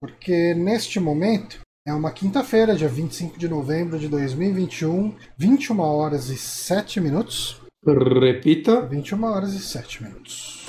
porque neste momento é uma quinta-feira, dia 25 de novembro de 2021, 21 horas e 7 minutos. Repita. 21 horas e 7 minutos.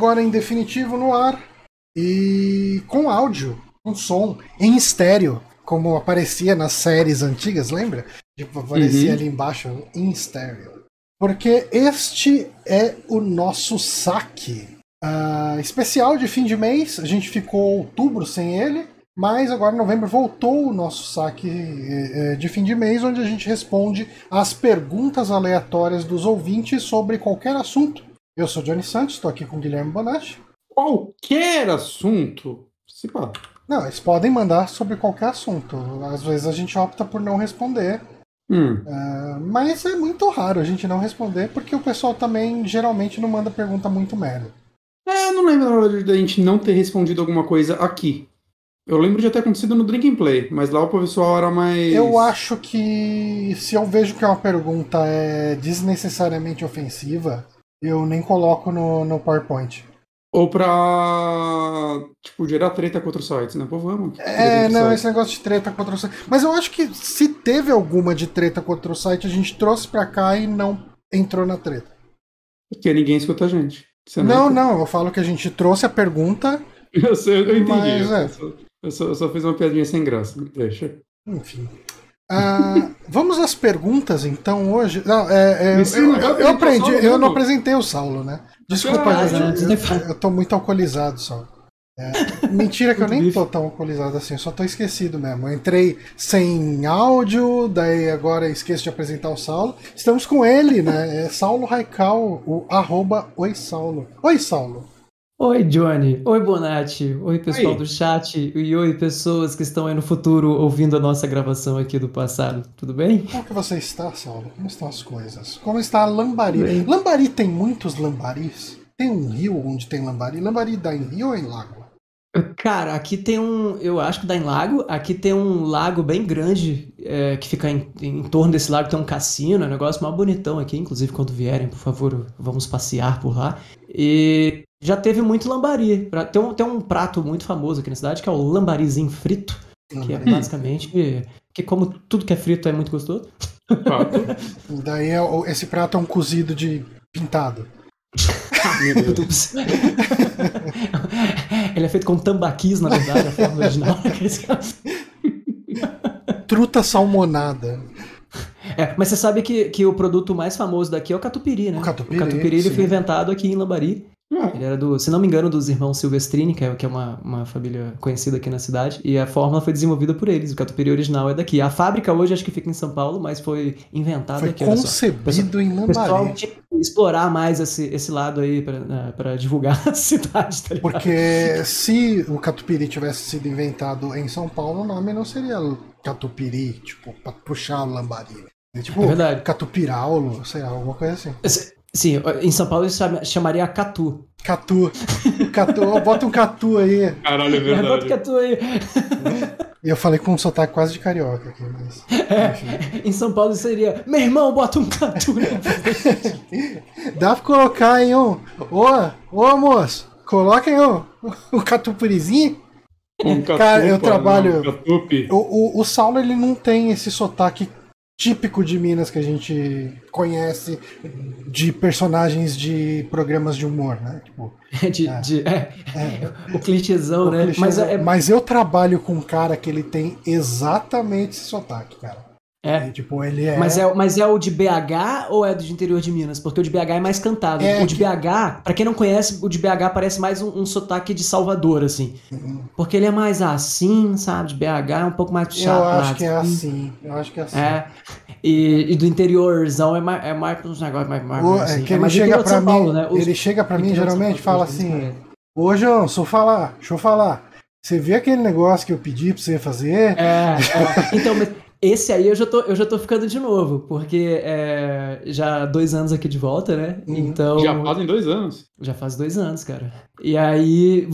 Agora em definitivo no ar. E com áudio, com som, em estéreo, como aparecia nas séries antigas, lembra? Tipo, aparecia Uhum. ali embaixo, em estéreo. Porque este é o nosso saque ah, especial de fim de mês. A gente ficou outubro sem ele, mas agora em novembro voltou o nosso saque eh, eh, de fim de mês, onde a gente responde às perguntas aleatórias dos ouvintes sobre qualquer assunto. Eu sou Johnny Santos, estou aqui com o Guilherme Bonatti. Qualquer assunto. Se pá. Não, eles podem mandar sobre qualquer assunto. Às vezes a gente opta por não responder, Hum. ah, mas é muito raro a gente não responder, porque o pessoal também geralmente não manda pergunta muito merda. É, eu não lembro da gente não ter respondido alguma coisa aqui. Eu lembro de ter acontecido no Drink and Play, mas lá o pessoal era mais. Eu acho que se eu vejo que uma pergunta é desnecessariamente ofensiva, eu nem coloco no, no PowerPoint. Ou pra. Tipo, gerar treta com outros sites, né? Pô, vamos. É, não, outros esse negócio de treta contra o site. Mas eu acho que se teve alguma de treta contra o site, a gente trouxe pra cá e não entrou na treta. Porque ninguém escuta a gente. Você Não, é- não, eu falo que a gente trouxe a pergunta, Eu, sei, eu entendi. Mas, eu, é. só, eu, só, eu só fiz uma piadinha sem graça. Deixa. enfim. Ah, vamos às perguntas então hoje. Não, é, é, eu, eu- eu aprendi, eu não apresentei o Saulo, né? Desculpa, gente. né? Eu, eu tô muito alcoolizado, Saulo. É, mentira que eu nem tô tão alcoolizado assim, eu só tô esquecido mesmo. Eu entrei sem áudio, daí agora esqueço de apresentar o Saulo. Estamos com ele, né? É Saulo Raical, o arroba Oi Saulo. Oi, Saulo. Oi, Johnny. Oi, Bonatti. Oi, pessoal Oi. do chat. E oi, pessoas que estão aí no futuro ouvindo a nossa gravação aqui do passado. Tudo bem? Como que você está, Saulo? Como estão as coisas? Como está a Lambari? Bem. Lambari tem muitos lambaris? Tem um rio onde tem lambari? Lambari dá em rio ou em lago? Cara, aqui tem um. Eu acho que dá em lago. Aqui tem um lago bem grande é, que fica em, em torno desse lago. Tem um cassino, é um negócio mais bonitão aqui. Inclusive, quando vierem, por favor, vamos passear por lá. E já teve muito lambari. Pra- Tem um, tem um prato muito famoso aqui na cidade que é o lambarizinho frito. Que é basicamente. Que como tudo que é frito é muito gostoso. Daí é esse prato é um cozido de pintado. Meu Deus. Ele é feito com tambaquis, na verdade, a forma original. Truta salmonada. É, mas você sabe que, que o produto mais famoso daqui é o catupiry, né? O catupiry, o catupiry ele foi inventado aqui em Lambari. Ah, Ele era do, se não me engano, dos irmãos Silvestrini, que é, que é uma, uma família conhecida aqui na cidade. E a fórmula foi desenvolvida por eles. O catupiry original é daqui. A fábrica hoje acho que fica em São Paulo, mas foi inventada Foi aqui. só. concebido em pessoal tinha que explorar mais esse, esse lado aí pra, né, divulgar a cidade, tá? Porque se o catupiry tivesse sido inventado em São Paulo, o nome não seria catupiry, tipo, pra puxar o lambari. É tipo É verdade. catupiraulo, sei lá, alguma coisa assim. Esse- Sim, em São Paulo chama- chamaria catu. Catu. Catu, bota um catu aí. caralho, é Bota verdade. catu aí. E eu falei com um sotaque quase de carioca aqui, mas. Enfim. Em São Paulo seria, meu irmão, bota um catu. Dá pra colocar aí um. Ô, ô moço, coloca aí um, um catupirizinho. Um Cara, eu catupa, trabalho- um. O, o, o Saulo ele não tem esse sotaque típico de Minas que a gente conhece de personagens de programas de humor, né? Tipo, de, de- é, o clichêzão, o né? clichê- Mas é, mas eu trabalho com um cara que ele tem exatamente esse sotaque, cara. É, E, tipo, ele é. Mas é, mas é o de BH ou é do interior de Minas? Porque o de BH é mais cantado. É o de que- BH, pra quem não conhece, o de BH parece mais um, um sotaque de Salvador, assim. Porque ele é mais assim, sabe? De BH é um pouco mais Eu chato. acho que é assim. Eu acho que é assim. É. E, e do interiorzão é mais, é mais uns negócios mais, mais, O- assim, é que é ele mais chega pra mim, Paulo, né? Os- ele chega pra mim geralmente e fala assim. Ô João, eu falar, deixa eu falar. Você viu aquele negócio que eu pedi pra você fazer? É, é. então, mas esse aí eu já tô, eu já tô ficando de novo, porque é, já dois anos aqui de volta, né? Uhum. Então. Já fazem dois anos. Já faz dois anos, cara. E aí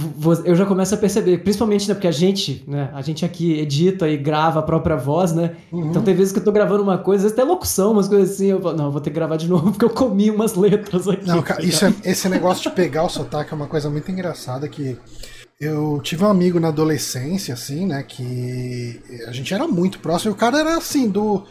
eu já começo a perceber, principalmente, né, porque a gente, né, a gente aqui edita e grava a própria voz, né? Uhum. Então tem vezes que eu tô gravando uma coisa, às vezes até locução, umas coisas assim, eu falo, não, vou ter que gravar de novo porque eu comi umas letras aqui. Não, cara, isso é- esse negócio de pegar o sotaque é uma coisa muito engraçada que eu tive um amigo na adolescência, assim, né, que a gente era muito próximo, e o cara era assim, do,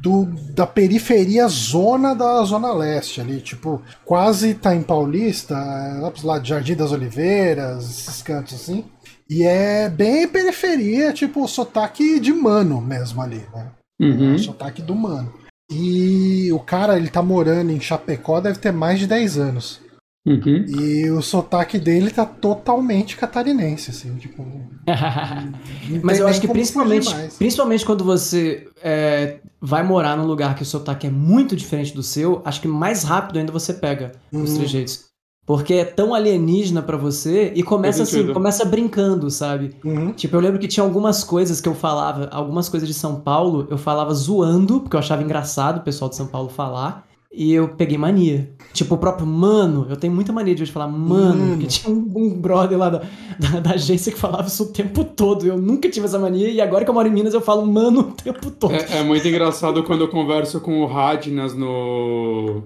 do da periferia zona da Zona Leste ali, tipo, quase tá em Paulista, lá pros lados de Jardim das Oliveiras, esses cantos assim. E é bem periferia, tipo, sotaque de mano mesmo ali, né? Uhum. O sotaque do mano. E o cara, ele tá morando em Chapecó, deve ter mais de 10 anos. Uhum. E o sotaque dele tá totalmente catarinense, assim, tipo. Mas eu acho que principalmente, principalmente quando você é, vai morar num lugar que o sotaque é muito diferente do seu, acho que mais rápido ainda você pega os Hum. trejeitos. Porque é tão alienígena pra você e começa assim, começa brincando, sabe? Uhum. Tipo, eu lembro que tinha algumas coisas que eu falava, algumas coisas de São Paulo, eu falava zoando, porque eu achava engraçado o pessoal de São Paulo falar, e eu peguei mania. Tipo, o próprio mano, eu tenho muita mania de hoje falar mano, Mano. porque tinha um, um brother lá da, da, da agência que falava isso o tempo todo. Eu nunca tive essa mania, e agora que eu moro em Minas, eu falo mano o tempo todo. É, é muito engraçado quando eu converso com o Radnas no,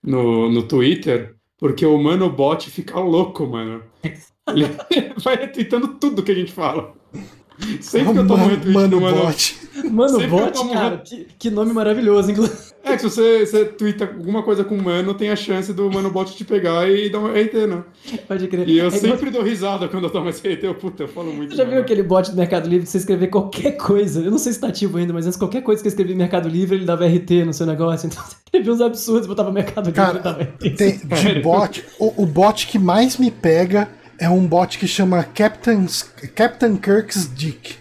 no, no Twitter, porque o Mano Bot fica louco, mano. Ele vai retweetando tudo que a gente fala. Sempre que eu tomo mano, retweet mano do Mano bot. Mano, Sempre bot, tomo cara, que, que nome maravilhoso, inclusive. É que se você, você twitta alguma coisa com o Mano, tem a chance do Mano Bot te pegar e dar um RT, né? Pode crer. E eu É igual- sempre dou risada quando eu tomo esse RT. Eu, puta, eu falo muito. Você já né, viu mano? aquele bot do Mercado Livre que você escrever qualquer coisa? Eu não sei se tá ativo ainda, mas antes qualquer coisa que eu escrevi no Mercado Livre, ele dava RT no seu negócio. Então você escrevia uns absurdos, botava Mercado Livre Cara, e dava RT. Tem, de bot, o, o bot que mais me pega é um bot que chama Captain's, Captain Kirk's Dick.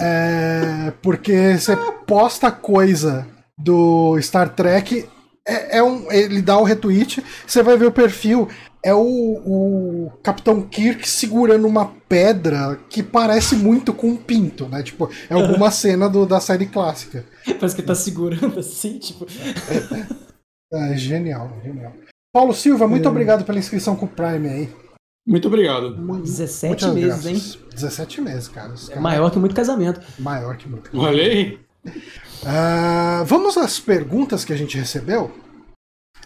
É, porque você posta coisa do Star Trek, é, é um, ele dá o retweet, você vai ver o perfil, é o, o Capitão Kirk segurando uma pedra que parece muito com um pinto, né? Tipo, é alguma cena do, da série clássica. Parece que ele tá segurando assim, tipo. É genial, genial. Paulo Silva, muito obrigado pela inscrição com o Prime aí. Muito obrigado. Mu- 17 muitas meses, graças. 17 meses, cara. Os É caras- maior que muito casamento. Maior que muito. Olha aí. Ah, vamos às perguntas que a gente recebeu?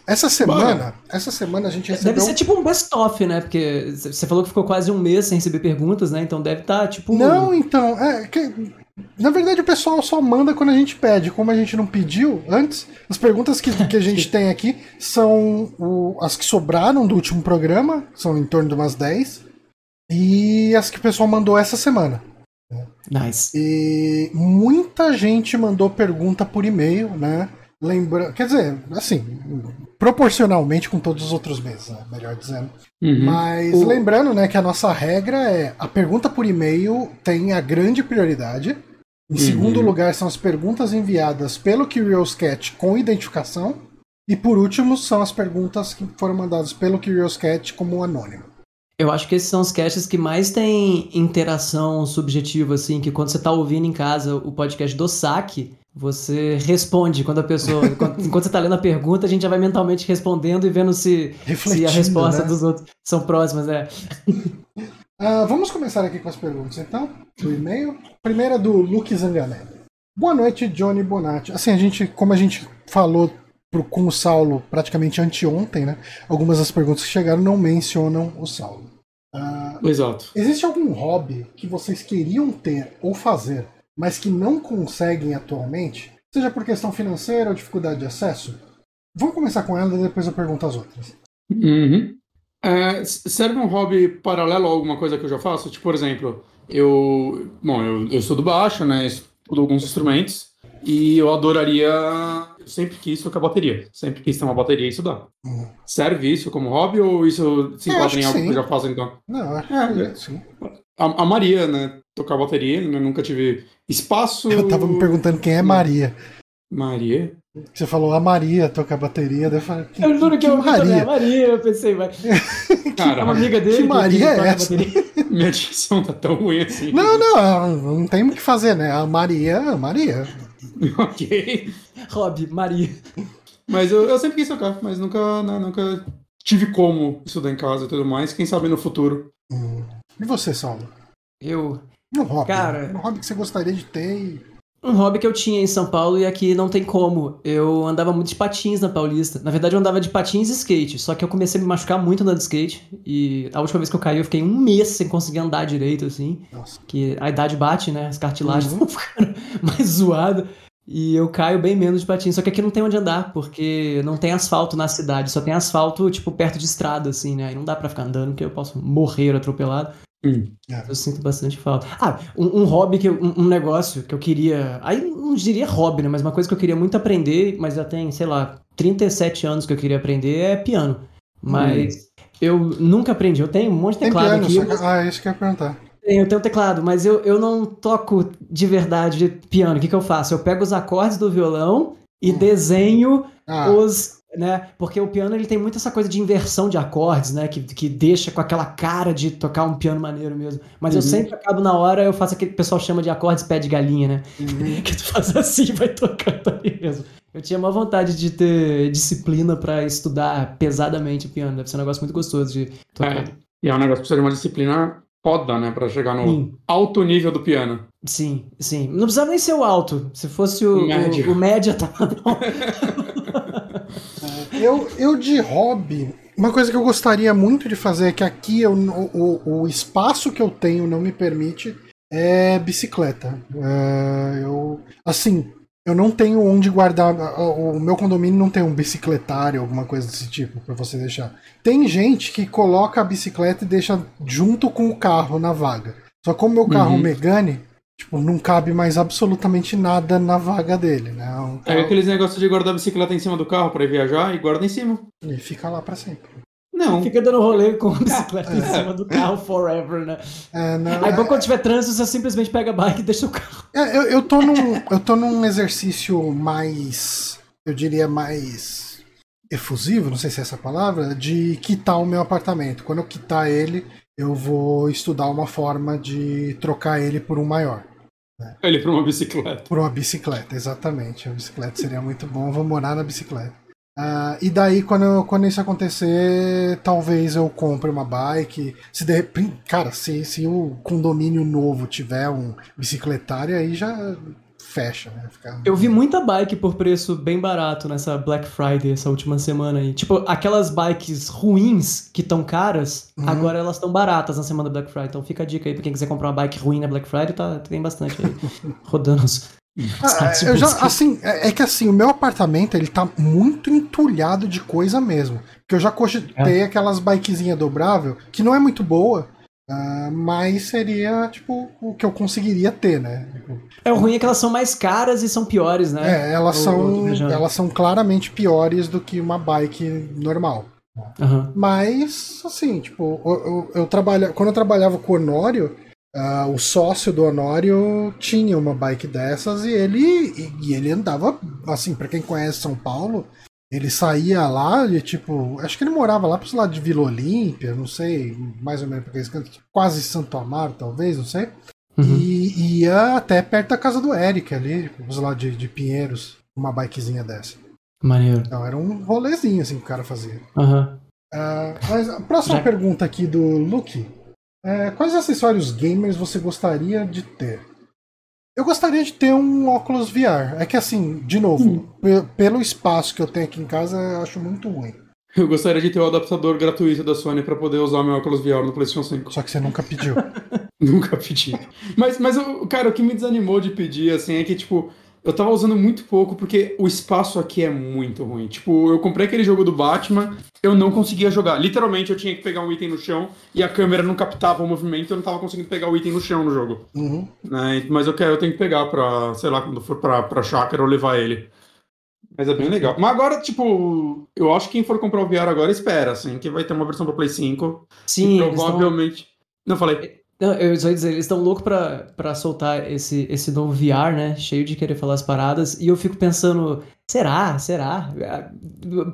Essa semana, essa semana a gente recebeu. Deve ser tipo um best-of, né? Porque você falou que ficou quase um mês sem receber perguntas, né? Então deve estar, tipo. Não, então, é que na verdade o pessoal só manda quando a gente pede. Como a gente não pediu antes, as perguntas que, que a gente tem aqui são o- as que sobraram do último programa, são em torno de umas 10, e as que o pessoal mandou essa semana. Nice. E muita gente mandou pergunta por e-mail, né? Lembra... Quer dizer, assim, proporcionalmente com todos os outros meses, né? melhor dizendo. Uhum. Mas O- lembrando, né, que a nossa regra é a pergunta por e-mail tem a grande prioridade. Em segundo lugar são as perguntas enviadas pelo Curious Cat com identificação. E por último são as perguntas que foram mandadas pelo Curious Cat como anônimo. Eu acho que esses são os casts que mais têm interação subjetiva, assim, que quando você tá ouvindo em casa o podcast do saque, você responde quando a pessoa. enquanto você tá lendo a pergunta, a gente já vai mentalmente respondendo e vendo se, se a resposta né? dos outros são próximas, é. Ah, vamos começar aqui com as perguntas, então, do e-mail. Primeira do Luke Zanganelli. Boa noite, Johnny Bonatti. Assim, a gente, como a gente falou pro, com o Saulo praticamente anteontem, né? Algumas das perguntas que chegaram não mencionam o Saulo. Ah, Exato. existe algum hobby que vocês queriam ter ou fazer, mas que não conseguem atualmente? Seja por questão financeira ou dificuldade de acesso? Vamos começar com ela e depois eu pergunto as outras. Uhum. É, serve um hobby paralelo a alguma coisa que eu já faço? Tipo, por exemplo, eu. Bom, eu, eu estudo baixo, né? Estudo alguns instrumentos. E eu adoraria. Eu sempre quis tocar bateria. Sempre quis ter uma bateria e estudar. Uhum. Serve isso como hobby ou isso se Eu enquadra em algo sim. que eu já faço então? Não, acho É, que é. sim. A, a Maria, né? Tocar bateria, eu nunca tive espaço. Eu tava me perguntando quem é Maria. Maria? Você falou a Maria tocar bateria, daí eu falei, que, Eu juro que, que eu Maria. Maria? Maria, eu pensei, vai. É Cara, uma amiga dele. que Maria é essa? minha dicção tá tão ruim assim. Não, não, não tem o que fazer, né? A Maria, a Maria. ok. Rob, Maria. Mas eu, eu sempre quis tocar, mas nunca, né, nunca tive como estudar em casa e tudo mais. Quem sabe no futuro. Hum. E você, Saulo? Eu. Um hobby. Cara- Um hobby que você gostaria de ter e... Um hobby que eu tinha em São Paulo e aqui não tem como. Eu andava muito de patins na Paulista. Na verdade, eu andava de patins e skate. Só que eu comecei a me machucar muito andando de skate. E a última vez que eu caí, eu fiquei um mês sem conseguir andar direito, assim. Nossa. Que a idade bate, né? As cartilagens Uhum. vão ficando mais zoadas. E eu caio bem menos de patins. Só que aqui não tem onde andar, porque não tem asfalto na cidade. Só tem asfalto, tipo, perto de estrada, assim, né? Aí não dá pra ficar andando, porque eu posso morrer atropelado. Hum. Eu sinto bastante falta. Ah, um, um hobby, que eu- um, um negócio que eu queria. Aí não diria hobby, né? Mas uma coisa que eu queria muito aprender, mas já tem, sei lá, 37 anos que eu queria aprender é piano. Mas eu nunca aprendi. Eu tenho um monte de Tem teclado piano, aqui. só mas- que... Ah, isso que eu ia perguntar. tenho, eu tenho teclado, mas eu, eu não toco de verdade piano. O que, que eu faço? Eu pego os acordes do violão e Hum. desenho Ah, os. Né? Porque o piano ele tem muito essa coisa de inversão de acordes, né? Que, que deixa com aquela cara de tocar um piano maneiro mesmo. Mas eu Uhum. sempre acabo na hora, eu faço aquele que o pessoal chama de acordes pé de galinha, né? uhum. Que tu faz assim e vai tocando ali mesmo. Eu tinha uma vontade de ter disciplina pra estudar pesadamente piano. Deve ser um negócio muito gostoso de tocar. É. E é um negócio que precisa de uma disciplina foda, né? Pra chegar no Sim. alto nível do piano. Sim, sim. Não precisava nem ser o alto. Se fosse o, O médio. o, o média, tava bom. Eu, eu de hobby, uma coisa que eu gostaria muito de fazer é que aqui eu, o, o, espaço que eu tenho não me permite é bicicleta. É, eu, assim, eu não tenho onde guardar. O meu condomínio não tem um bicicletário, alguma coisa desse tipo, pra você deixar. Tem gente que coloca a bicicleta e deixa junto com o carro na vaga. Só como meu carro Uhum. Megane, tipo, não cabe mais absolutamente nada na vaga dele, né? É um É carro- aqueles negócios de guardar a bicicleta em cima do carro pra ir viajar e guarda em cima. E fica lá pra sempre. Não. Fica dando rolê com a bicicleta em É. cima do carro forever, né? É, não, Aí é- bom quando tiver trânsito, você simplesmente pega a bike e deixa o carro. É, eu, eu, tô num, eu tô num exercício mais. Eu diria mais. efusivo, não sei se é essa a palavra, de quitar o meu apartamento. Quando eu quitar ele, eu vou estudar uma forma de trocar ele por um maior. Ele pra uma bicicleta. Por uma bicicleta, exatamente. A bicicleta seria muito bom, vou morar na bicicleta. Ah, e daí, quando, eu- quando isso acontecer, talvez eu compre uma bike. Se de cara, se, se o condomínio novo tiver um bicicletário, aí já fecha, né? Fica... Eu vi muita bike por preço bem barato nessa Black Friday, essa última semana aí. Tipo, aquelas bikes ruins que estão caras, Uhum. agora elas estão baratas na semana da Black Friday. Então fica a dica aí pra quem quiser comprar uma bike ruim na Black Friday, tá, tem bastante aí. rodando os. Ah, sites eu já, assim, é, é que assim, o meu apartamento ele tá muito entulhado de coisa mesmo. Porque eu já cogitei aquelas bikezinhas dobrável, que não é muito boa, ah, mas seria, tipo, o que eu conseguiria ter, né? É, o ruim é que elas são mais caras e são piores, né? É, elas eu são, elas são claramente piores do que uma bike normal. Aham. Mas, assim, tipo, eu, eu, eu trabalha, quando eu trabalhava com o Honório, ah, o sócio do Honório tinha uma bike dessas e ele, e, e ele andava, assim, pra quem conhece São Paulo, ele saía lá e, tipo, acho que ele morava lá pro lado de Vila Olímpia, não sei, mais ou menos pra aqueles cantos, quase Santo Amaro, talvez, não sei. Uhum. E ia até perto da casa do Eric ali, pros lados de, de Pinheiros, uma bikezinha dessa. Maneiro. Então era um rolezinho assim que o cara fazia. Aham. Ah, mas a próxima Já- pergunta aqui do Luke. É, quais acessórios gamers você gostaria de ter? Eu gostaria de ter um óculos VR. É que assim, de novo, Hum. pe- pelo espaço que eu tenho aqui em casa, eu acho muito ruim. Eu gostaria de ter o adaptador gratuito da Sony pra poder usar meu óculos VR no PlayStation 5. Só que você nunca pediu. Nunca pedi. Mas, mas o- cara, o que me desanimou de pedir, assim, é que, tipo, eu tava usando muito pouco porque o espaço aqui é muito ruim. Tipo, eu comprei aquele jogo do Batman, eu não conseguia jogar. Literalmente, eu tinha que pegar um item no chão e a câmera não captava o movimento, eu não tava conseguindo pegar o item no chão no jogo. Uhum. né? Mas eu quero, eu tenho que pegar pra, sei lá, quando for pra, pra chácara ou levar ele. Mas é bem legal. Mas agora, tipo, eu acho que quem for comprar o VR agora espera, assim, que vai ter uma versão pra Play 5. Sim, provavelmente. Não falei. Não, eu só ia dizer, eles estão loucos pra, pra soltar esse, esse novo VR, né? Cheio de querer falar as paradas. E eu fico pensando, será? Será?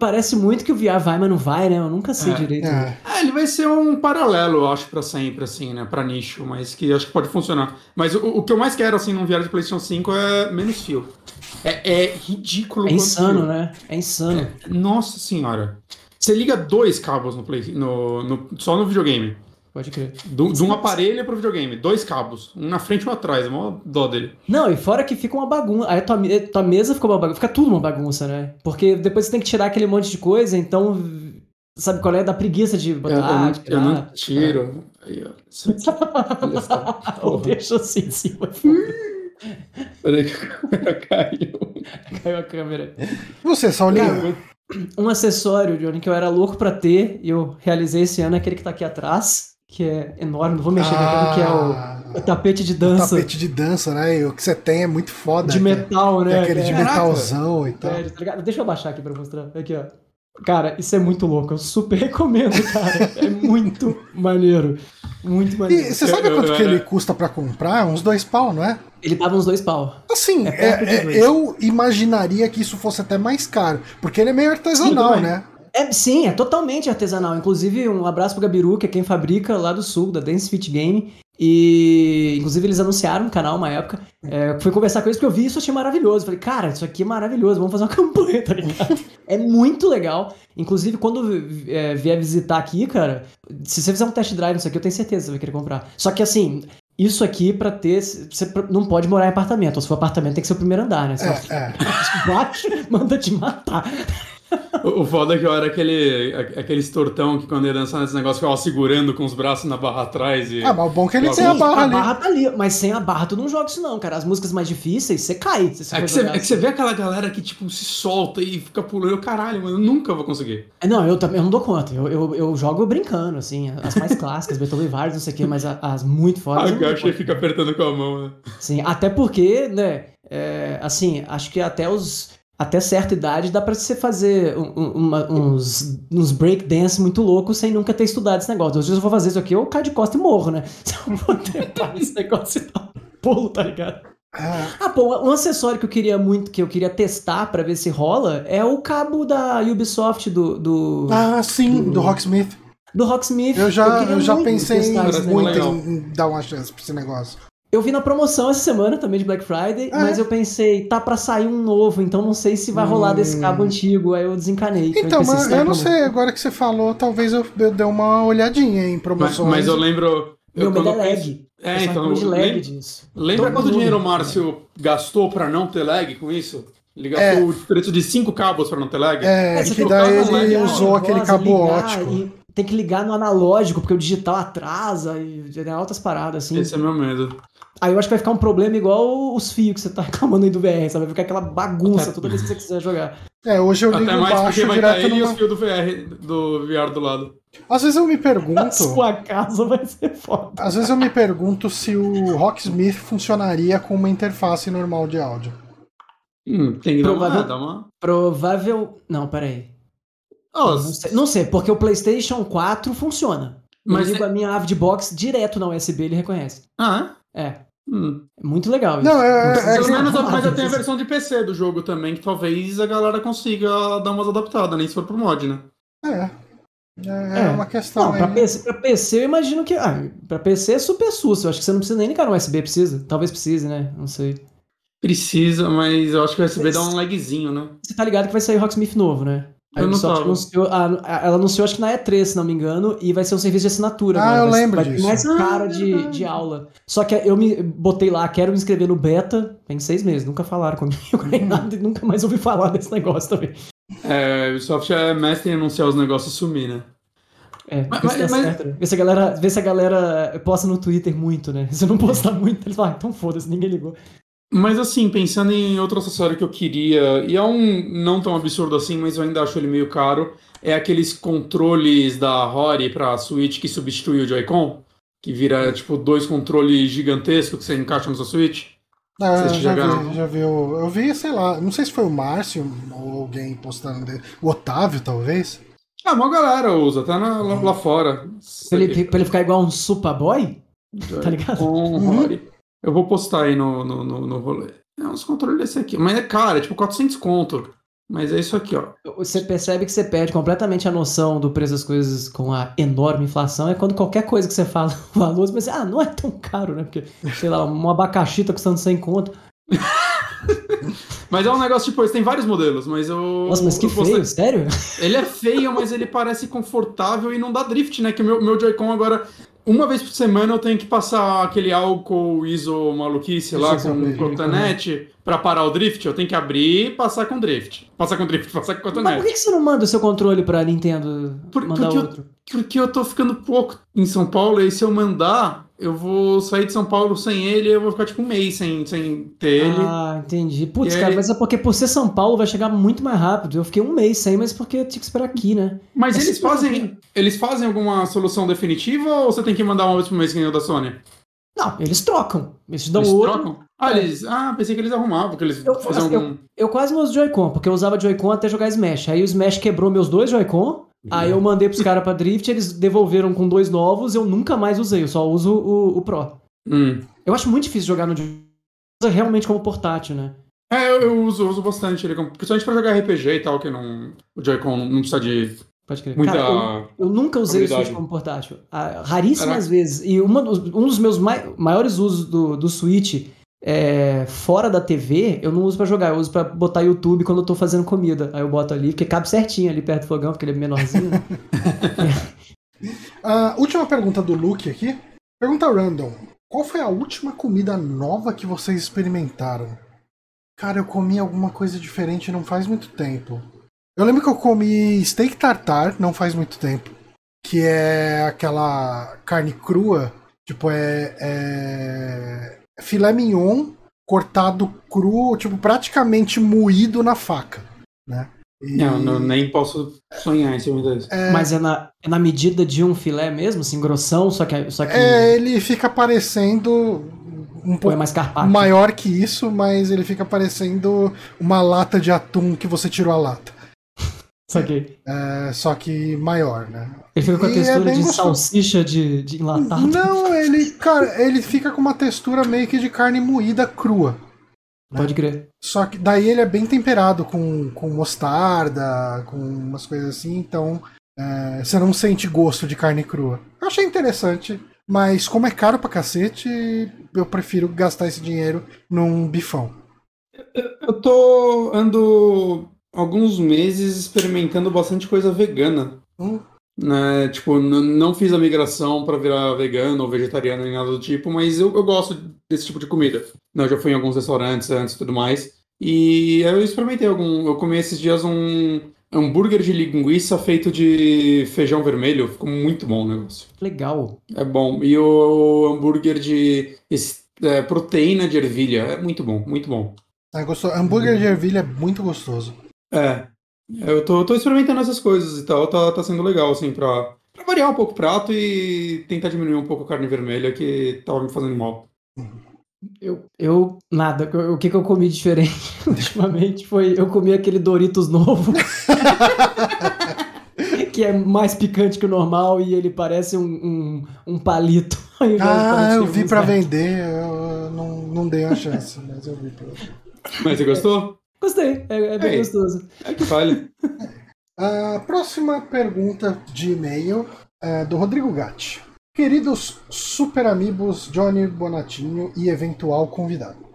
Parece muito que o VR vai, mas não vai, né? Eu nunca sei É, direito. É. É, ele vai ser um paralelo, eu acho, pra sempre, assim, né? Pra nicho, mas que acho que pode funcionar. Mas o, o que eu mais quero, assim, num VR de PlayStation 5 é menos fio. É, é ridículo. É insano, fio. né? É insano. Nossa senhora. Você liga dois cabos no Play, no, no- só no videogame. Pode crer. Do- de um aparelho pro videogame. Dois cabos. Um na frente e um atrás. É mó dó dele. Não, e fora que fica uma bagunça. Aí a tua, tua mesa ficou uma bagunça. Fica tudo uma bagunça, né? Porque depois você tem que tirar aquele monte de coisa, então. Sabe qual é? Da preguiça de botar. eu não, tirar. eu não tiro. Aí, ó. Isso aqui. Olha só. Ou deixa assim em cima. Peraí que a câmera caiu. Caiu a câmera. E você, Saulinho? Um acessório, Johnny, que eu era louco pra ter e eu realizei esse ano é aquele que tá aqui atrás, que é enorme, não vou mexer nele, que é o, o tapete de dança tapete de dança, né? E o que você tem é muito foda. de que é- metal, que né? é aquele de É, metalzão e tal. tá? Deixa eu baixar aqui pra mostrar. Aqui, ó. Cara, isso é muito louco. Eu super recomendo, cara. É muito maneiro. Muito maneiro. E você sabe Eu- quanto eu que era- ele custa pra comprar? Uns dois pau, não é? Ele tava uns dois pau. Assim, É de é- é- dois. eu imaginaria que isso fosse até mais caro, porque ele é meio artesanal, Sim, né? É, sim, é totalmente artesanal. Inclusive, um abraço pro Gabiru, que é quem fabrica lá do sul, da Dance Fit Game. E, inclusive, eles anunciaram no canal uma época. É, fui conversar com eles porque eu vi isso achei maravilhoso. Falei, cara, isso aqui é maravilhoso, vamos fazer uma campanha, tá ligado? é muito legal. Inclusive, quando é, vier visitar aqui, cara, se você fizer um test drive nisso aqui, eu tenho certeza que você vai querer comprar. Só que assim. Isso aqui, pra ter. Você não pode morar em apartamento. Ou se for apartamento, tem que ser o primeiro andar, né? Se É, é. baixo, manda te matar. O, o foda é que eu era aquele, a- aquele tortão que quando ia dançar nesse negócio ficava segurando com os braços na barra atrás e. Ah, mas o bom é que ele tem a barra a ali. barra tá ali, mas sem a barra tu não joga isso não, cara. As músicas mais difíceis, você cai. Se É que, você, jogar é que você vê aquela galera que, tipo, se solta e fica pulando. Eu, Caralho, mano, eu nunca vou conseguir. É, Não, eu também eu não dou conta. Eu, eu, eu jogo brincando, assim. As mais clássicas, Beethoven Vars, não sei o quê, mas a- as muito fodas. eu não dou Agacha e conta. fica apertando com a mão, né? Sim, até porque, né, é, assim, acho que até os. Até certa idade dá pra você fazer um- um- uma- uns, uns breakdance muito loucos sem nunca ter estudado esse negócio. Às vezes eu vou fazer isso aqui, eu caio de costa e morro, né? Se eu vou tentar esse negócio e dar um pulo, tá ligado? Ah, Ah, pô, um acessório que eu queria muito, que eu queria testar pra ver se rola, é o cabo da Ubisoft do, do, ah, sim, do Rocksmith. do Rocksmith. Eu já, queria eu já pensei muito em dar uma chance pra esse negócio. Eu vi na promoção essa semana também de Black Friday, Ah, mas é? eu pensei, tá pra sair um novo, então não sei se vai rolar desse cabo antigo, aí eu desencanei. Então, mas eu não como- sei, agora que você falou, talvez eu, eu dê uma olhadinha em Mas, promoções. mas eu lembro. Meu eu, medo é lag. É, então. de lag lem- disso. Lembra Todo quanto mundo dinheiro o. Márcio gastou pra não ter lag com isso? Ele gastou o preço de cinco cabos pra não ter lag? É, É, que daí ele lag, usou aquele cabo ótico. e Tem que ligar no analógico, porque o digital atrasa e tem altas paradas, assim. Esse é meu medo. Aí eu acho que vai ficar um problema igual os fios que você tá reclamando aí do VR, sabe? Vai ficar aquela bagunça toda vez que você quiser jogar. É, hoje eu ligo Até mais porque baixo vai direto e os numa... fios do VR, do VR do lado. Às vezes eu me A pergunto... sua casa vai ser foda. Às vezes eu me pergunto se o Rocksmith funcionaria com uma interface normal de áudio. Hum, tem que dar uma, Provável- dar uma... Provável. Não, peraí. Oh, Não sei, não sei, porque o PlayStation 4 funciona. Mas eu ligo é- a minha ave de box direto na USB, ele reconhece. Ah, É. é? Hum. É muito legal isso. Não, é- é Pelo que- menos, falar mas eu tenho a versão de PC do jogo também, que talvez a galera consiga dar umas adaptadas, nem se for pro mod, né? É. É, É. uma questão Não, pra. PC, pra PC eu imagino que. Ah, pra PC é super sus. Eu acho que você não precisa nem ligar no USB, precisa? Talvez precise, né? Não sei. Precisa, mas eu acho que o USB dá um lagzinho, né? Você tá ligado que vai sair Rocksmith novo, né? A Ubisoft anunciou, a- a- ela anunciou, acho que na E3, se não me engano, e vai ser um serviço de assinatura. Ah, eu vai, lembro vai disso. mais Ah, cara de, de aula. Só que eu me botei lá, quero me inscrever no beta, tem seis meses, nunca falaram comigo nem nada, e nunca mais ouvi falar desse negócio também. É, o Ubisoft é mestre em anunciar os negócios e sumir, né? É, Mas- vê se dá mas- certo, né? Vê se a galera, vê se a galera posta no Twitter muito, né? Se não postar muito, eles falam, ah, então foda-se, ninguém ligou. Mas assim, pensando em outro acessório que eu queria, e é um não tão absurdo assim, mas eu ainda acho ele meio caro, é aqueles controles da Rory pra Switch que substitui o Joy-Con, que vira tipo dois controles gigantescos que você encaixa no seu Switch. Ah, já vi, já vi. Eu, eu vi, sei lá, não sei se foi o Márcio ou alguém postando dele. O Otávio, talvez. Ah, uma galera usa, até na- lá, lá fora. Pra ele, pra ele ficar igual um Superboy? Tá ligado? Uhum. Eu vou postar aí no, no, no, no rolê. É uns controles desse aqui. Mas é caro, é tipo 400 conto. Mas é isso aqui, ó. Você percebe que você perde completamente a noção do preço das coisas com a enorme inflação. É quando qualquer coisa que você fala o valor, você pensa, ah, não é tão caro, né? Porque, sei lá, um abacaxi tá custando 100 conto. mas é um negócio, tipo, tem vários modelos, mas eu. Nossa, mas que eu feio, sério? Ele é feio, mas ele parece confortável e não dá drift, né? Que o meu, meu Joy-Con agora uma vez por semana eu tenho que passar aquele álcool ISO maluquice lá com o cotonete pra parar o drift. Eu tenho que abrir e passar com drift. Passar com drift, passar com cotonete. Mas por que você não manda o seu controle pra Nintendo por, mandar porque outro? Eu, porque eu tô ficando pouco em São Paulo e se eu mandar, eu vou sair de São Paulo sem ele e eu vou ficar tipo um mês sem, sem ter ele. Ah, entendi. Putz, cara, mas é porque por ser São Paulo vai chegar muito mais rápido. Eu fiquei um mês sem, mas porque eu tinha que esperar aqui, né? Mas é eles fazem. Eles fazem alguma solução definitiva ou você tem que mandar uma por mês que nem o da Sony? Não, eles trocam. Eles dão eles outro. Trocam? Ah, é. eles. Ah, pensei que eles arrumavam, que eles eu, faziam assim, algum. Eu, eu quase não uso Joy-Con, porque eu usava Joy-Con até jogar Smash. Aí o Smash quebrou meus dois Joy-Con. Aí eu mandei pros caras pra Drift, eles devolveram com dois novos, eu nunca mais usei, eu só uso o, o Pro. Hum. Eu acho muito difícil jogar no usa realmente como portátil, né? É, eu, eu uso, uso bastante ele, principalmente pra jogar RPG e tal, que não, o Joy-Con não precisa de Pode crer. muita Cara, eu, eu, nunca usei o Switch como portátil. Ah, raríssimas Caraca. vezes. E uma, um dos meus mai, maiores usos do, do Switch é, fora da TV, eu não uso para jogar, eu uso para botar YouTube quando eu tô fazendo comida. Aí eu boto ali, porque cabe certinho ali perto do fogão, porque ele é menorzinho. uh, última pergunta do Luke aqui. Pergunta random. Qual foi a última comida nova que vocês experimentaram? Cara, eu comi alguma coisa diferente não faz muito tempo. Eu lembro que eu comi steak tartar não faz muito tempo. Que é aquela carne crua. Tipo, é, é filé mignon cortado cru, tipo, praticamente moído na faca, né? E... Não, não, nem posso sonhar em cima disso. É... Mas é na, é na medida de um filé mesmo, assim, grossão, só que... Só que... É, ele fica parecendo um pouco é mais carpaccio. maior que isso, mas ele fica parecendo uma lata de atum que você tirou a lata. Só que... É, só que maior, né? Ele fica com a e é textura é de gostoso. salsicha de, de enlatado. Não, ele, cara, ele fica com uma textura meio que de carne moída crua. Né? Pode crer. Só que daí ele é bem temperado com, com mostarda, com umas coisas assim, então é, você não sente gosto de carne crua. Eu achei interessante, mas como é caro pra cacete, eu prefiro gastar esse dinheiro num bifão. Eu tô ando alguns meses experimentando bastante coisa vegana. Hum. Né? Tipo, não fiz a migração para virar vegano ou vegetariano nem nada do tipo, mas eu, eu gosto desse tipo de comida. Não, eu já fui em alguns restaurantes antes e tudo mais. E eu experimentei algum. Eu comi esses dias um hambúrguer de linguiça feito de feijão vermelho. Ficou muito bom o negócio. Legal. É bom. E o hambúrguer de é, proteína de ervilha. É muito bom, muito bom. Ah, gostou. Hambúrguer de ervilha é muito gostoso. É, eu tô, tô experimentando essas coisas e tal, tá, tá sendo legal, assim, pra, pra variar um pouco o prato e tentar diminuir um pouco a carne vermelha que tava me fazendo mal. Eu, eu nada. O que, que eu comi diferente ultimamente foi eu comi aquele Doritos novo. que é mais picante que o normal e ele parece um, um, um palito. Ah, eu vi para vender, eu não, não dei a chance, mas eu vi pra... Mas você gostou? Gostei, é, é bem Ei, gostoso. É que falha. A próxima pergunta de e-mail é do Rodrigo Gatti. Queridos super amigos Johnny Bonatinho e eventual convidado.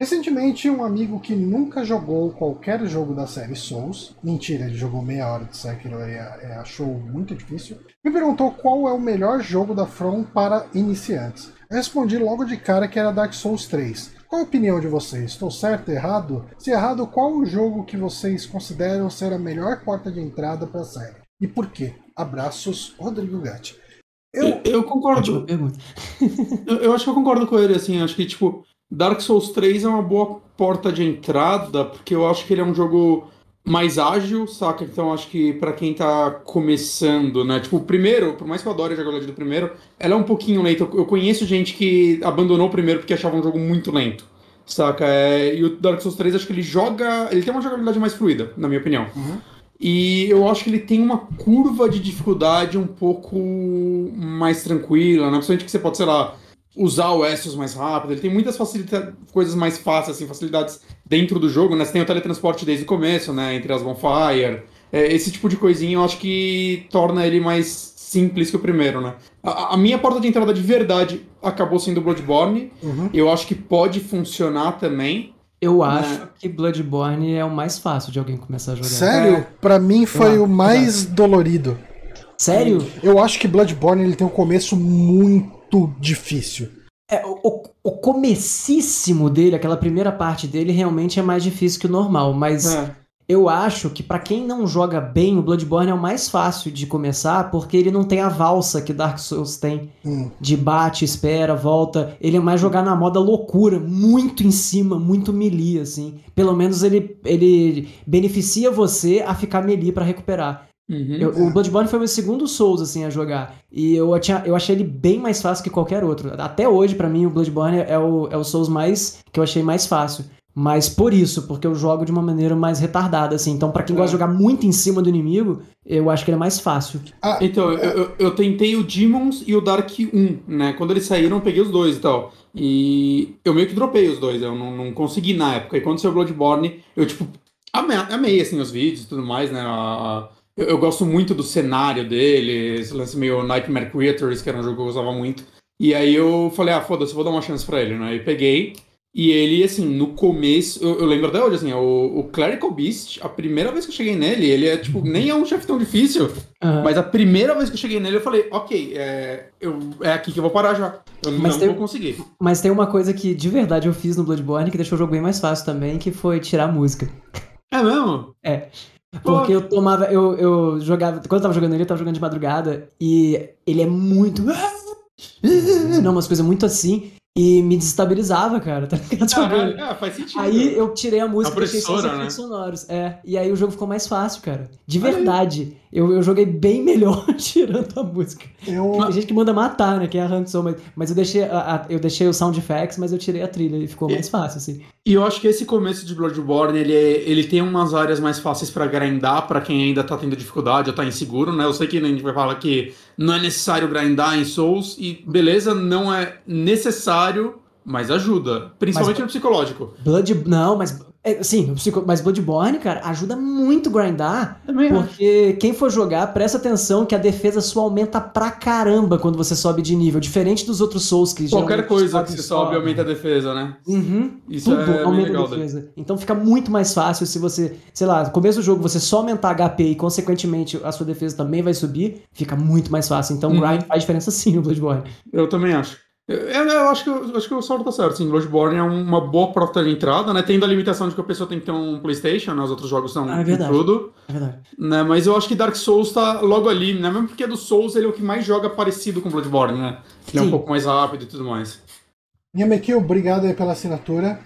Recentemente, um amigo que nunca jogou qualquer jogo da série Souls, mentira, ele jogou meia hora de Sekiro e achou muito difícil, me perguntou qual é o melhor jogo da From para iniciantes. Eu respondi logo de cara que era Dark Souls 3, qual a opinião de vocês? Estou certo, errado? Se errado, qual o jogo que vocês consideram ser a melhor porta de entrada para a série? E por quê? Abraços, Rodrigo Gatti. Eu, eu, eu concordo. eu, eu acho que eu concordo com ele, assim, acho que, tipo, Dark Souls 3 é uma boa porta de entrada, porque eu acho que ele é um jogo mais ágil, saca? Então acho que para quem tá começando, né? Tipo, o primeiro, por mais que eu adore a jogabilidade do primeiro, ela é um pouquinho lenta. Eu conheço gente que abandonou o primeiro porque achava um jogo muito lento, saca? É, e o Dark Souls 3 acho que ele joga. Ele tem uma jogabilidade mais fluida, na minha opinião. Uhum. E eu acho que ele tem uma curva de dificuldade um pouco mais tranquila, né? Principalmente que você pode, sei lá, usar o Essos mais rápido, ele tem muitas facilita coisas mais fáceis, assim, facilidades dentro do jogo, né? Você tem o teletransporte desde o começo, né? Entre as Bonfire. É, esse tipo de coisinha eu acho que torna ele mais simples que o primeiro, né? A, a minha porta de entrada de verdade acabou sendo Bloodborne. Uhum. Eu acho que pode funcionar também. Eu acho que Bloodborne é o mais fácil de alguém começar a jogar. Sério? É. Pra mim foi Ah, o mais dolorido. Sério? Eu acho que Bloodborne ele tem um começo muito difícil. É, o, o, comecíssimo dele, aquela primeira parte dele, realmente é mais difícil que o normal, mas É. eu acho que pra quem não joga bem, o Bloodborne é o mais fácil de começar, porque ele não tem a valsa que Dark Souls tem, Hum. de bate, espera, volta. Ele é mais jogar na moda loucura, muito em cima, muito melee, assim. Pelo menos ele, ele beneficia você a ficar melee pra recuperar. Uhum. Eu- o Bloodborne foi o meu segundo Souls, assim, a jogar. E eu, tinha, eu achei ele bem mais fácil que qualquer outro. Até hoje, pra mim, o Bloodborne é o, é o Souls mais que eu achei mais fácil. Mas por isso, porque eu jogo de uma maneira mais retardada, assim. Então, pra quem gosta de jogar muito em cima do inimigo, eu acho que ele é mais fácil. Então, eu, eu, eu tentei o Demons e o Dark 1, né? Quando eles saíram, eu peguei os dois e tal. E eu meio que dropei os dois, eu não, não consegui na época. E quando saiu o Bloodborne, eu, tipo, amei, amei, assim, os vídeos e tudo mais, né? A- a- eu, eu gosto muito do cenário dele, esse lance meio Nightmare Creators, que era um jogo que eu gostava muito. E aí eu falei, ah, foda-se, vou dar uma chance pra ele, né? E peguei. E ele, assim, no começo, eu, eu lembro até hoje, assim, o, o Clerical Beast, a primeira vez que eu cheguei nele, ele é, tipo, nem é um chefe tão difícil. Aham. Mas a primeira vez que eu cheguei nele, eu falei, ok, é, eu, é aqui que eu vou parar já. Eu Mas não tem- vou conseguir. Mas tem uma coisa que de verdade eu fiz no Bloodborne que deixou o jogo bem mais fácil também, que foi tirar a música. É mesmo? Porque eu tomava, eu, eu jogava, quando eu tava jogando ele, eu tava jogando de madrugada, e ele é muito. Não, umas coisas muito assim, e me desestabilizava, cara, tá ligado? Caralho, Jogando. é, faz sentido. Aí eu tirei a música A e deixei só os efeitos né? sonoros. É, e aí o jogo ficou mais fácil, cara. De aí. verdade. Eu, eu joguei bem melhor tirando a música. Eu, Tem gente que manda matar, né? Quem arranca o som, mas, mas eu, deixei a- a- eu deixei o sound effects, mas eu tirei a trilha e ficou mais fácil, assim. E eu acho que esse começo de Bloodborne, ele, é- ele tem umas áreas mais fáceis pra grindar pra quem ainda tá tendo dificuldade ou tá inseguro, né? Eu sei que a gente vai falar que não é necessário grindar em Souls, e beleza, não é necessário, mas ajuda. Principalmente Mas- no psicológico. Blood. Não, mas. É, sim, mas Bloodborne, cara, ajuda muito grindar. Também Porque quem for jogar, presta atenção que a defesa sua aumenta pra caramba quando você sobe de nível. Diferente dos outros Souls que Qualquer coisa que você sobe aumenta a defesa, né? Uhum. Isso Tudo é aumenta legal a defesa. Então fica muito mais fácil se você, sei lá, no começo do jogo você só aumentar HP e consequentemente a sua defesa também vai subir, fica muito mais fácil. Então Uhum. grind faz diferença sim no Bloodborne. Eu também acho. Eu, eu- eu acho que, eu acho que o Saulo tá certo. Sim, Bloodborne é uma boa porta de entrada, né? Tendo a limitação de que a pessoa tem que ter um PlayStation, né? Os outros jogos são Ah, é verdade. tudo. É verdade. Né? Mas eu acho que Dark Souls tá logo ali, né? Mesmo porque do Souls ele é o que mais joga parecido com Bloodborne, né? Ele é um Sim. pouco mais rápido e tudo mais. Yameki, obrigado aí pela assinatura.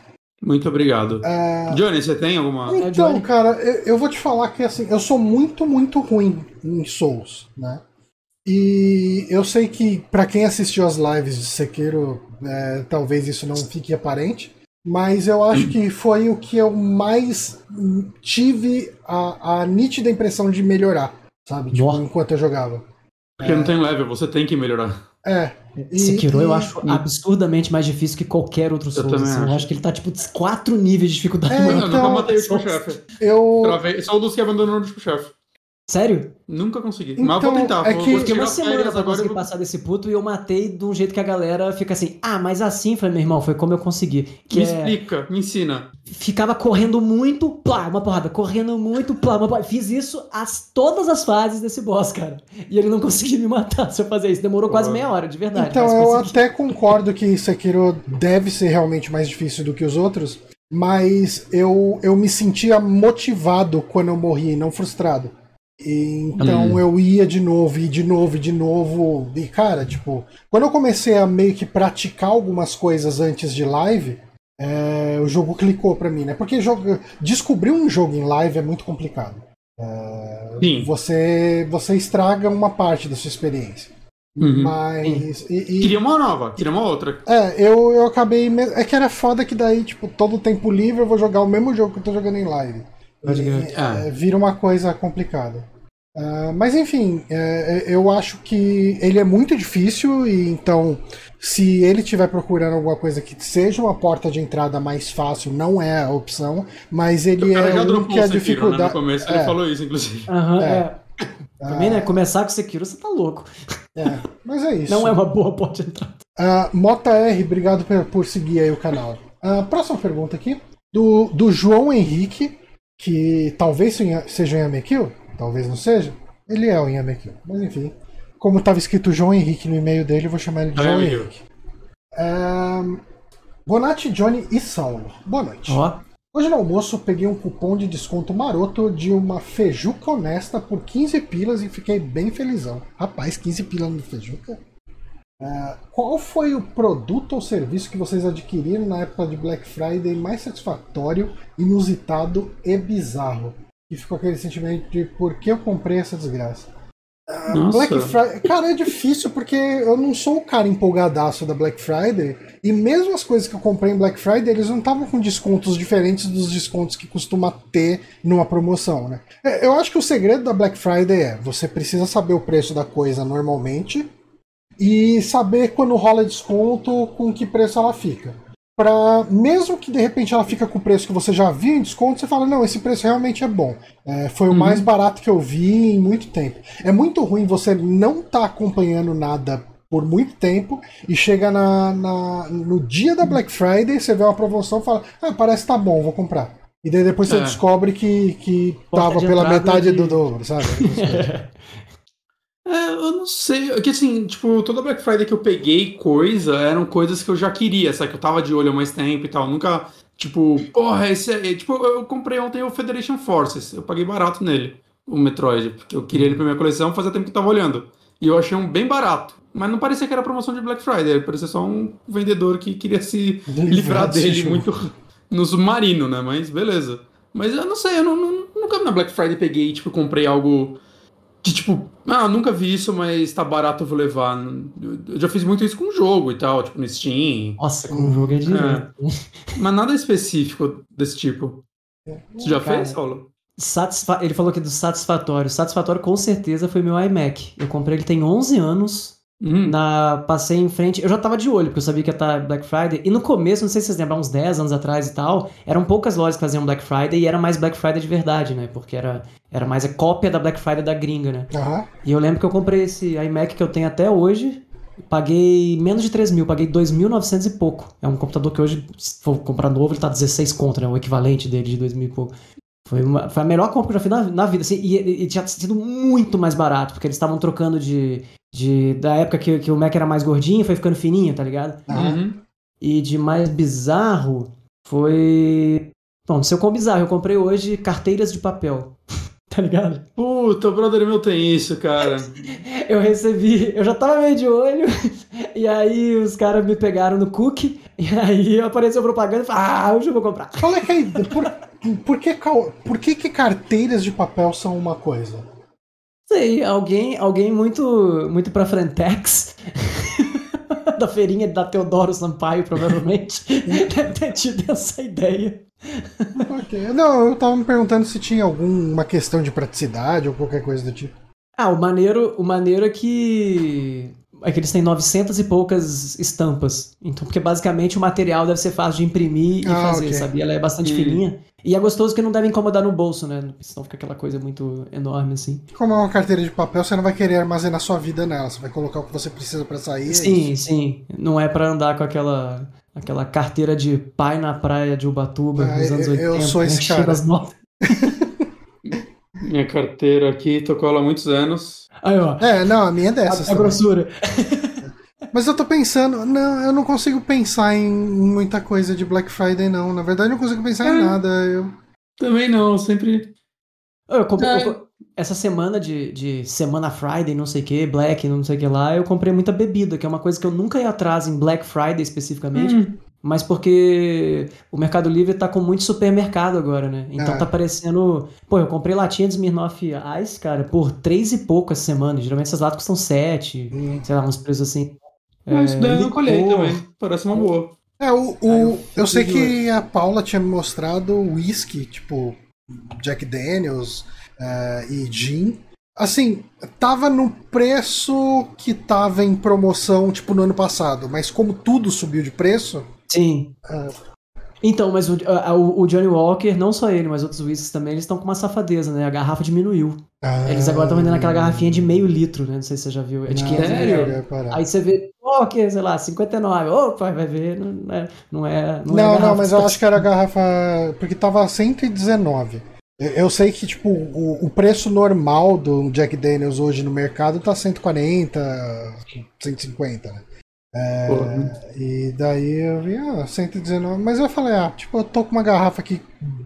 Muito obrigado. É, Johnny, você tem alguma. É, Então, Johnny. cara, eu, eu vou te falar que assim, eu sou muito, muito ruim em Souls, né? E eu sei que pra quem assistiu as lives de Sekiro, é, talvez isso não fique aparente, mas eu acho que foi o que eu mais tive a, a nítida impressão de melhorar, sabe? Tipo, enquanto eu jogava. Porque não tem level, você tem que melhorar. É. E- Sekiro eu e- acho absurdamente mais difícil que qualquer outro Souls. assim. Eu acho. acho que ele tá tipo quatro níveis de dificuldade. É, eu maior. nunca então, matei o último chefe. Eu. Travei. Sou o dos que abandonou o último chefe. Sério? Nunca consegui. Mas eu vou Então, tentar. é que- Fiquei uma semana pra agora. conseguir vou- passar desse puto e eu matei de um jeito que a galera fica assim, ah, mas assim, falei, meu irmão, foi como eu consegui. Que Me é, explica, me ensina. ficava correndo muito, plá, uma porrada, correndo muito, plá, uma porrada. Fiz isso as, todas as fases desse boss, cara. E ele não conseguia me matar se eu fazer isso. Demorou quase Pô. meia hora, de verdade. Então, mas eu consegui. até concordo que Sekiro deve ser realmente mais difícil do que os outros, mas eu, eu me sentia motivado quando eu morri, não frustrado. Então Hum. eu ia de novo, e de novo, e de novo. E cara, tipo, quando eu comecei a meio que praticar algumas coisas antes de live, é, o jogo clicou pra mim, né? Porque jogo, descobrir um jogo em live é muito complicado. Sim. Você, você estraga uma parte da sua experiência. Uhum. Mas. e- e- Queria uma nova, queria uma outra. é, eu, eu acabei. É que era foda que daí, tipo, todo tempo livre eu vou jogar o mesmo jogo que eu tô jogando em live. Pode E, crer. Ah. é, vira uma coisa complicada. Uh, mas enfim, é, é, eu acho que ele é muito difícil e então se ele estiver procurando alguma coisa que seja uma porta de entrada mais fácil, não é a opção, mas ele é um que a dificuldade. Né? No começo é. ele falou isso, inclusive. Uhum, é. é. Também, né? Começar com Sekiro, você tá louco. É, mas é isso. Não é uma boa porta de entrada. Uh, Mota R, obrigado por, por, seguir aí o canal. Uh, próxima pergunta aqui. Do, do João Henrique, que talvez seja um Yamekil, talvez não seja. Ele é um Yamekil, mas enfim como estava escrito João Henrique no e-mail dele, eu vou chamar ele de João Henrique. Um, Bonatti, Johnny e Saulo. Boa noite. Oh. Hoje no almoço peguei um cupom de desconto maroto de uma feijuca honesta por 15 pilas e fiquei bem felizão. Rapaz, 15 pilas no feijuca? Uh, qual foi o produto ou serviço que vocês adquiriram na época de Black Friday mais satisfatório, inusitado e bizarro? E ficou aquele sentimento de por que eu comprei essa desgraça? Nossa. Black Friday. Cara, é difícil porque eu não sou o cara empolgadaço da Black Friday. E mesmo as coisas que eu comprei em Black Friday, eles não estavam com descontos diferentes dos descontos que costuma ter numa promoção, né? É, eu acho que o segredo da Black Friday é você precisa saber o preço da coisa normalmente e saber quando rola desconto com que preço ela fica para mesmo que de repente ela fica com o preço que você já viu em desconto, você fala, não, esse preço realmente é bom. É, foi o uhum. mais barato que eu vi em muito tempo. É muito ruim você não estar tá acompanhando nada por muito tempo e chega na, na, no dia da Black Friday, você vê uma promoção e fala, ah, parece que tá bom, vou comprar. E daí depois você é. descobre que, que tava pela metade de... do dobro, sabe? É, eu não sei. É que assim, tipo, toda Black Friday que eu peguei coisa eram coisas que eu já queria, sabe? Que eu tava de olho há mais tempo e tal. Nunca, tipo, porra, esse é. Tipo, eu comprei ontem o Federation Forces. Eu paguei barato nele, o Metroid, porque eu queria ele pra minha coleção, fazia tempo que eu tava olhando. E eu achei um bem barato. Mas não parecia que era promoção de Black Friday, parecia só um vendedor que queria se livrar dele muito no submarino, né? Mas beleza. Mas eu não sei, eu não, não, nunca na Black Friday peguei, tipo, comprei algo que tipo, ah, nunca vi isso, mas tá barato, eu vou levar. Eu já fiz muito isso com jogo e tal, tipo no Steam. Nossa, com um jogo é direto. É. Mas nada específico desse tipo. Você já Cara, fez, Paulo? Satisfa ele falou aqui do satisfatório. Satisfatório com certeza foi meu iMac. Eu comprei ele tem 11 anos. Hum. Na, passei em frente, eu já tava de olho, porque eu sabia que ia estar Black Friday. E no começo, não sei se vocês lembram, uns 10 anos atrás e tal, eram poucas lojas que faziam Black Friday e era mais Black Friday de verdade, né? Porque era, era mais a cópia da Black Friday da gringa, né? Uhum. E eu lembro que eu comprei esse iMac que eu tenho até hoje. Paguei menos de 3 mil, paguei 2.900 e pouco. É um computador que hoje, se for comprar novo, ele tá 16 conto, né? O equivalente dele de 2 mil e pouco. Foi, uma, foi a melhor compra que eu já fiz na, na vida, assim, e, e, tinha sido muito mais barato, porque eles estavam trocando de, de. Da época que, que o Mac era mais gordinho, foi ficando fininho, tá ligado? Uhum. E de mais bizarro foi. Bom, se eu com bizarro, eu comprei hoje carteiras de papel. tá ligado? Puta, o brother meu tem isso, cara. eu recebi, eu já tava meio de olho, e aí os caras me pegaram no cookie, e aí apareceu propaganda e falei, ah, hoje eu vou comprar. Qual é que é por, por, que, por que, que carteiras de papel são uma coisa? Sei, alguém, alguém muito, muito pra Frentex. da feirinha da Teodoro Sampaio, provavelmente, deve ter tido essa ideia. Okay. Não, eu tava me perguntando se tinha alguma questão de praticidade ou qualquer coisa do tipo. Ah, o maneiro, o maneiro é que é que eles têm 900 e poucas estampas. Então, porque basicamente o material deve ser fácil de imprimir e ah, fazer, okay. sabe? Ela é bastante fininha. E é gostoso que não deve incomodar no bolso, né? Senão fica aquela coisa muito enorme assim. Como é uma carteira de papel, você não vai querer armazenar sua vida nela. Você vai colocar o que você precisa para sair. É sim, é sim. Não é para andar com aquela aquela carteira de pai na praia de Ubatuba ah, nos anos 80. Eu sou esse né? cara. Minha carteira aqui, tocou ela há muitos anos. Aí, ó. É, não, a minha é dessas. A, a grossura. Mas eu tô pensando, não, eu não consigo pensar em muita coisa de Black Friday, não. Na verdade, eu não consigo pensar é, em nada. Eu... Também não, sempre. Eu comprei, é. eu, essa semana de, de Semana Friday, não sei o que, Black, não sei o que lá, eu comprei muita bebida, que é uma coisa que eu nunca ia atrás em Black Friday especificamente. Hum mas porque o Mercado Livre tá com muito supermercado agora, né? Então é. tá parecendo. Pô, eu comprei latinha de Smirnoff Ice, cara, por três e poucas semanas. Geralmente essas latas custam sete, hum. sei lá, uns preços assim. Mas é, daí eu colhei também. Parece uma boa. É, o, o eu, eu sei que a Paula tinha me mostrado whisky, tipo Jack Daniels uh, e gin. Assim, tava no preço que tava em promoção, tipo, no ano passado, mas como tudo subiu de preço. Sim. Então, mas o, a- o, o Johnny Walker, não só ele, mas outros whiskies também, eles estão com uma safadeza, né? A garrafa diminuiu. Ah, Eles agora estão vendendo aquela garrafinha de meio litro, né? Não sei se você já viu. É de não, 500 Sério? ml. Aí você vê, Walker, sei lá, 59. Opa, vai ver, não é. Não, é, não, é Não, não, garrafa mas eu acho que era a garrafa. Porque tava 119. Eu, eu sei que, tipo, o, o preço normal do Jack Daniels hoje no mercado tá 140, 150, né? É, Porra. e daí eu vi, ah, 119. Mas eu falei, ah, tipo, eu tô com uma garrafa aqui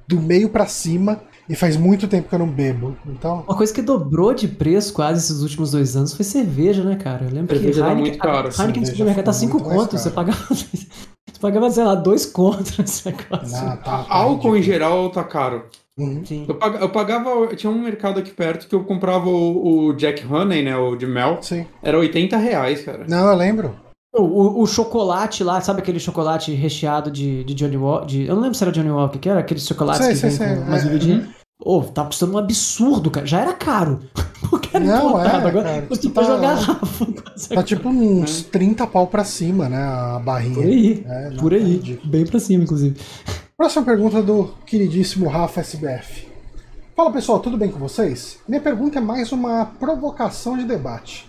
do meio pra cima e faz muito tempo que eu não bebo. Então. Uma coisa que dobrou de preço quase esses últimos dois anos foi cerveja, né, cara? Eu lembro Cerveja que tá Heineken, muito caro, a Heineken no cerveja supermercado tá foi 5 muito mais contos, você pagava, você pagava, sei lá, dois contos nesse negócio. Ah, tá, tá Álcool em geral tá caro. Uhum. Sim. Eu paga- eu pagava, tinha um mercado aqui perto que eu comprava o, o Jack Honey, né, o de mel, Sim. era 80 reais, cara. Não, eu lembro. O, o- chocolate lá, sabe aquele chocolate recheado de, de Johnny Walker? De, eu não lembro se era Johnny Walker, que era aquele chocolate que sei, vem sei, com umas é. Ô, tá custando um absurdo, cara. Já era caro. Porque era Não, importado. é, Agora cara, custa tá- pra jogar garrafa. Tá tipo uns 30 pau pra cima, né? A barrinha. Por aí. É, Por aí. ridículo. Bem pra cima, inclusive. Próxima pergunta do queridíssimo Rafa SBF. Fala pessoal, tudo bem com vocês? Minha pergunta é mais uma provocação de debate.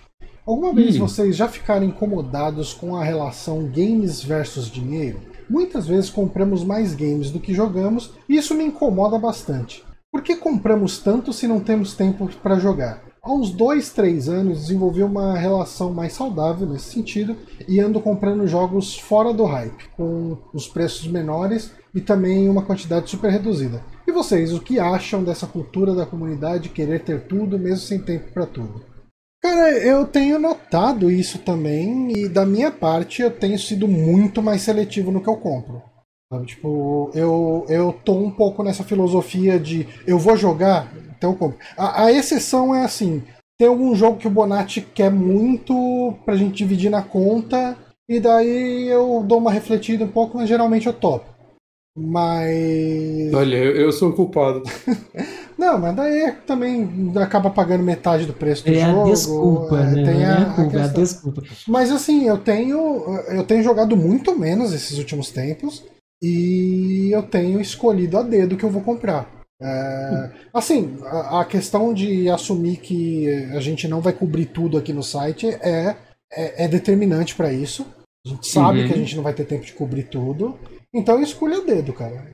Alguma vez Hum. vocês já ficaram incomodados com a relação games versus dinheiro? Muitas vezes compramos mais games do que jogamos e isso me incomoda bastante. Por que compramos tanto se não temos tempo para jogar? Há uns dois, três anos desenvolvi uma relação mais saudável nesse sentido e ando comprando jogos fora do hype, com os preços menores e também uma quantidade super reduzida. E vocês, o que acham dessa cultura da comunidade querer ter tudo mesmo sem tempo para tudo? Cara, eu tenho notado isso também e da minha parte eu tenho sido muito mais seletivo no que eu compro. Sabe? Tipo, eu, eu tô um pouco nessa filosofia de eu vou jogar, então eu compro. A, a exceção é assim: tem algum jogo que o Bonatti quer muito pra gente dividir na conta, e daí eu dou uma refletida um pouco, mas geralmente eu topo. Mas. Olha, eu, eu sou o culpado. Não, mas daí também acaba pagando metade do preço do É jogo. a desculpa, é, né? tem Não é a- a a culpa, é a questão. desculpa. Mas assim, eu tenho eu tenho jogado muito menos esses últimos tempos e eu tenho escolhido a dedo o que eu vou comprar. É, assim, a, a questão de assumir que a gente não vai cobrir tudo aqui no site é, é, é determinante para isso. A gente sabe Uhum. que a gente não vai ter tempo de cobrir tudo. Então eu escolho a dedo, cara.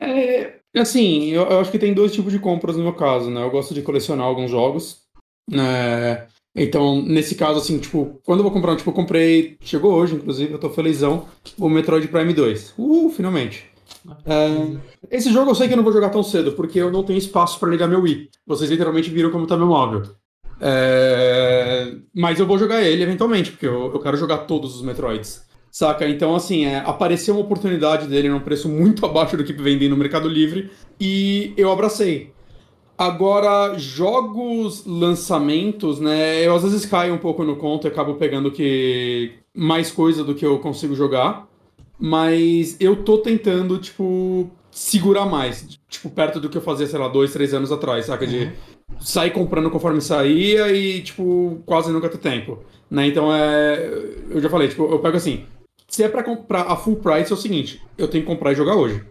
É, assim, eu, eu acho que tem dois tipos de compras no meu caso, né? Eu gosto de colecionar alguns jogos. né? Então, nesse caso, assim, tipo, quando eu vou comprar um, tipo, eu comprei, chegou hoje, inclusive, eu tô felizão, o Metroid Prime 2. Uh, finalmente. É, esse jogo eu sei que eu não vou jogar tão cedo, porque eu não tenho espaço pra ligar meu Wii. Vocês literalmente viram como tá meu móvel. É, mas eu vou jogar ele eventualmente, porque eu, eu quero jogar todos os Metroids. Saca? Então, assim, é, apareceu uma oportunidade dele num preço muito abaixo do que vendem no Mercado Livre e eu abracei. Agora, jogos, lançamentos, né? Eu às vezes caio um pouco no conto e acabo pegando que mais coisa do que eu consigo jogar. Mas eu tô tentando, tipo, segurar mais. Tipo, perto do que eu fazia, sei lá, dois, três anos atrás, saca? De sair comprando conforme saía e, tipo, quase nunca ter tempo. Né? Então é. Eu já falei, tipo, eu pego assim. Se é pra comprar a full price, é o seguinte: eu tenho que comprar e jogar hoje.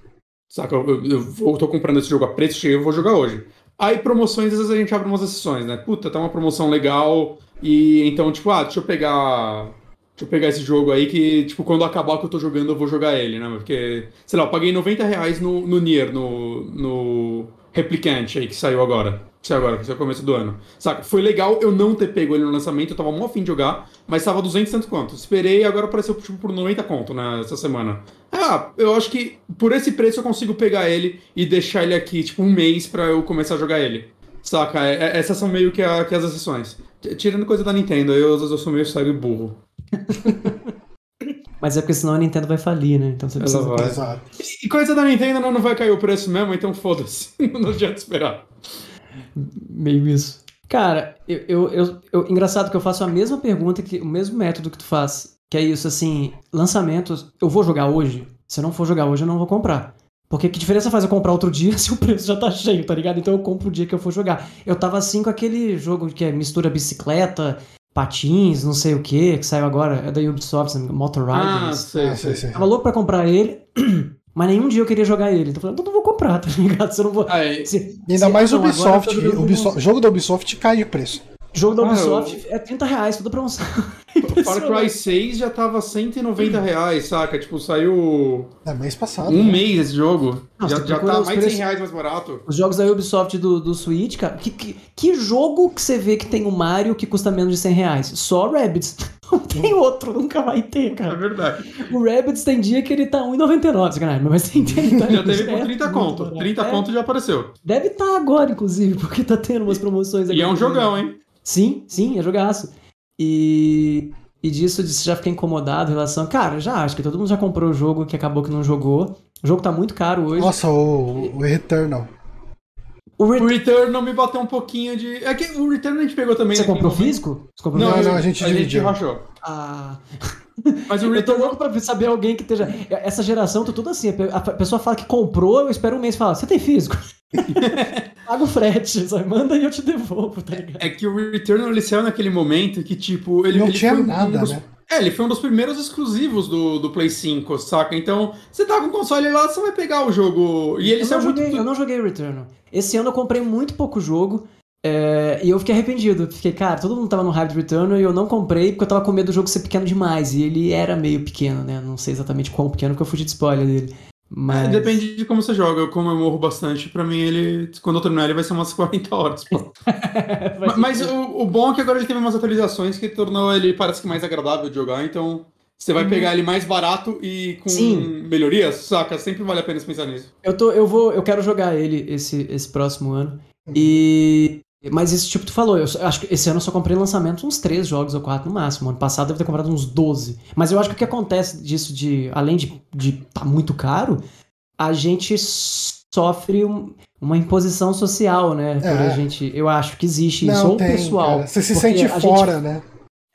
Saca? Eu, eu, eu tô comprando esse jogo a preço cheio, eu vou jogar hoje. Aí promoções, às vezes a gente abre umas exceções, né? Puta, tá uma promoção legal. E então, tipo, ah, deixa eu pegar. Deixa eu pegar esse jogo aí que, tipo, quando acabar o que eu tô jogando, eu vou jogar ele, né? Porque, sei lá, eu paguei 90 reais no, no Nier, no, no Replicante aí que saiu agora. Que saiu agora, que saiu no começo do ano. Saca? Foi legal eu não ter pego ele no lançamento, eu tava mó afim de jogar, mas tava 200 e tanto quanto. Esperei e agora apareceu tipo, por 90 conto né, essa semana. Ah, eu acho que por esse preço eu consigo pegar ele e deixar ele aqui, tipo, um mês pra eu começar a jogar ele. Saca? É- é- essas são meio que, a- que as exceções. Tirando coisa da Nintendo, eu, às vezes eu sou meio cego e burro. Mas é porque senão a Nintendo vai falir, né? Então você Ela precisa. vai. Exato. E coisa da Nintendo não, não vai cair o preço mesmo, então foda-se. não adianta esperar. Meio isso. Cara, eu, eu, eu, eu- engraçado que eu faço a mesma pergunta, que o mesmo método que tu faz. Que é isso, assim, lançamentos, eu vou jogar hoje? Se eu não for jogar hoje, eu não vou comprar. Porque que diferença faz eu comprar outro dia se o preço já tá cheio, tá ligado? Então eu compro o dia que eu for jogar. Eu tava assim com aquele jogo que é mistura bicicleta, patins, não sei o que, que saiu agora, é da Ubisoft, Motor Ah, Riders. sei, Ah, sei. sei, sei. Tava louco pra comprar ele, mas nenhum dia eu queria jogar ele. Então eu falei, então não vou comprar, tá ligado? Se eu não vou. E- se- ainda se- mais agora Ubisoft, jogando Ubisoft. Jogo da Ubisoft cai de preço. Jogo da Ah, Ubisoft é 30 reais, tudo promoção. Far Cry 6 já tava 190 reais, saca? Tipo, saiu É mês passado. um né? mês esse jogo. Não, já já tá mais de 100 preços- reais mais barato. Os jogos da Ubisoft do, do Switch, cara, que, que, que jogo que você vê que tem o Mario que custa menos de 100 reais? Só Rabbids. Não tem outro, nunca vai ter, É cara. verdade. O Rabbids tem dia que ele tá 1,99, sacanagem, mas tem dia que ele tá Já teve é por 30 muito conto. barato. 30 É, conto já apareceu. Deve estar agora, inclusive, porque tá tendo umas promoções E é um jogão, hein? Sim, sim, é jogaço. E, e disso de já ficar incomodado em relação. Cara, já acho que todo mundo já comprou o jogo que acabou que não jogou. O jogo tá muito caro hoje. Nossa, o, o Returnal. o Re- O Return não me bateu um pouquinho de. É que o Return a gente pegou também. Você comprou físico? Você comprou Não, Não, físico? não, a gente a gente dividiu. rachou. Ah. Mas o Eu tô Return. louco pra saber alguém que esteja. Essa geração tá tudo assim. A pessoa fala que comprou, eu espero um mês e fala: Você tem físico? Paga o frete, só manda e eu te devolvo, tá ligado? É que o Returnal ele saiu naquele momento que, tipo, ele. Não ele tinha foi um nada, dos- né? É, ele foi um dos primeiros exclusivos do, do Play 5, saca? Então, você tá com o console lá, você vai pegar o jogo. E ele Eu não, saiu muito. joguei, eu não joguei Returnal. Esse ano eu comprei muito pouco jogo. É, e eu fiquei arrependido. Fiquei, cara, todo mundo tava no hype de Returnal e eu não comprei porque eu tava com medo do jogo ser pequeno demais. E ele era meio pequeno, né? Não sei exatamente quão pequeno porque eu fugi de spoiler dele. Mas. É, Depende de como você joga. Como eu morro bastante, pra mim ele. Quando eu terminar, ele vai ser umas 40 horas. Mas ser- o, o bom é que agora ele teve umas atualizações que tornou ele parece que mais agradável de jogar, então. Você vai pegar ele mais barato e com Uhum. Sim. melhorias, saca? Sempre vale a pena pensar nisso. Eu, tô, eu vou, eu quero jogar ele esse, esse próximo ano. E. Mas esse tipo tu falou, eu acho que esse ano eu só comprei lançamento uns três jogos ou quatro no máximo. Ano passado eu devo ter comprado uns 12. Mas eu acho que o que acontece disso de. Além de de tá muito caro, a gente sofre um- uma imposição social, né? Por É. a gente. Eu acho que existe isso. Não Ou tem, pessoal. cara. Você se sente a gente- fora, né?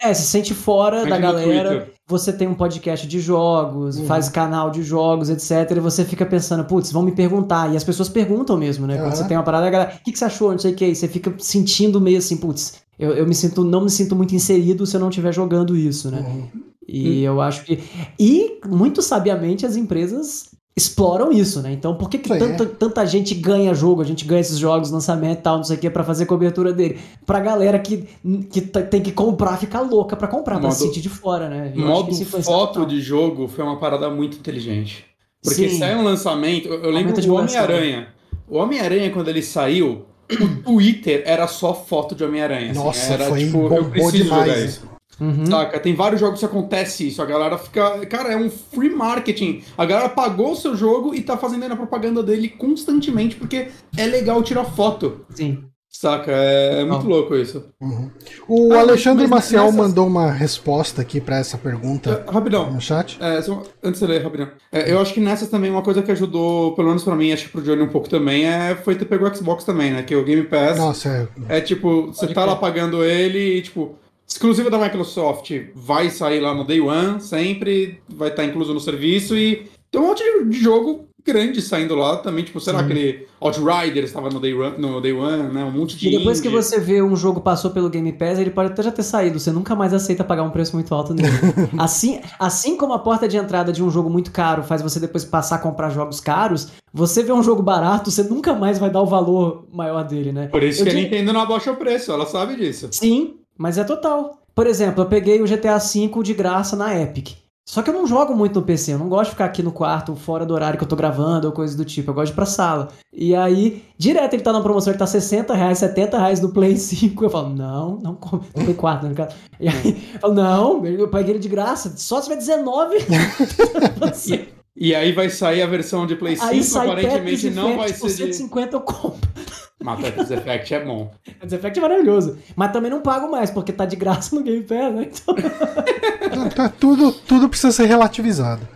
É, se sente fora Mas da galera. Twitter. Você tem um podcast de jogos, Uhum. faz canal de jogos, etc. E você fica pensando, putz, vão me perguntar. E as pessoas perguntam mesmo, né? Quando Aham. você tem uma parada, a galera, o que, que você achou? Não sei o que. E você fica sentindo meio assim, putz, eu, eu me sinto, não me sinto muito inserido se eu não estiver jogando isso, né? Uhum. E eu acho que. E, muito sabiamente, as empresas exploram isso, né? Então, por que, que aí, tanta, tanta gente ganha jogo, a gente ganha esses jogos, lançamento e tal, não sei o que, pra fazer cobertura dele? Pra galera que, que tem que comprar, ficar louca pra comprar, pra Modo- se sentir de fora, né? Eu acho que modo foto total. de jogo foi uma parada muito inteligente. Porque Sim. saiu um lançamento. Eu eu lembro do. Homem-Aranha. O Homem-Aranha, quando ele saiu, o Twitter era só foto de Homem-Aranha. assim, Nossa, era foi tipo, eu preciso demais, jogar isso. Uhum. Saca? Tem vários jogos que acontece isso. A galera fica. Cara, é um free marketing. A galera pagou o seu jogo e tá fazendo a propaganda dele constantemente porque é legal tirar foto. Sim. Saca? É, é muito louco isso. Uhum. O Ah, Alexandre Maciel nessas- mandou uma resposta aqui pra essa pergunta É, rapidão. no chat. É, só- antes de ler, rapidão. É, eu acho que nessas também uma coisa que ajudou, pelo menos pra mim, acho que pro Johnny um pouco também, é, foi ter pego o Xbox também, né? Que o Game Pass Nossa, é, é tipo, você Pode tá lá pagando ele e, tipo, exclusivo da Microsoft, vai sair lá no Day One, sempre, vai estar incluso no serviço e tem um monte de jogo grande saindo lá também, tipo, sei lá, Sim. aquele Outriders estava no Day One, no Day One, né? Um monte de E depois que indie. você vê um jogo passou pelo Game Pass, ele pode até já ter saído. Você nunca mais aceita pagar um preço muito alto nele. assim, assim como a porta de entrada de um jogo muito caro faz você depois passar a comprar jogos caros, você vê um jogo barato, você nunca mais vai dar o valor maior dele, né? Por isso Eu que a diria- Nintendo não abaixa o preço, ela sabe disso. Sim, mas é total. Por exemplo, eu peguei o GTA V de graça na Epic. Só que eu não jogo muito no PC, eu não gosto de ficar aqui no quarto, fora do horário que eu tô gravando ou coisa do tipo, eu gosto de ir pra sala. E aí, direto ele tá na promoção, ele tá 60 reais, 70 reais no Play 5. Eu falo, não, não compre. No Play 4, né, caso. E aí, eu falo, não, eu peguei ele de graça, só se tiver 19. Você- E aí vai sair a versão de Play 5, aí sai aparentemente não vai ser de... 150 eu compro. Mas Tetris Effect é bom. Tetris Effect é maravilhoso. Mas também não pago mais, porque tá de graça no Game Pass, né? Então... tá- tá tudo, tudo precisa ser relativizado.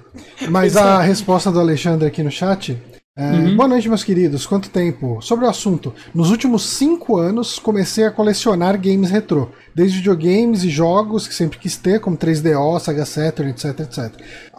Mas a resposta do Alexandre aqui no chat. é, Uhum. Boa noite, meus queridos. Quanto tempo? Sobre o assunto. Nos últimos cinco anos, comecei a colecionar games retrô. Desde videogames e jogos que sempre quis ter, como 3DO, Sega Saturn, etc, etc.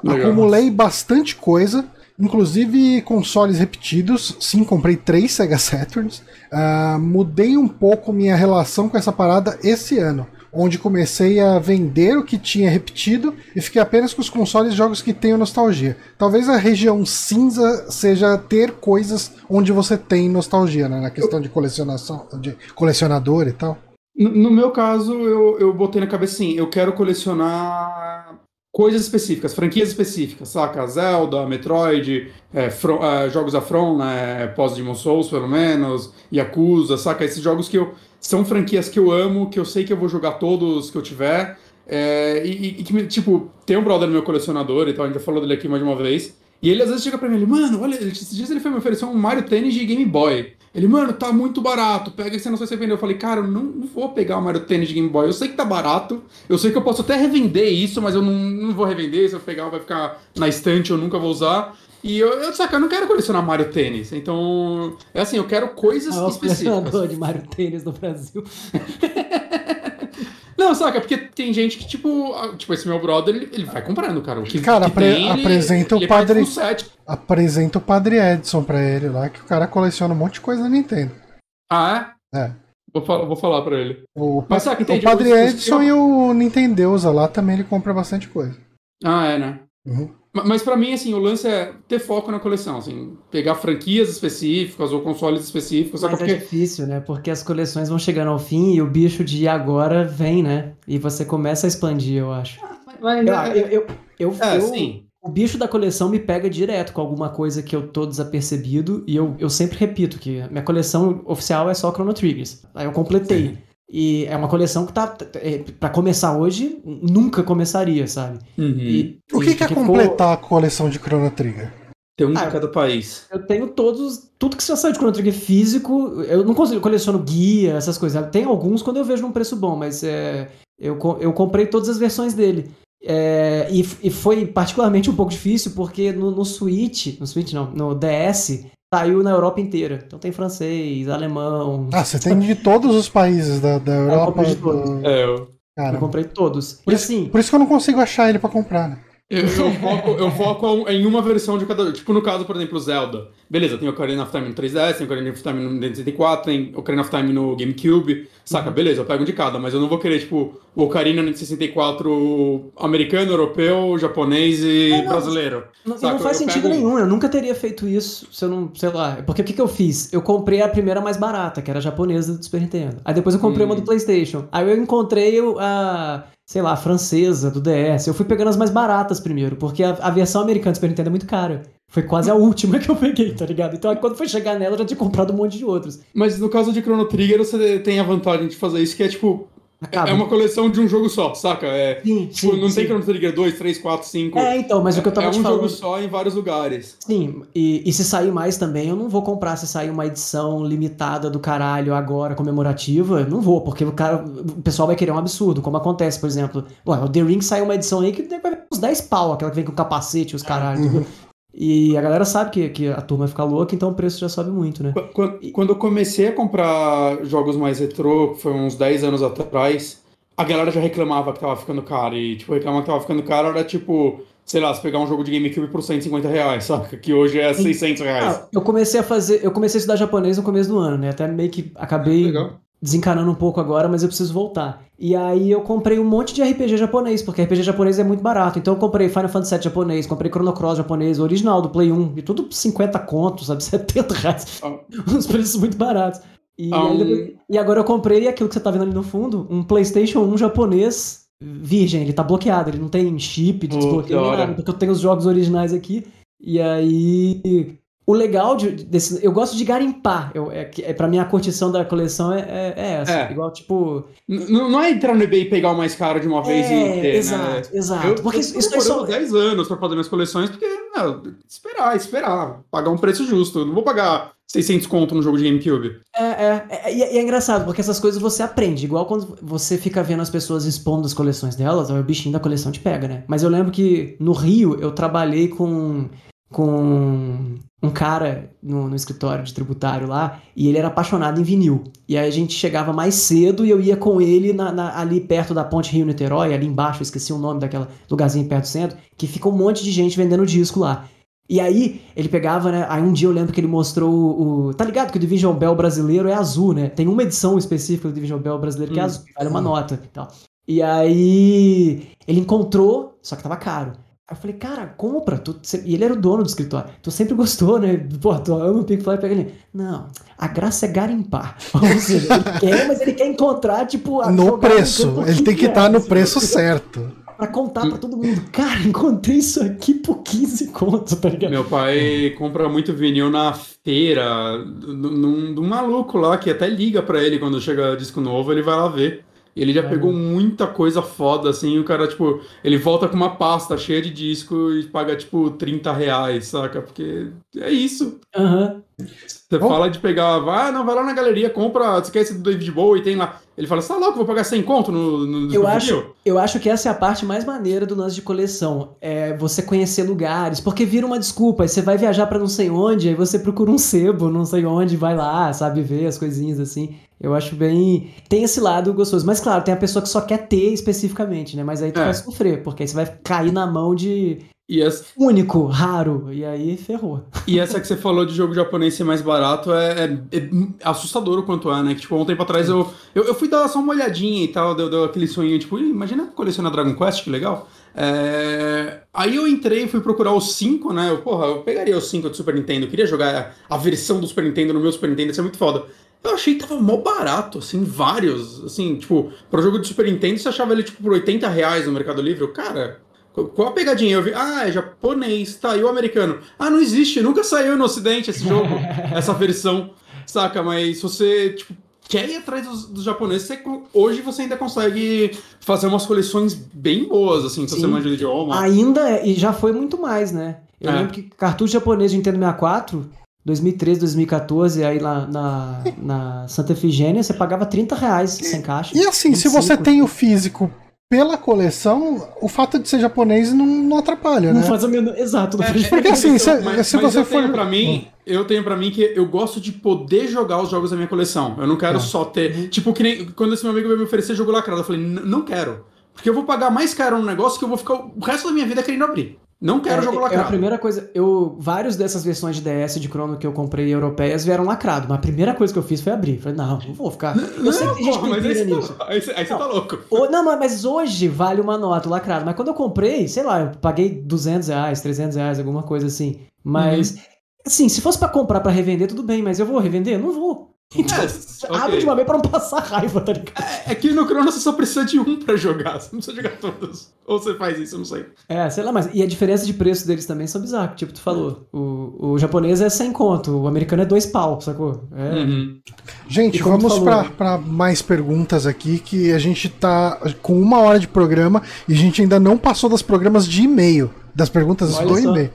Legal. Acumulei bastante coisa inclusive consoles repetidos. Sim, comprei três Sega Saturns. Uh, mudei um pouco minha relação com essa parada esse ano onde comecei a vender o que tinha repetido e fiquei apenas com os consoles e jogos que tenho nostalgia. Talvez a região cinza seja ter coisas onde você tem nostalgia, né? Na questão de colecionação, de colecionador e tal. No, meu caso, eu, eu botei na cabeça assim, eu quero colecionar coisas específicas, franquias específicas, saca? Zelda, Metroid, é, From, é, jogos da From, né? Pós-Demon Souls, pelo menos, Yakuza, saca? Esses jogos que eu são franquias que eu amo, que eu sei que eu vou jogar todos que eu tiver. É, e, e, que, tipo, tem um brother meu colecionador e tal, a gente já falou dele aqui mais de uma vez. E ele às vezes chega pra mim, ele, mano, olha, esses dias ele foi me oferecer um Mario Tennis de Game Boy. Ele, mano, tá muito barato, pega esse não sei se você vendeu. Eu falei, cara, eu não, não vou pegar o Mario Tennis de Game Boy. Eu sei que tá barato, eu sei que eu posso até revender isso, mas eu não, não vou revender. Se eu pegar, vai ficar na estante, eu nunca vou usar. E eu, eu, saca, eu não quero colecionar Mario Tênis. Então, é assim, eu quero coisas é específicas. de Mario Tênis no Brasil. Não, saca? Porque tem gente que, tipo, tipo, esse meu brother, ele, ele vai comprando, cara. O que, cara, que apre tem, apresenta ele, o padre. Apresenta o padre Edson pra ele lá, que o cara coleciona um monte de coisa na Nintendo. Ah, é? É. Vou, falar, vou falar pra ele. O, Mas, saca, o padre Edson e o Nintendeusa lá também ele compra bastante coisa. Ah, é, né? Uhum. Mas para mim, assim, o lance é ter foco na coleção, assim, pegar franquias específicas ou consoles específicos. Mas porque... é difícil, né? Porque as coleções vão chegando ao fim e o bicho de agora vem, né? E você começa a expandir, eu acho. Mas, eu, é- eu, eu, eu, é, eu sim. O bicho da coleção me pega direto com alguma coisa que eu tô desapercebido e eu, eu sempre repito que minha coleção oficial é só Chrono Triggers. Aí eu completei. Sim. E é uma coleção que tá. É, para começar hoje, nunca começaria, sabe? Uhum. E, o que, que é completar ficou... a coleção de Chrono Trigger? Tem um de ah, cada país. Eu tenho todos. Tudo que já saiu de Chrono Trigger físico. Eu não consigo, coleciono guia, essas coisas. Tem alguns quando eu vejo num preço bom, mas é, eu, eu comprei todas as versões dele. É, e, e foi particularmente um pouco difícil porque no, no Switch, no Switch não, no DS, saiu na Europa inteira. Então tem francês, alemão. Ah, você tem de todos os países da, da Europa. Eu comprei de todos. É, eu... eu comprei todos. Por, e, isso, assim, por isso que eu não consigo achar ele para comprar, né? Eu, eu, foco, eu foco em uma versão de cada. Tipo, no caso, por exemplo, Zelda. Beleza, tem Ocarina of Time no 3DS, tem Ocarina of Time no Nintendo 64, tem Ocarina of Time no GameCube. Saca, uhum. beleza, eu pego um de cada, mas eu não vou querer, tipo, o Ocarina no 64 americano, europeu, japonês e é, não, brasileiro. Não, não faz eu sentido pego... nenhum, eu nunca teria feito isso se eu não, sei lá. Porque o que, que eu fiz? Eu comprei a primeira mais barata, que era a japonesa do Super Nintendo. Aí depois eu comprei hum. uma do PlayStation. Aí eu encontrei a sei lá, francesa, do DS. Eu fui pegando as mais baratas primeiro, porque a, a versão americana do Super Nintendo é muito cara. Foi quase a última que eu peguei, tá ligado? Então quando foi chegar nela, eu já tinha comprado um monte de outros. Mas no caso de Chrono Trigger, você tem a vantagem de fazer isso, que é tipo, Acaba. É uma coleção de um jogo só, saca? É, sim, tipo, sim, não sim. tem Chrono Trigger 2, 3, 4, 5. É, então, mas é, o que eu tava é te um falando... jogo só em vários lugares. Sim, e, e se sair mais também, eu não vou comprar se sair uma edição limitada do caralho agora, comemorativa. Não vou, porque o, cara, o pessoal vai querer um absurdo, como acontece, por exemplo. Ué, o The Ring saiu uma edição aí que vai uns 10 pau, aquela que vem com capacete, os caralho. Uhum. E a galera sabe que, que a turma vai ficar louca, então o preço já sobe muito, né? Quando, quando eu comecei a comprar jogos mais retrô, foi uns 10 anos atrás, a galera já reclamava que tava ficando caro. E, tipo, reclamar que tava ficando caro era tipo, sei lá, se pegar um jogo de GameCube por 150 reais, saca? Que hoje é 600 reais. Ah, eu comecei a fazer, eu comecei a estudar japonês no começo do ano, né? Até meio que acabei Legal. Desencanando um pouco agora, mas eu preciso voltar. E aí eu comprei um monte de RPG japonês, porque RPG japonês é muito barato. Então eu comprei Final Fantasy VII japonês, comprei Chrono Cross japonês, original do Play 1, e tudo 50 contos, sabe? 70 reais. Oh. Uns preços muito baratos. E, um... depois, e, agora eu comprei aquilo que você tá vendo ali no fundo, um PlayStation 1 japonês virgem, ele tá bloqueado, ele não tem chip de desbloqueio nem nada, porque eu tenho os jogos originais aqui. E aí o legal de, desse. Eu gosto de garimpar. Eu, é, é, pra mim, a curtição da coleção é, é, é essa. É. Igual, tipo. N não é entrar no eBay e pegar o mais caro de uma vez é, e ter, exato, né? Exato, eu, Porque eu isso, é só. 10 anos pra fazer minhas coleções, porque, não, esperar, esperar. Pagar um preço justo. Eu não vou pagar 600 conto no jogo de GameCube. É, é, é, e é, é, engraçado, porque essas coisas você aprende. Igual quando você fica vendo as pessoas expondo as coleções delas, o bichinho da coleção te pega, né? Mas eu lembro que no Rio eu trabalhei com com um cara no, no, escritório de tributário lá e ele era apaixonado em vinil. E aí a gente chegava mais cedo e eu ia com ele na, na, ali perto da Ponte Rio-Niterói, ali embaixo, esqueci o nome daquela lugarzinho perto do centro, que fica um monte de gente vendendo disco lá. E aí, ele pegava, né? Aí um dia eu lembro que ele mostrou o. tá ligado que o Division Bell brasileiro é azul, né? Tem uma edição específica do Division Bell brasileiro que é Hum. azul, vale uma nota e tal. E aí, ele encontrou, só que tava caro. Aí eu falei, cara, compra. Tu... E ele era o dono do escritório. Tu sempre gostou, né? Pô, tu ama o Pink Floyd, pega ele. Não, a graça é garimpar. Ou seja, ele quer, mas ele quer encontrar, tipo, a No preço. canto Ele tem que estar no assim, preço certo. Pra contar pra todo mundo. Cara, encontrei isso aqui por 15 contos, tá ligado? Meu pai compra muito vinil na feira, num maluco lá que até liga pra ele quando chega disco novo, ele vai lá ver. E ele já É. pegou muita coisa foda, assim, o cara, tipo, ele volta com uma pasta cheia de disco e paga, tipo, 30 reais, saca? Porque é isso. Aham. Você Bom. fala de pegar, vai, não, vai lá na galeria, compra, você quer esse do David Bowie, tem lá. Ele fala, tá louco, vou pagar 100 conto no, no Eu acho, vinil?" eu acho que essa é a parte mais maneira do lance de coleção. É você conhecer lugares, porque vira uma desculpa. Aí você vai viajar pra não sei onde, aí você procura um sebo, não sei onde, vai lá, sabe, ver as coisinhas assim. Eu acho bem. Tem esse lado gostoso. Mas claro, tem a pessoa que só quer ter especificamente, né? Mas aí tu É. vai sofrer, porque aí você vai cair na mão de E essa, único, raro, e aí ferrou. E essa que você falou de jogo japonês ser mais barato é, é- é assustador o quanto é, né? Que, tipo, um tempo atrás eu, eu, eu fui dar só uma olhadinha e tal, deu, deu aquele sonho, tipo, "Ih, imagina colecionar Dragon Quest, que legal. É, Aí eu entrei e fui procurar os 5, né? Eu, porra, eu pegaria os 5 do Super Nintendo, eu queria jogar a versão do Super Nintendo no meu Super Nintendo, isso é muito foda. Eu achei que tava mó barato, assim, vários. Assim, tipo, pro jogo de Super Nintendo você achava ele, tipo, por 80 reais no Mercado Livre. Eu, cara, qual- a pegadinha? Eu vi, ah, é japonês, tá, e o americano? Ah, não existe, nunca saiu no ocidente esse jogo, essa versão, saca? Mas se você, tipo, quer ir atrás dos, dos japoneses, você hoje você ainda consegue fazer umas coleções bem boas, assim, se você Sim. manja o idioma. Ainda, é- e já foi muito mais, né? Eu É. lembro que cartucho japonês de Nintendo 64, 2013, 2014, aí lá na, na Santa Efigênia, você pagava 30 reais sem caixa. E assim, se 25. você tem o físico pela coleção, o fato de ser japonês não, não atrapalha, Não né? faz o menor... Exato, não É, faz é, Porque é assim, questão, se- mas, se mas você eu tenho for- pra mim, eu tenho para mim que eu gosto de poder jogar os jogos da minha coleção. Eu não quero Tá. só ter, tipo que nem quando esse meu amigo veio me oferecer jogo lacrado, eu falei, "N- não quero, porque eu vou pagar mais caro num negócio que eu vou ficar o resto da minha vida querendo abrir. Não quero É, jogo é a lacrado. primeira coisa, eu vários dessas versões de DS de Chrono que eu comprei europeias vieram lacrado, mas a primeira coisa que eu fiz foi abrir. Falei, não, não vou ficar. Eu sei que tem gente porra, que mas aí você, nisso. tá, aí, aí você tá louco. Ou- não, mas- hoje vale uma nota, o lacrado. Mas quando eu comprei, sei lá, eu paguei 200 reais, 300 reais, alguma coisa assim. Mas, Uhum. assim, se fosse pra comprar pra revender, tudo bem, mas eu vou revender? Não vou. Então, É, abre de uma vez pra não passar raiva, tá ligado? É que no Chrono você só precisa de um pra jogar, você não precisa jogar todos. Ou você faz isso, eu não sei. É, sei lá, mas. E a diferença de preço deles também são bizarros. Tipo, tu falou, o, o japonês é 100 conto, o americano é 2 pau, sacou? É. Uhum. Gente, vamos pra né? pra mais perguntas aqui, que a gente tá com uma hora de programa e a gente ainda não passou das programas de e-mail. Das perguntas Olha do só. e-mail.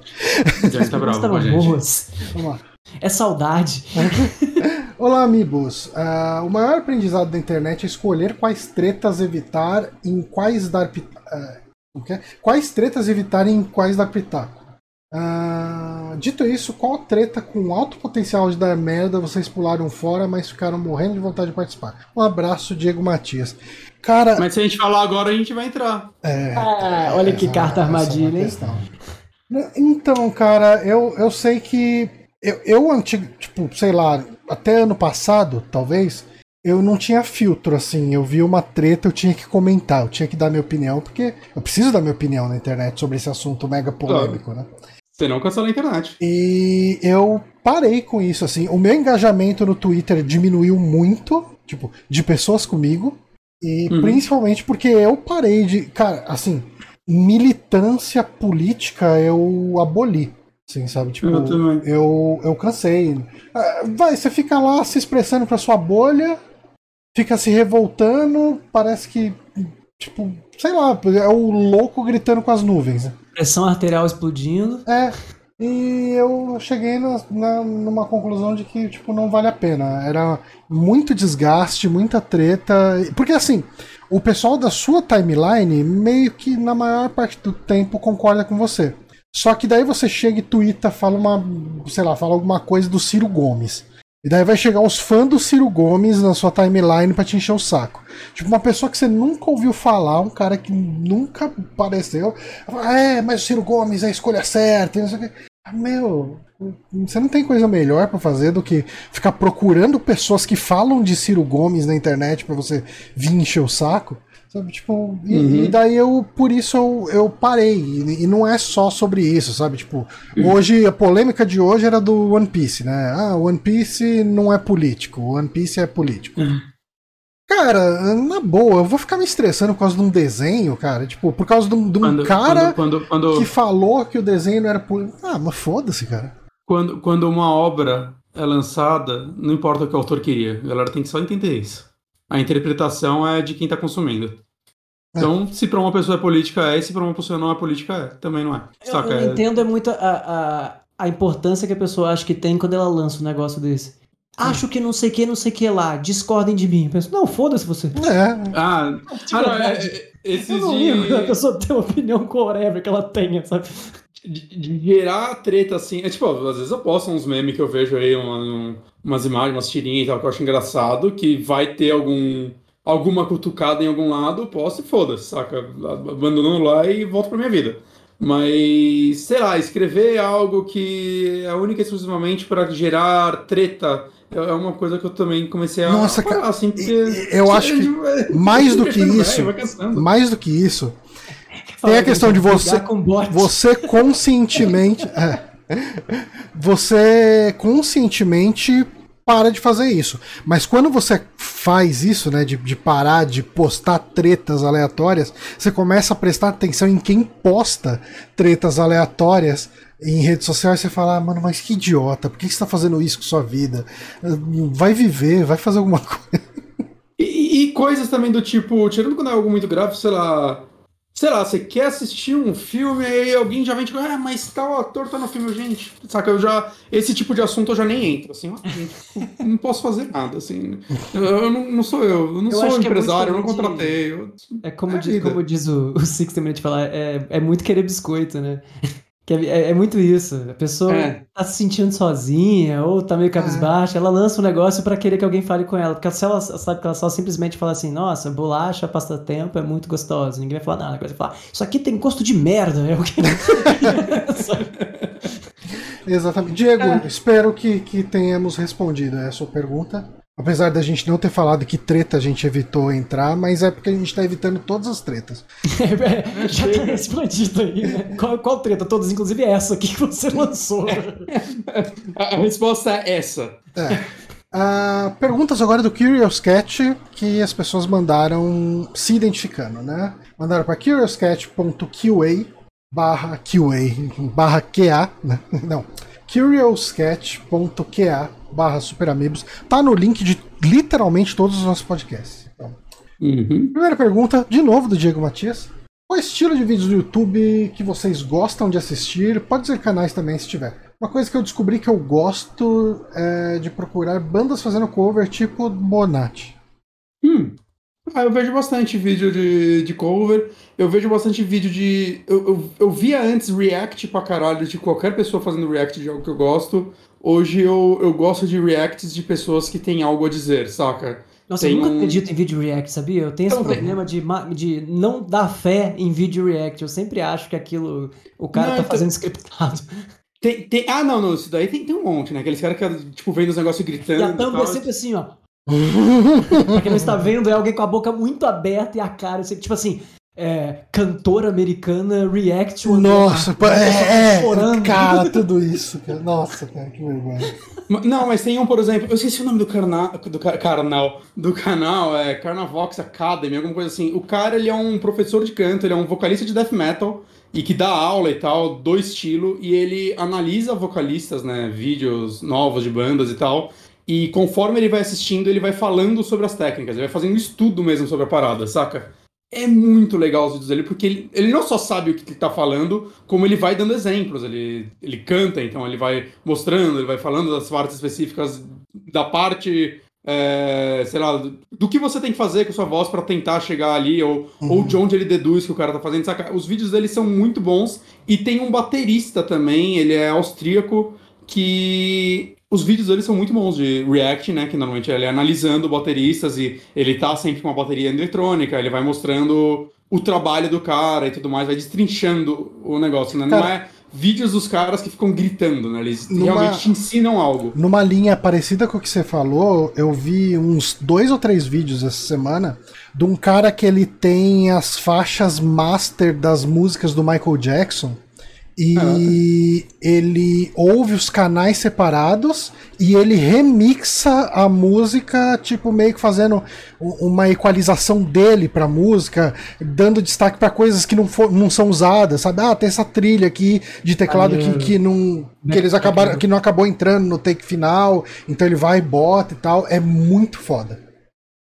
Já tá bravo boas. Vamos lá. É saudade. Olá, amigos. Ah, o maior aprendizado da internet é escolher quais tretas evitar e em quais dar pitaco. o quê? Quais tretas evitar em quais dar pitaco. Ah, dito isso, qual treta com alto potencial de dar merda vocês pularam fora, mas ficaram morrendo de vontade de participar? Um abraço, Diego Matias. Cara, Mas se a gente falar agora, a gente vai entrar. é, Ah, olha que essa- carta é armadilha, hein? Então, cara, eu, eu sei que eu, eu antigo, tipo, sei lá, até ano passado, talvez, eu não tinha filtro, assim. Eu vi uma treta, eu tinha que comentar, eu tinha que dar minha opinião, porque eu preciso dar minha opinião na internet sobre esse assunto mega polêmico, né? Você não cancela a internet. E eu parei com isso, assim. O meu engajamento no Twitter diminuiu muito, tipo, de pessoas comigo. E Uhum. principalmente porque eu parei de. Cara, assim, militância política eu aboli. Assim, sabe? Tipo, Eu também. eu, eu cansei. Ah, Vai, você fica lá se expressando pra sua bolha, fica se revoltando, parece que. Tipo, sei lá, é o louco gritando com as nuvens. né? Pressão arterial explodindo. É, e eu cheguei na, na- numa conclusão de que, tipo, não vale a pena. Era muito desgaste, muita treta. Porque, assim, o pessoal da sua timeline meio que, na maior parte do tempo, concorda com você. Só que daí você chega e twitta, fala uma, sei lá, fala alguma coisa do Ciro Gomes. E daí vai chegar os fãs do Ciro Gomes na sua timeline pra te encher o saco. Tipo, uma pessoa que você nunca ouviu falar, um cara que nunca apareceu. fala, É, mas o Ciro Gomes é a escolha certa. e não sei o quê. Meu, você não tem coisa melhor para fazer do que ficar procurando pessoas que falam de Ciro Gomes na internet para você vir encher o saco? Sabe, tipo, e, uhum. e, daí eu, por isso eu, eu parei. E, e, não é só sobre isso, sabe? Tipo, uhum. hoje, a polêmica de hoje era do One Piece, né? Ah, One Piece não é político, One Piece é político. Uhum. Cara, na boa, eu vou ficar me estressando por causa de um desenho, cara. Tipo, por causa de um, de um quando, cara quando, quando, que falou que o desenho não era político. Ah, mas foda-se, cara. Quando, quando uma obra é lançada, não importa o que o autor queria, a galera tem que só entender isso a interpretação é de quem está consumindo. É. Então, é. se para uma pessoa é política é, e se para uma pessoa não é política é, também não é. Saca? Eu, eu entendo é muito a, a, a importância que a pessoa acha que tem quando ela lança um negócio desse. Acho que não sei que, não sei que lá, discordem de mim. Eu penso, não, foda-se você. É. Ah, ah não, é, é, esses eu não de... a pessoa tem uma opinião com whatever que ela tenha, sabe? De, de, gerar treta assim. É tipo, às vezes eu posto uns memes que eu vejo aí, uma, um, umas imagens, umas tirinhas e tal, que eu acho engraçado, que vai ter algum alguma cutucada em algum lado, posso e foda-se, saca? Abandonando lá e volto pra minha vida. Mas, sei lá, escrever algo que é única e exclusivamente para gerar treta é uma coisa que eu também comecei a Nossa, falar, assim, porque eu acho que mais do que isso, mais do que isso, tem a questão de você você conscientemente, é, você conscientemente para de fazer isso. Mas quando você faz isso, né, de, de parar de postar tretas aleatórias, você começa a prestar atenção em quem posta tretas aleatórias em rede social e você fala, ah, mano, mas que idiota, por que você está fazendo isso com sua vida? Vai viver, vai fazer alguma coisa. E, e coisas também do tipo, tirando quando é algo muito grave, sei lá, sei lá, você quer assistir um filme e alguém já vem tipo, ah, mas tal ator tá no filme, gente. Saca, eu já. Esse tipo de assunto eu já nem entro. Assim, ah, gente, não posso fazer nada, assim. Eu, eu não, não, sou eu, eu não eu sou é empresário, é eu não contratei. De... É como, é diz, como diz o, o Six também de falar, é, é muito querer biscoito, né? Que é, é, é, muito isso. A pessoa é. tá se sentindo sozinha ou tá meio cabisbaixa, ela lança um negócio para querer que alguém fale com ela. Porque se ela sabe que ela só simplesmente fala assim, nossa, bolacha, pasta-tempo é muito gostosa. Ninguém vai falar nada. Vai falar, isso aqui tem gosto de merda. É o que... Exatamente. Diego, é. espero que, que tenhamos respondido a sua pergunta. Apesar da gente não ter falado que treta a gente evitou entrar, mas é porque a gente tá evitando todas as tretas. É, já tá respondido aí, né? Qual, qual, treta? Todas, inclusive essa aqui que você lançou. a, resposta é essa. É. Uh, perguntas agora do Curious Cat que as pessoas mandaram se identificando, né? Mandaram para curiouscat.qa barra QA barra QA, né? Não, curiouscat.qa barra superamigos. Tá no link de literalmente todos os nossos podcasts. Então. Uhum. Primeira pergunta, de novo, do Diego Matias. Qual estilo de vídeos do YouTube que vocês gostam de assistir? Pode ser canais também, se tiver. Uma coisa que eu descobri que eu gosto é de procurar bandas fazendo cover tipo Bonatti. Hum. Ah, eu vejo bastante vídeo de, de cover. Eu vejo bastante vídeo de. Eu, eu, eu via antes react pra caralho de qualquer pessoa fazendo react de algo que eu gosto. Hoje eu, eu gosto de reacts de pessoas que têm algo a dizer, saca? Nossa, Tem eu nunca um... acredito em vídeo react, sabia? Eu tenho esse problema de, de não dar fé em vídeo react. Eu sempre acho que aquilo. O cara não, tá então... fazendo scriptado. Tem, tem, ah, não, não, isso daí tem, tem um monte, né? Aqueles caras que, tipo, vendo os negócios gritando. E a thumb é sempre assim, ó. quem não está vendo, é alguém com a boca muito aberta e a cara, tipo assim, é, cantora americana react to Nossa, é, é chorando. cara, tudo isso, cara. Nossa, cara, que vergonha. Não, mas tem um, por exemplo, eu esqueci o nome do, carna, do canal, do canal, é Carnavox Academy, alguma coisa assim. O cara, ele é um professor de canto, ele é um vocalista de death metal e que dá aula e tal, do estilo, e ele analisa vocalistas, né, vídeos novos de bandas e tal, e conforme ele vai assistindo, ele vai falando sobre as técnicas, ele vai fazendo estudo mesmo sobre a parada, saca? É muito legal os vídeos dele, porque ele, ele não só sabe o que ele tá falando, como ele vai dando exemplos. Ele, ele canta, então ele vai mostrando, ele vai falando das partes específicas da parte, é, sei lá, do que você tem que fazer com sua voz para tentar chegar ali, ou, uhum. ou de onde ele deduz que o cara tá fazendo. Saca? Os vídeos dele são muito bons. E tem um baterista também, ele é austríaco, que os vídeos dele são muito bons de React, né? Que normalmente ele é analisando bateristas e ele tá sempre com uma bateria eletrônica, ele vai mostrando o trabalho do cara e tudo mais, vai destrinchando o negócio, né? Cara, não é vídeos dos caras que ficam gritando, né? Eles Numa- realmente te ensinam algo. Numa linha parecida com o que você falou, eu vi uns dois ou três vídeos essa semana de um cara que ele tem as faixas master das músicas do Michael Jackson. E ele ouve os canais separados e ele remixa a música, tipo, meio que fazendo uma equalização dele pra música, dando destaque pra coisas que não, for, não são usadas, sabe? Ah, tem essa trilha aqui de teclado que, que não. que eles acabaram. que não acabou entrando no take final, então ele vai e bota e tal. É muito foda.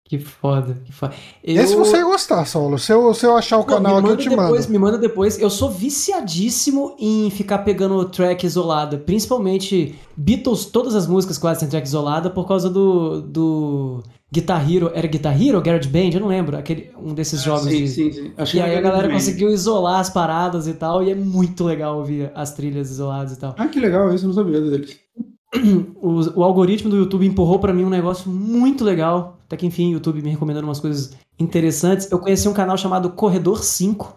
Que foda, que foda. Eu... Esse você ia gostar, Saulo. Se eu, se eu achar o Pô, canal aqui, eu te depois, mando. Me manda depois. Eu sou viciadíssimo em ficar pegando track isolada. Principalmente Beatles, todas as músicas quase têm track isolada por causa do, do Guitar Hero. Era Guitar Hero ou Garage Band? Eu não lembro. Aquele, um desses jogos. sim, de- sim, sim. Acho E que aí a galera conseguiu isolar as paradas e tal. E é muito legal ouvir as trilhas isoladas e tal. Ah, que legal, isso eu não sabia deles. O, o algoritmo do YouTube empurrou pra mim um negócio muito legal. Até que enfim, o YouTube me recomendando umas coisas interessantes. Eu conheci um canal chamado Corredor 5,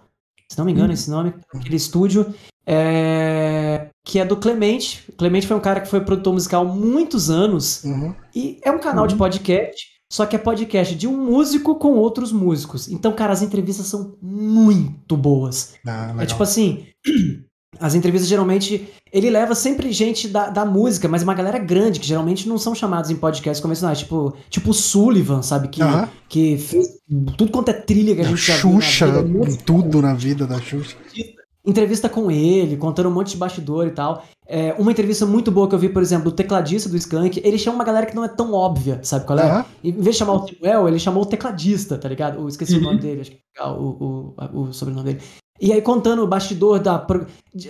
se não me engano, esse nome, aquele estúdio, é, que é do Clemente. Clemente foi um cara que foi produtor musical há muitos anos Uhum. e é um canal de podcast, só que é podcast de um músico com outros músicos. Então, cara, as entrevistas são muito boas. Ah, É tipo assim. As entrevistas geralmente. Ele leva sempre gente da, da música, mas uma galera grande, que geralmente não são chamados em podcasts convencionais. Tipo, tipo o Sullivan, sabe? Que, que fez tudo quanto é trilha que a gente já viu na Xuxa, vida, música, tudo na vida da Xuxa. entrevista com ele, contando um monte de bastidor e tal. É, uma entrevista muito boa que eu vi, por exemplo, do tecladista do Skank, ele chama uma galera que não é tão óbvia, sabe qual é? Aham. Em vez de chamar o Samuel, ele chamou o tecladista, tá ligado? Eu esqueci o Uhum. nome dele, acho que é legal, o, o, o sobrenome dele. E aí contando o bastidor da,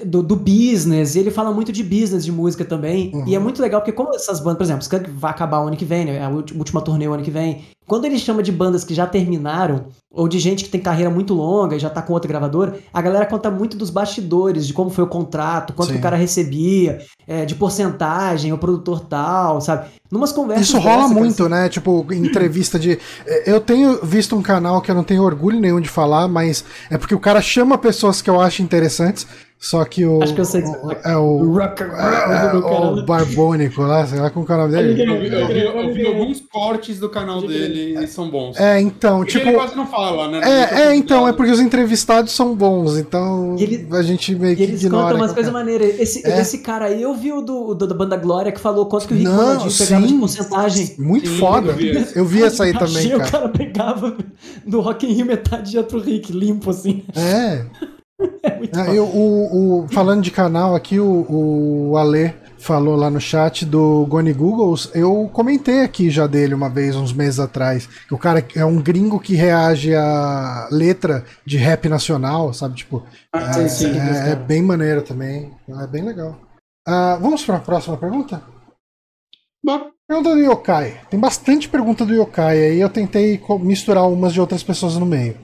do, do business, ele fala muito de business de música também. Uhum. E é muito legal, porque como essas bandas, por exemplo, Skank vai acabar o ano que vem, né? É a última turnê o ano que vem. Quando ele chama de bandas que já terminaram, ou de gente que tem carreira muito longa e já tá com outra gravadora, a galera conta muito dos bastidores, de como foi o contrato, quanto Sim. o cara recebia, é, de porcentagem, o produtor tal, sabe? Numas conversas. Isso rola muito, né? Tipo, entrevista de. Eu tenho visto um canal que eu não tenho orgulho nenhum de falar, mas é porque o cara chama pessoas que eu acho interessantes, só que o. Acho que eu sei que o- tá- É o. Rock, É, cara, o? Barbônico lá, sei lá como é o nome Eu dele. vi, eu vi- eu vi alguns cortes do canal dele e são bons. É, então, Porque tipo. ele quase não fala, né? É, é, então, é porque os entrevistados são bons, então E ele- a gente meio que eles ignora. contam umas coisas maneiras. Esse, É. esse cara aí, eu vi o do, do- da banda Glória que falou quanto que o Rick Não, Bonadio pegava de sim. porcentagem. Muito Sim, foda. eu vi. Eu essa aí também, Achei, O cara. cara pegava do Rock in Rio metade ia pro Rick, limpo assim. É. É muito Ah, eu- o, o- falando de canal aqui, o, o Ale falou lá no chat do Goni Googles. Eu comentei aqui já dele uma vez, uns meses atrás. Que o cara é um gringo que reage a letra de rap nacional, sabe? Tipo, Ah, sim, sim. é, é bem maneiro também. É bem legal. Ah, vamos para a próxima pergunta? Bom, Pergunta do Yokai. Tem bastante pergunta do Yokai aí. Eu tentei misturar umas de outras pessoas no meio.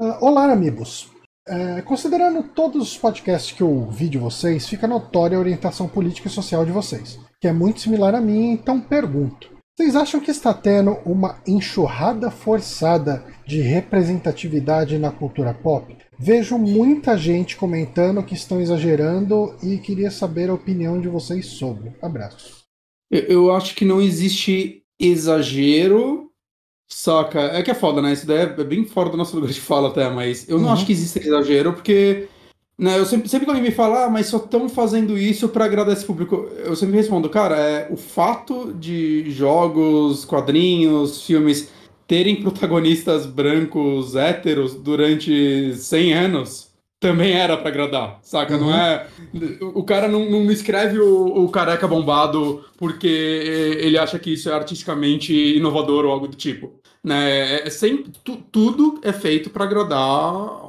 Ah, Olá, amigos. É, considerando todos os podcasts que eu ouvi de vocês, fica notória a orientação política e social de vocês, que é muito similar à minha, então pergunto. Vocês acham que está tendo uma enxurrada forçada de representatividade na cultura pop? Vejo muita gente comentando que estão exagerando e queria saber a opinião de vocês sobre. Abraços. Eu, eu acho que não existe exagero, saca? É que é foda, né? Isso daí é bem fora do nosso lugar de fala até, mas eu não Uhum. acho que existe exagero, porque né, eu sempre, sempre que alguém me fala, ah, mas só estão fazendo isso pra agradar esse público, eu sempre respondo, cara, é o fato de jogos, quadrinhos, filmes terem protagonistas brancos, héteros durante 100 anos. Também era pra agradar, saca? Não Uhum. é. O cara não, não escreve o, o careca bombado porque ele acha que isso é artisticamente inovador ou algo do tipo. Né? É sempre, tu- tudo é feito pra agradar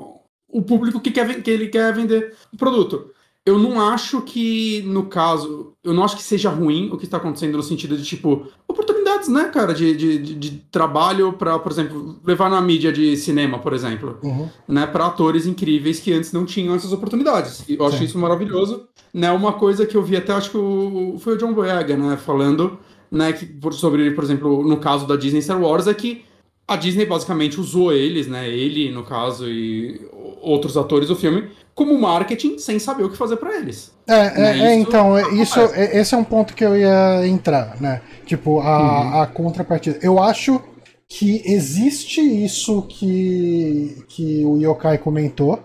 o público que, quer, que ele quer vender o produto. Eu não acho que, no caso, eu não acho que seja ruim o que está acontecendo no sentido de, tipo, oportunidades, né, cara, de, de, de- trabalho para, por exemplo, levar na mídia de cinema, por exemplo Uhum. né, para atores incríveis que antes não tinham essas oportunidades. Eu acho isso maravilhoso. Né, uma coisa que eu vi até, acho que o, foi o John Boyega, né, falando, né, que, por- sobre, por exemplo, no caso da Disney Star Wars, é que a Disney basicamente usou eles, né, ele, no caso, e outros atores do filme como marketing sem saber o que fazer para eles. É, é, Né, é, então, é, acontece. isso, é- esse é um ponto que eu ia entrar, né? Tipo, a, a contrapartida. Eu acho que existe isso que, que o Yokai comentou,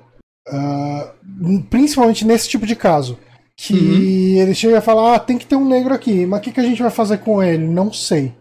ah, principalmente nesse tipo de caso. Que ele chega e fala, ah, tem que ter um negro aqui, mas o que, que a gente vai fazer com ele? Não sei.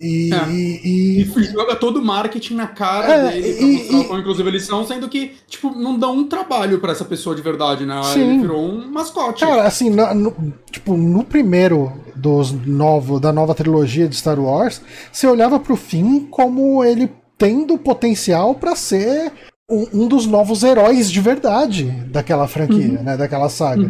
E, É. e- E joga todo o marketing na cara É, dele pra e- mostrar e- o quão inclusive eles são, sendo que, tipo, não dão um trabalho pra essa pessoa de verdade, né? Sim. Ele virou um mascote. Cara, assim, na- no, tipo, no primeiro dos novo, da nova trilogia de Star Wars, você olhava pro fim como ele tendo potencial pra ser um, um dos novos heróis de verdade daquela franquia, né? Daquela saga.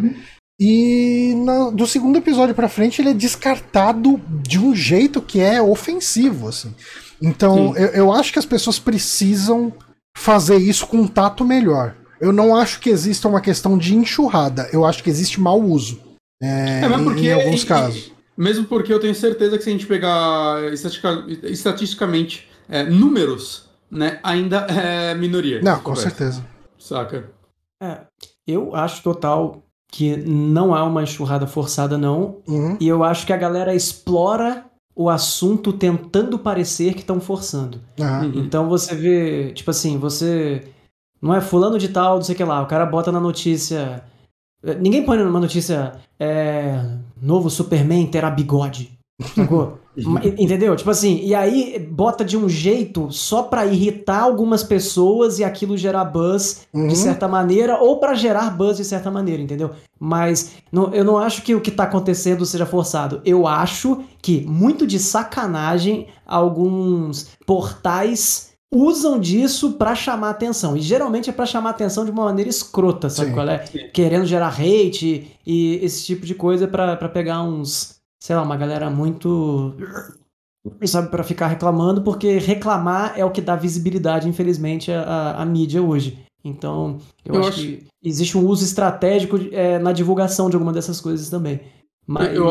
E na- do segundo episódio pra frente ele é descartado de um jeito que é ofensivo, assim. Então eu, eu acho que as pessoas precisam fazer isso com um tato melhor. Eu não acho que exista uma questão de enxurrada, eu acho que existe mau uso. É, É, porque- em alguns e- casos. Mesmo porque eu tenho certeza que se a gente pegar estatica- estatisticamente é, números, né, ainda é minoria. Não, com conversa, certeza. Saca? É, eu acho total que não há uma enxurrada forçada, não. Uhum. E eu acho que a galera explora o assunto tentando parecer que estão forçando. Uhum. Então você vê, tipo assim, você. Não é fulano de tal, não sei o que lá. O cara bota na notícia. Ninguém põe numa notícia. É, novo Superman terá bigode. Sacou? Ma- Entendeu? Tipo assim, e aí bota de um jeito só pra irritar algumas pessoas e aquilo gerar buzz Uhum. de certa maneira, ou pra gerar buzz de certa maneira, entendeu? Mas não- eu não acho que o que tá acontecendo seja forçado. Eu acho que, muito de sacanagem, alguns portais usam disso pra chamar atenção. E geralmente é pra chamar atenção de uma maneira escrota, sabe Sim. qual é? Querendo gerar hate e esse tipo de coisa pra pegar uns, sei lá, uma galera muito sabe, para ficar reclamando, porque reclamar é o que dá visibilidade, infelizmente, à, à- mídia hoje. Então, eu, Eu acho, acho- que existe um uso estratégico é, na divulgação de alguma dessas coisas também. Mas, Eu-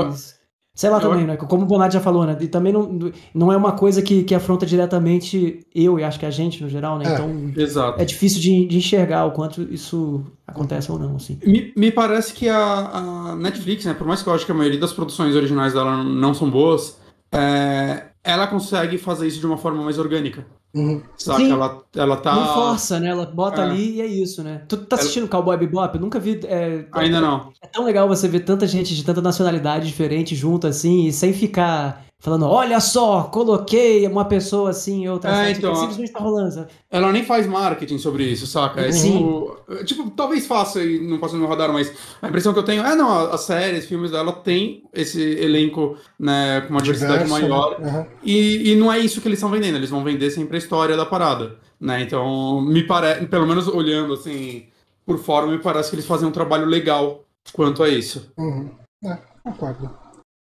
sei lá eu- também, né? Como o Bonatti já falou, né? E também não, não é uma coisa que, que afronta diretamente eu e acho que a gente no geral, né? É. Então, Exato. é difícil de, de enxergar o quanto isso acontece ou não, assim. Me, me parece que a, a Netflix, né, por mais que eu acho que a maioria das produções originais dela não são boas, é, ela consegue fazer isso de uma forma mais orgânica. Uhum. Saca? Sim. Ela, ela tá. Não força, né? Ela bota É. ali e é isso, né? Tu tá Ela- assistindo Cowboy Bebop? Eu nunca vi... é, Ainda não. É tão legal você ver tanta gente de tanta nacionalidade diferente junto assim e sem ficar falando, olha só, coloquei uma pessoa assim e outra É, assim. então, Tipo, simplesmente tá rolando. sabe? Ela nem faz marketing sobre isso, saca? É Sim. tipo, tipo, talvez faça e não passa no meu radar, mas a impressão que eu tenho é, não, as séries, filmes dela tem esse elenco, né, com uma diversidade Diverso, maior. né? Aham. E, e não é isso que eles estão vendendo, eles vão vender sempre a história da parada, né? Então, me parece, pelo menos olhando assim por fora, me parece que eles fazem um trabalho legal quanto a isso. Uhum. É, concordo.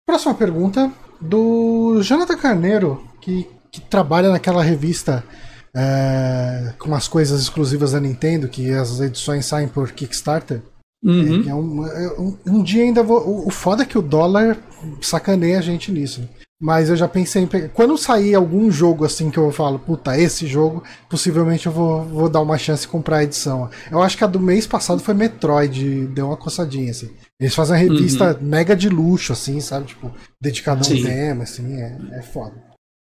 Próxima pergunta do Jonathan Carneiro, que, que trabalha naquela revista é, com umas coisas exclusivas da Nintendo, que as edições saem por Kickstarter. Uhum. É, é um, é um, um dia ainda vou. O, o foda é que o dólar sacaneia a gente nisso. Mas eu já pensei em pegar. Quando sair algum jogo assim que eu falo, puta, esse jogo, possivelmente eu vou, vou dar uma chance de comprar a edição. Eu acho que a do mês passado foi Metroid, deu uma coçadinha, assim. Eles fazem uma revista mega de luxo, assim, sabe? Tipo, dedicada a um Sim. tema, assim, é, é foda.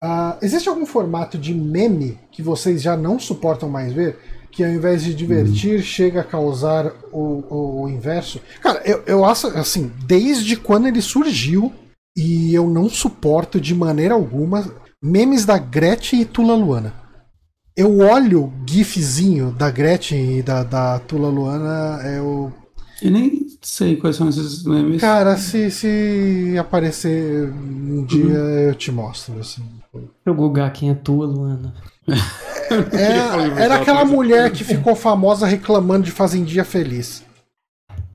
Ah, existe algum formato de meme que vocês já não suportam mais ver? Que ao invés de divertir, chega a causar o, o, o inverso? Cara, eu, eu acho, assim, desde quando ele surgiu, e eu não suporto de maneira alguma memes da Gretchen e Tula Luana. Eu olho o gifzinho da Gretchen e da, da Tula Luana, eu. Eu nem sei quais são esses memes. Cara, se, se aparecer um dia eu te mostro, assim. Deixa eu googar quem é tua, Luana. É, era aquela mulher que ficou famosa reclamando de Fazendinha Feliz.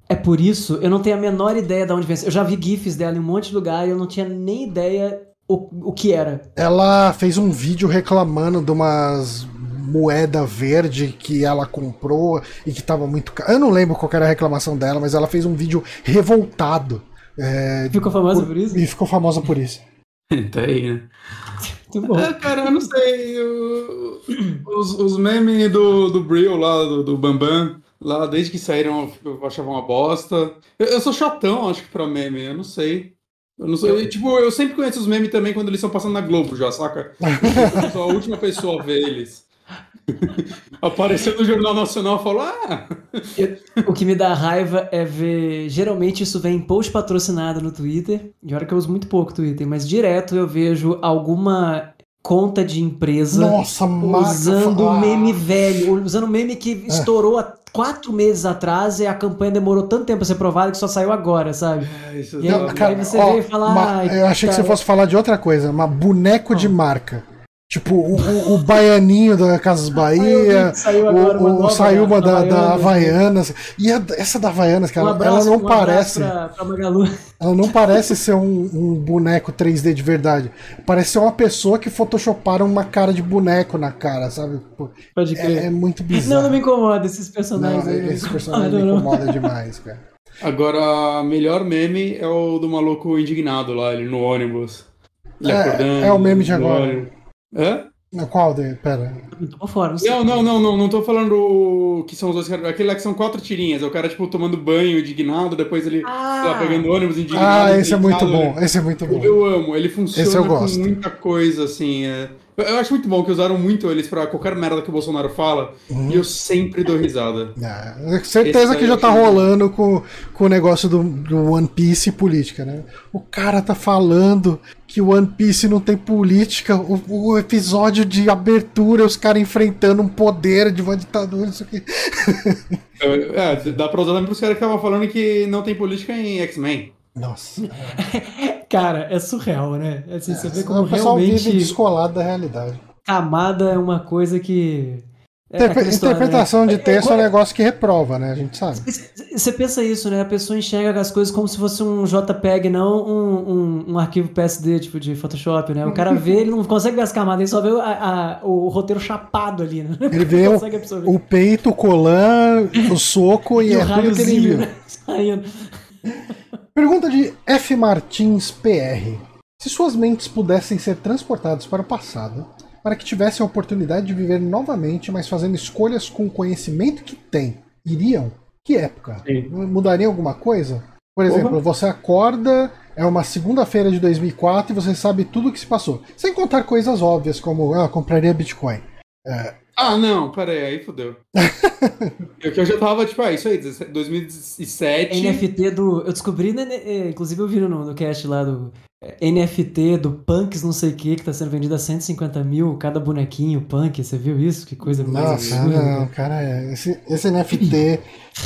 É por isso, eu não tenho a menor ideia de onde vem. Eu já vi GIFs dela em um monte de lugar e eu não tinha nem ideia o, o que era. Ela fez um vídeo reclamando de umas moeda verde que ela comprou e que tava muito caro. Eu não lembro qual era a reclamação dela, mas ela fez um vídeo revoltado. é, Ficou famosa por isso? E ficou famosa por isso. tá aí, né? Muito bom. É, cara, eu não sei. eu- os, os memes do, do Brill lá, do, do Bambam, lá, desde que saíram, eu achava uma bosta. Eu, eu sou chatão, acho que, pra meme, eu não sei. Eu não sei. Tipo, eu sempre conheço os memes também quando eles estão passando na Globo já, saca? Eu sou a última pessoa a ver eles. Apareceu no Jornal Nacional e falou: Ah! O que me dá raiva é ver. Geralmente isso vem em post patrocinado no Twitter. E olha que eu uso muito pouco Twitter, mas direto eu vejo alguma conta de empresa Nossa, marca. usando ah, meme velho, usando meme que estourou há quatro meses atrás e a campanha demorou tanto tempo a ser provada que só saiu agora, sabe? É, isso E aí, tá- aí Cara, você ó, vê fala. ma- "Ai, eu achei que você fosse falar de outra coisa, mas boneco de marca. Tipo, o, o- o baianinho da Casas Bahia, Saiu agora o, o, nova saiu uma da, da Havaianas. Havaianas. E a- essa da Havaianas, Um cara, abraço, ela não um parece. Pra, pra. Ela não parece ser um, um boneco 3D de verdade. Parece ser uma pessoa que photoshoparam uma cara de boneco na cara, sabe? Pô, Pode crer. É, é muito Não, bizarro. não me incomoda esses personagens Não, aí. não me esse personagem me incomodam, não. incomoda demais, cara. Agora, melhor meme é o do maluco indignado lá, ele no ônibus. Ele É, acordando. é o meme de agora. Hã? Qual dele? Pera. Tô fora, não sei. Não, não, não, não, não tô falando que são os dois caras. Aquele lá que são quatro tirinhas. É o cara, tipo, tomando banho indignado, depois ele Ah! tá pegando ônibus indignado. Ah, esse é muito deitado, bom. Esse é muito bom. Eu amo, ele funciona Esse eu com muita coisa, assim. é. Eu, acho muito bom que usaram muito eles pra qualquer merda que o Bolsonaro fala, Uhum. e eu sempre dou risada. É, certeza que já tá rolando com, com o negócio do, do One Piece e política, né? O cara tá falando que o One Piece não tem política. O, o episódio de abertura, os caras enfrentando um poder de uma ditadura, isso aqui. É, dá pra usar também pros caras que estavam falando que não tem política em X-Men. Nossa. Cara, é surreal, né? Assim, você vê como o pessoal realmente vive descolado da realidade. camada é uma coisa que. É Interpre- história, interpretação né? de texto é um negócio que reprova, né? A gente sabe. Você pensa isso, né? A pessoa enxerga as coisas como se fosse um JPEG, não um, um, um arquivo PSD, tipo de Photoshop, né? O cara vê, ele não consegue ver as camadas, ele só vê a- a- o roteiro chapado ali, né? Ele vê Não o, consegue absorver. o peito, o colan, o soco e, E o é tudo que ele viu. né? Saindo. Pergunta de F. Martins PR. Se suas mentes pudessem ser transportadas para o passado, para que tivessem a oportunidade de viver novamente, mas fazendo escolhas com o conhecimento que têm, iriam? Que época? Sim. Mudaria alguma coisa? Por exemplo, você acorda, é uma segunda-feira de 2004 e você sabe tudo o que se passou. Sem contar coisas óbvias como, ah, compraria Bitcoin. Ah, não, pera aí, fodeu. eu que eu já tava, tipo, ah, isso aí, 17 2007. NFT do. Eu descobri, né, né, é, inclusive eu vi no, no cast lá do. É, NFT do Punks não sei o que, que tá sendo vendido a 150 mil cada bonequinho punk. Você viu isso? Que coisa mais Nossa, absurda. não, cara, é, esse, esse NFT.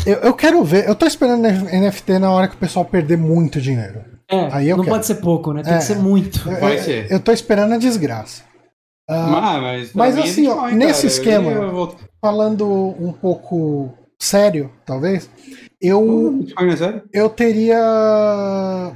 eu, eu quero ver, eu tô esperando NFT na hora que o pessoal perder muito dinheiro. É, Aí eu não quero. pode ser pouco, né? Tem É. que ser muito. Eu- Vai eu, ser. eu tô esperando a desgraça. Ah, mas, mas é assim, ó, nesse cara. esquema- Eu voltar- falando um pouco sério, talvez, eu, eu teria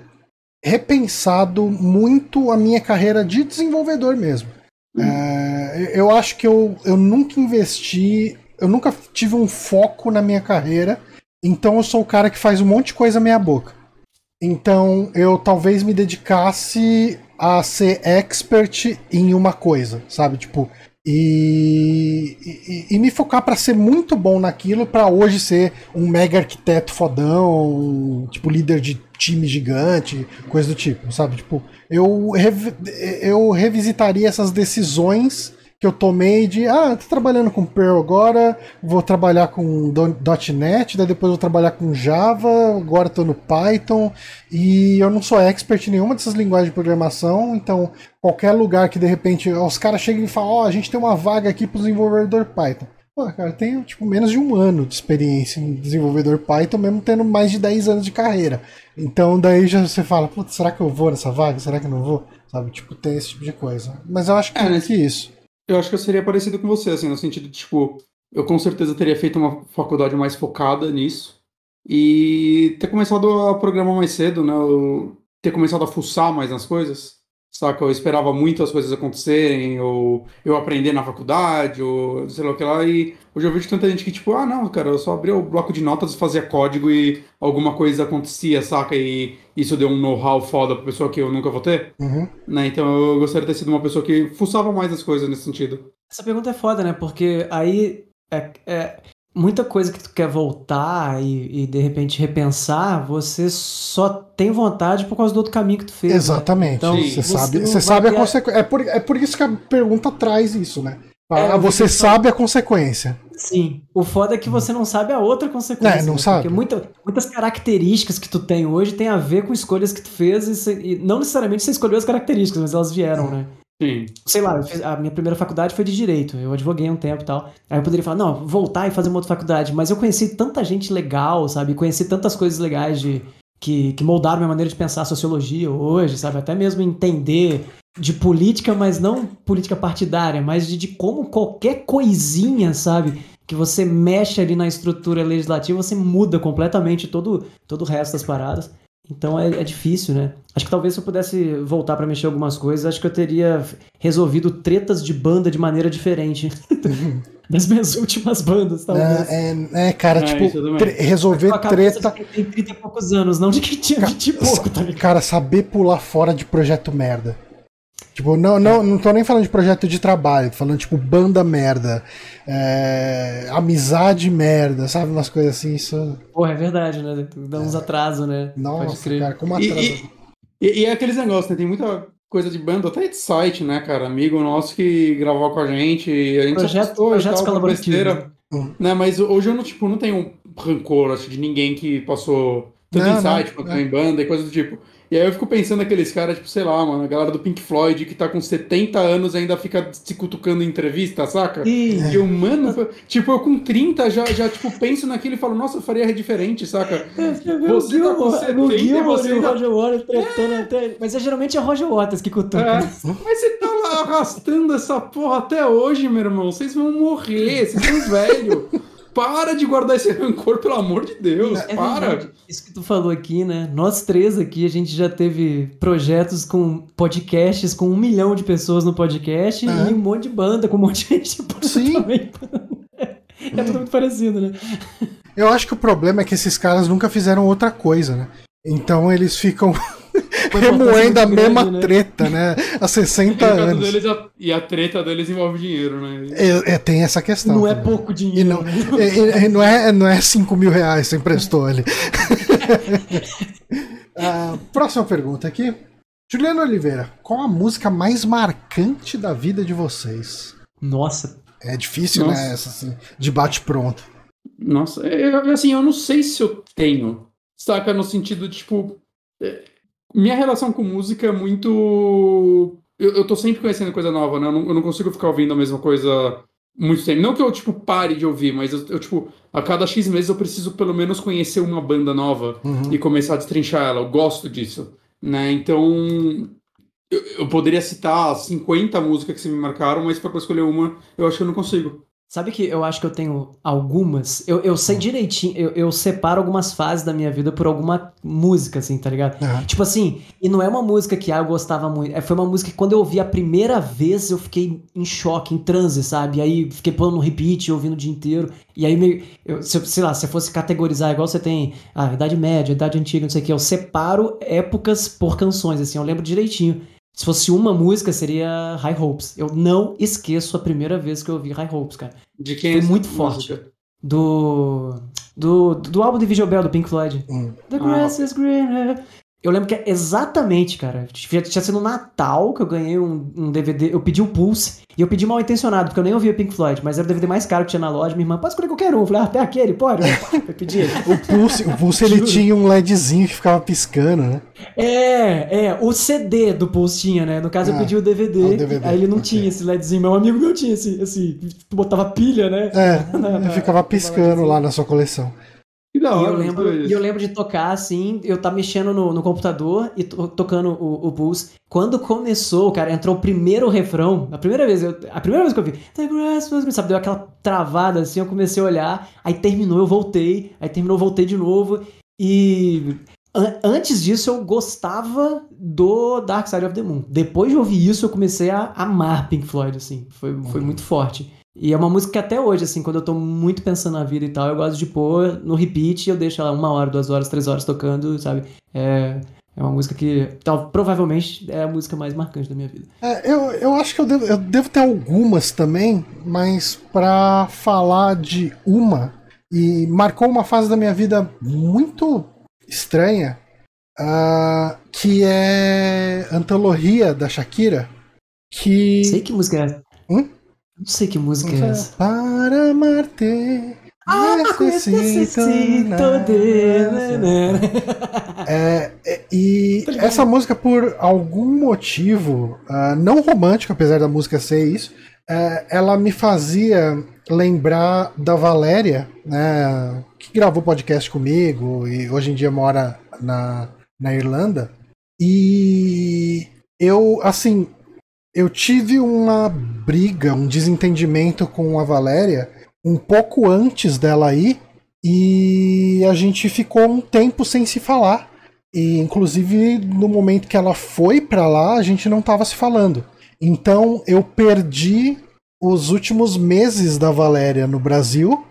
repensado muito a minha carreira de desenvolvedor mesmo. É, eu acho que eu, eu nunca investi, eu nunca tive um foco na minha carreira, então eu sou o cara que faz um monte de coisa meia boca. Então eu talvez me dedicasse a ser expert em uma coisa, sabe? Tipo, e, e, e me focar para ser muito bom naquilo, para hoje ser um mega arquiteto fodão, tipo líder de time gigante, coisa do tipo, sabe? Tipo, eu, revi- eu revisitaria essas decisões que eu tomei de, ah, tô trabalhando com Perl agora, vou trabalhar com .NET, daí depois vou trabalhar com Java, agora tô no Python, e eu não sou expert em nenhuma dessas linguagens de programação, então qualquer lugar que de repente os caras chegam e falam, ó, a gente tem uma vaga aqui pro desenvolvedor Python. Pô, cara, eu tenho tipo menos de um ano de experiência em desenvolvedor Python, mesmo tendo mais de 10 anos de carreira. Então daí já você fala, putz, será que eu vou nessa vaga? Será que eu não vou? Sabe, tipo, tem esse tipo de coisa. Mas eu acho que, É, né? que isso. Eu acho que eu seria parecido com você, assim, no sentido de, tipo, eu com certeza teria feito uma faculdade mais focada nisso e ter começado a programar mais cedo, né? eu ter começado a fuçar mais nas coisas, saca? Eu esperava muito as coisas acontecerem, ou eu aprender na faculdade, ou sei lá o que lá, e hoje eu vejo tanta gente que, tipo, ah, não, cara, eu só abria o bloco de notas, fazia código e alguma coisa acontecia, saca? E isso deu um know-how foda pra pessoa que eu nunca vou ter, Uhum. né? Então eu gostaria de ter sido uma pessoa que fuçava mais as coisas nesse sentido. Essa pergunta é foda, né? Porque aí é, é muita coisa que tu quer voltar e, e, de repente repensar, você só tem vontade por causa do outro caminho que tu fez. né? Exatamente. Então, você, você sabe, você sabe a ter- consequência. É por, é por isso que a pergunta traz isso, né? É, Ah, você sabe a consequência. Sim. O foda é que você não sabe a outra consequência. É, não né? sabe. Porque muita- muitas características que tu tem hoje tem a ver com escolhas que tu fez e, se- e não necessariamente você escolheu as características, mas elas vieram, né? Sim. sei lá, fiz- a minha primeira faculdade foi de direito, eu advoguei um tempo e tal. Aí eu poderia falar, não, voltar e fazer uma outra faculdade, mas eu conheci tanta gente legal, sabe? Conheci tantas coisas legais de que, que moldaram minha maneira de pensar a sociologia hoje, sabe? Até mesmo entender de política, mas não política partidária, mas de, de como qualquer coisinha, sabe? Que você mexe ali na estrutura legislativa, você muda completamente todo, todo o resto das paradas. Então é, é difícil, né? Acho que talvez se eu pudesse voltar pra mexer algumas coisas, acho que eu teria resolvido tretas de banda de maneira diferente das minhas últimas bandas, talvez. É, é, é, cara, É, tipo, tre- resolver cabeça treta. de tem 30 e poucos anos, não de quem tinha 20 e pouco, tá ligado? Cara, saber pular fora de projeto merda. Tipo, não, não, não tô nem falando de projeto de trabalho, tô falando, tipo, banda merda. é, amizade merda, sabe? Umas coisas assim, isso. Porra, é verdade, né? Dá uns atrasos, né? Pode Nossa, crer. cara, como atrasa. e, e, e é aqueles negócios, né? Tem muita coisa de banda, até de site, né, cara? Amigo nosso que gravou com a gente, a gente Projeto, e projetos tal, besteira. Hum. Né, mas hoje eu não, tipo, não tenho rancor, acho, de ninguém que passou tanto Não, em site não, quanto é. em banda e coisa do tipo. E aí eu fico pensando naqueles caras, tipo, sei lá, mano, a galera do Pink Floyd que tá com 70 anos e ainda fica se cutucando em entrevista, saca? Ih, E eu, mano, tipo, eu com 30 já, já tipo, penso naquilo e falo, nossa, eu faria diferente, saca? Você tá com 70 o e Gilmore você e o ainda- Roger Waters tretando até. Mas é, geralmente é o Roger Waters que cutuca. É, mas você tá lá arrastando essa porra até hoje, meu irmão. Vocês vão morrer, vocês são velhos. Para de guardar esse rancor, pelo amor de Deus. É para. verdade. Isso que tu falou aqui, né? Nós três aqui, a gente já teve projetos com podcasts com um milhão de pessoas no podcast É. e um monte de banda com um monte de gente Sim. também. É tudo muito parecido, né? Eu acho que o problema é que esses caras nunca fizeram outra coisa, né? Então eles ficam remoendo a mesma grande, né? treta, né? Há 60 E, no caso anos. a- e a treta deles envolve dinheiro, né? É, é, tem essa questão. Não é também. pouco E dinheiro. não, né? e- e- não, é, não é 5 mil reais que você emprestou ali. Ah, próxima pergunta aqui. Juliano Oliveira, qual a música mais marcante da vida de vocês? Nossa, É difícil, Nossa. né? Essa assim, de bate pronto. Nossa, eu, assim, eu não sei se eu tenho. Saca? No sentido de, tipo. Minha relação com música é muito. Eu, eu tô sempre conhecendo coisa nova, né? Eu não, eu não consigo ficar ouvindo a mesma coisa muito tempo. Não que eu, tipo, pare de ouvir, mas eu, eu, tipo, a cada X meses eu preciso pelo menos conhecer uma banda nova Uhum. e começar a destrinchar ela. Eu gosto disso, né? Então. Eu, eu poderia citar 50 músicas que se me marcaram, mas pra escolher uma, eu acho que eu não consigo. Sabe que eu acho que eu tenho algumas. Eu, eu sei direitinho, eu, eu separo algumas fases da minha vida por alguma música, assim, tá ligado? Aham. Tipo assim, e não é uma música que ah, eu gostava muito. É, foi uma música que quando eu ouvi a primeira vez eu fiquei em choque, em transe, sabe? E aí fiquei pondo no repeat, ouvindo o dia inteiro. E aí, meio, eu, se, eu- sei lá, se eu fosse categorizar, igual você tem a Idade Média, Idade Antiga, não sei o que, eu separo épocas por canções, assim, eu lembro direitinho. Se fosse uma música, seria High Hopes. Eu não esqueço a primeira vez que eu ouvi High Hopes, cara. De quem Foi é muito música? Do. Do, do álbum de Vigil Bell, do Pink Floyd. Hum. The grass is greener. Eu lembro que é exatamente, cara. Tinha, tinha sido no Natal que eu ganhei um, um DVD. Eu pedi o Pulse. E eu pedi mal intencionado, porque eu nem ouvia Pink Floyd. Mas era o DVD mais caro que tinha na loja. Minha irmã, pode escolher qualquer um. Eu falei, ah, até aquele, pode. Eu pedi. O Pulse, o Pulse ele tinha um LEDzinho que ficava piscando, né? É, é. O CD do Pulse tinha, né? No caso, eu Ah, pedi o DVD. o DVD, aí ele não ok. tinha esse LEDzinho. Meu amigo meu tinha esse. esse botava pilha, né? É, Na- na- ficava piscando lá na sua coleção. Que da E hora, eu, lembro, e eu lembro de tocar assim, eu tá mexendo no, no computador e to- tocando o, o Pulse. Quando começou, cara, entrou o primeiro refrão, a primeira vez, eu, a primeira vez que eu vi, The grass was green", sabe, deu aquela travada assim, eu comecei a olhar, aí terminou, eu voltei, aí terminou, eu voltei de novo e an antes disso eu gostava do Dark Side of the Moon. Depois de ouvir isso, eu comecei a amar Pink Floyd, assim. Foi, foi muito forte. E é uma música que até hoje, assim, quando eu tô muito pensando na vida e tal, eu gosto de pôr no repeat e eu deixo ela uma hora, duas horas, três horas tocando, sabe? É, é uma música que tal, provavelmente é a música mais marcante da minha vida. É, eu, eu acho que eu devo, eu devo ter algumas também, mas para falar de uma, e marcou uma fase da minha vida muito estranha, uh, que é Antologia da Shakira. Que. Sei que música é essa. Hum? Não sei que música é essa. Para amar-te. Ah, necessito de... é, é, e essa música, por algum motivo, uh, não romântico, apesar da música ser isso, uh, ela me fazia lembrar da Valéria, né, que gravou podcast comigo e hoje em dia mora na, na Irlanda. E eu, assim, eu tive uma briga, um desentendimento com a Valéria um pouco antes dela ir e a gente ficou um tempo sem se falar. E inclusive no momento que ela foi para lá, a gente não estava se falando. Então eu perdi os últimos meses da Valéria no Brasil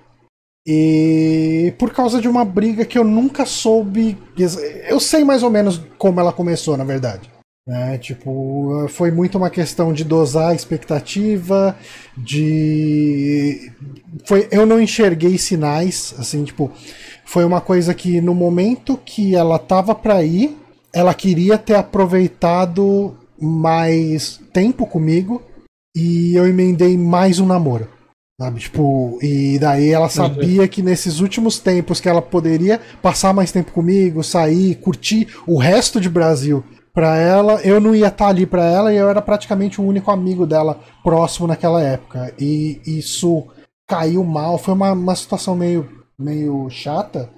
e por causa de uma briga que eu nunca soube. Eu sei mais ou menos como ela começou, na verdade. Né? Tipo, foi muito uma questão de dosar a expectativa, de. Foi, eu não enxerguei sinais, assim, tipo, foi uma coisa que no momento que ela tava para ir, ela queria ter aproveitado mais tempo comigo e eu emendei mais um namoro. Sabe, tipo, e daí ela sabia que nesses últimos tempos que ela poderia passar mais tempo comigo, sair, curtir o resto de Brasil para ela, eu não ia estar tá ali para ela e eu era praticamente o único amigo dela próximo naquela época. E isso caiu mal, foi uma, uma situação meio, meio chata.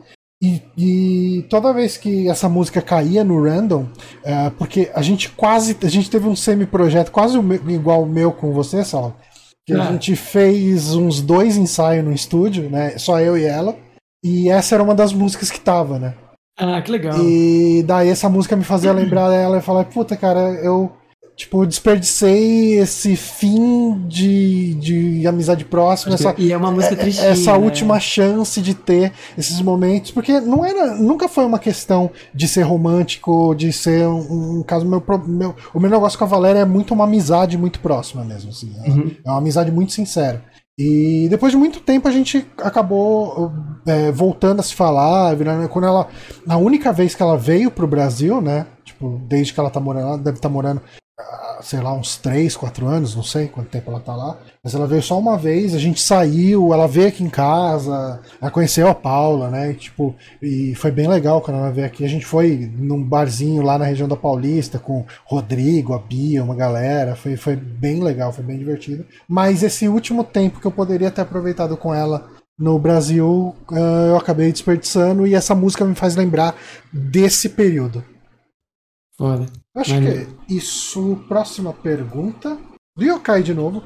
E, e, toda vez que essa música caía no random, é, porque a gente quase. A gente teve um semi-projeto quase igual o meu com você, Sal. Que a é. gente fez uns dois ensaios no estúdio, né? Só eu e ela. E essa era uma das músicas que tava, né? Ah, que legal. E daí essa música me fazia lembrar dela e falar, puta, cara, eu tipo, desperdicei esse fim de, de amizade próxima. Essa, e é uma música é, tristinha, Essa né? última chance de ter esses momentos. Porque não era, nunca foi uma questão de ser romântico, de ser um, um caso. Meu, meu, o meu negócio com a Valéria é muito uma amizade muito próxima mesmo. Assim, é, uhum. é uma amizade muito sincera. E depois de muito tempo a gente acabou é, voltando a se falar, virando, quando ela. A única vez que ela veio pro Brasil, né? Tipo, desde que ela tá morando, ela deve estar tá morando sei lá, uns 3, 4 anos, não sei quanto tempo ela tá lá. Mas ela veio só uma vez, a gente saiu, ela veio aqui em casa, ela conheceu a Paula, né? E, tipo, e foi bem legal quando ela veio aqui. A gente foi num barzinho lá na região da Paulista com o Rodrigo, a Bia, uma galera. Foi, foi bem legal, foi bem divertido. Mas esse último tempo que eu poderia ter aproveitado com ela no Brasil, uh, eu acabei desperdiçando e essa música me faz lembrar desse período. Foda. Acho que é isso. Próxima pergunta. Ryokai de novo.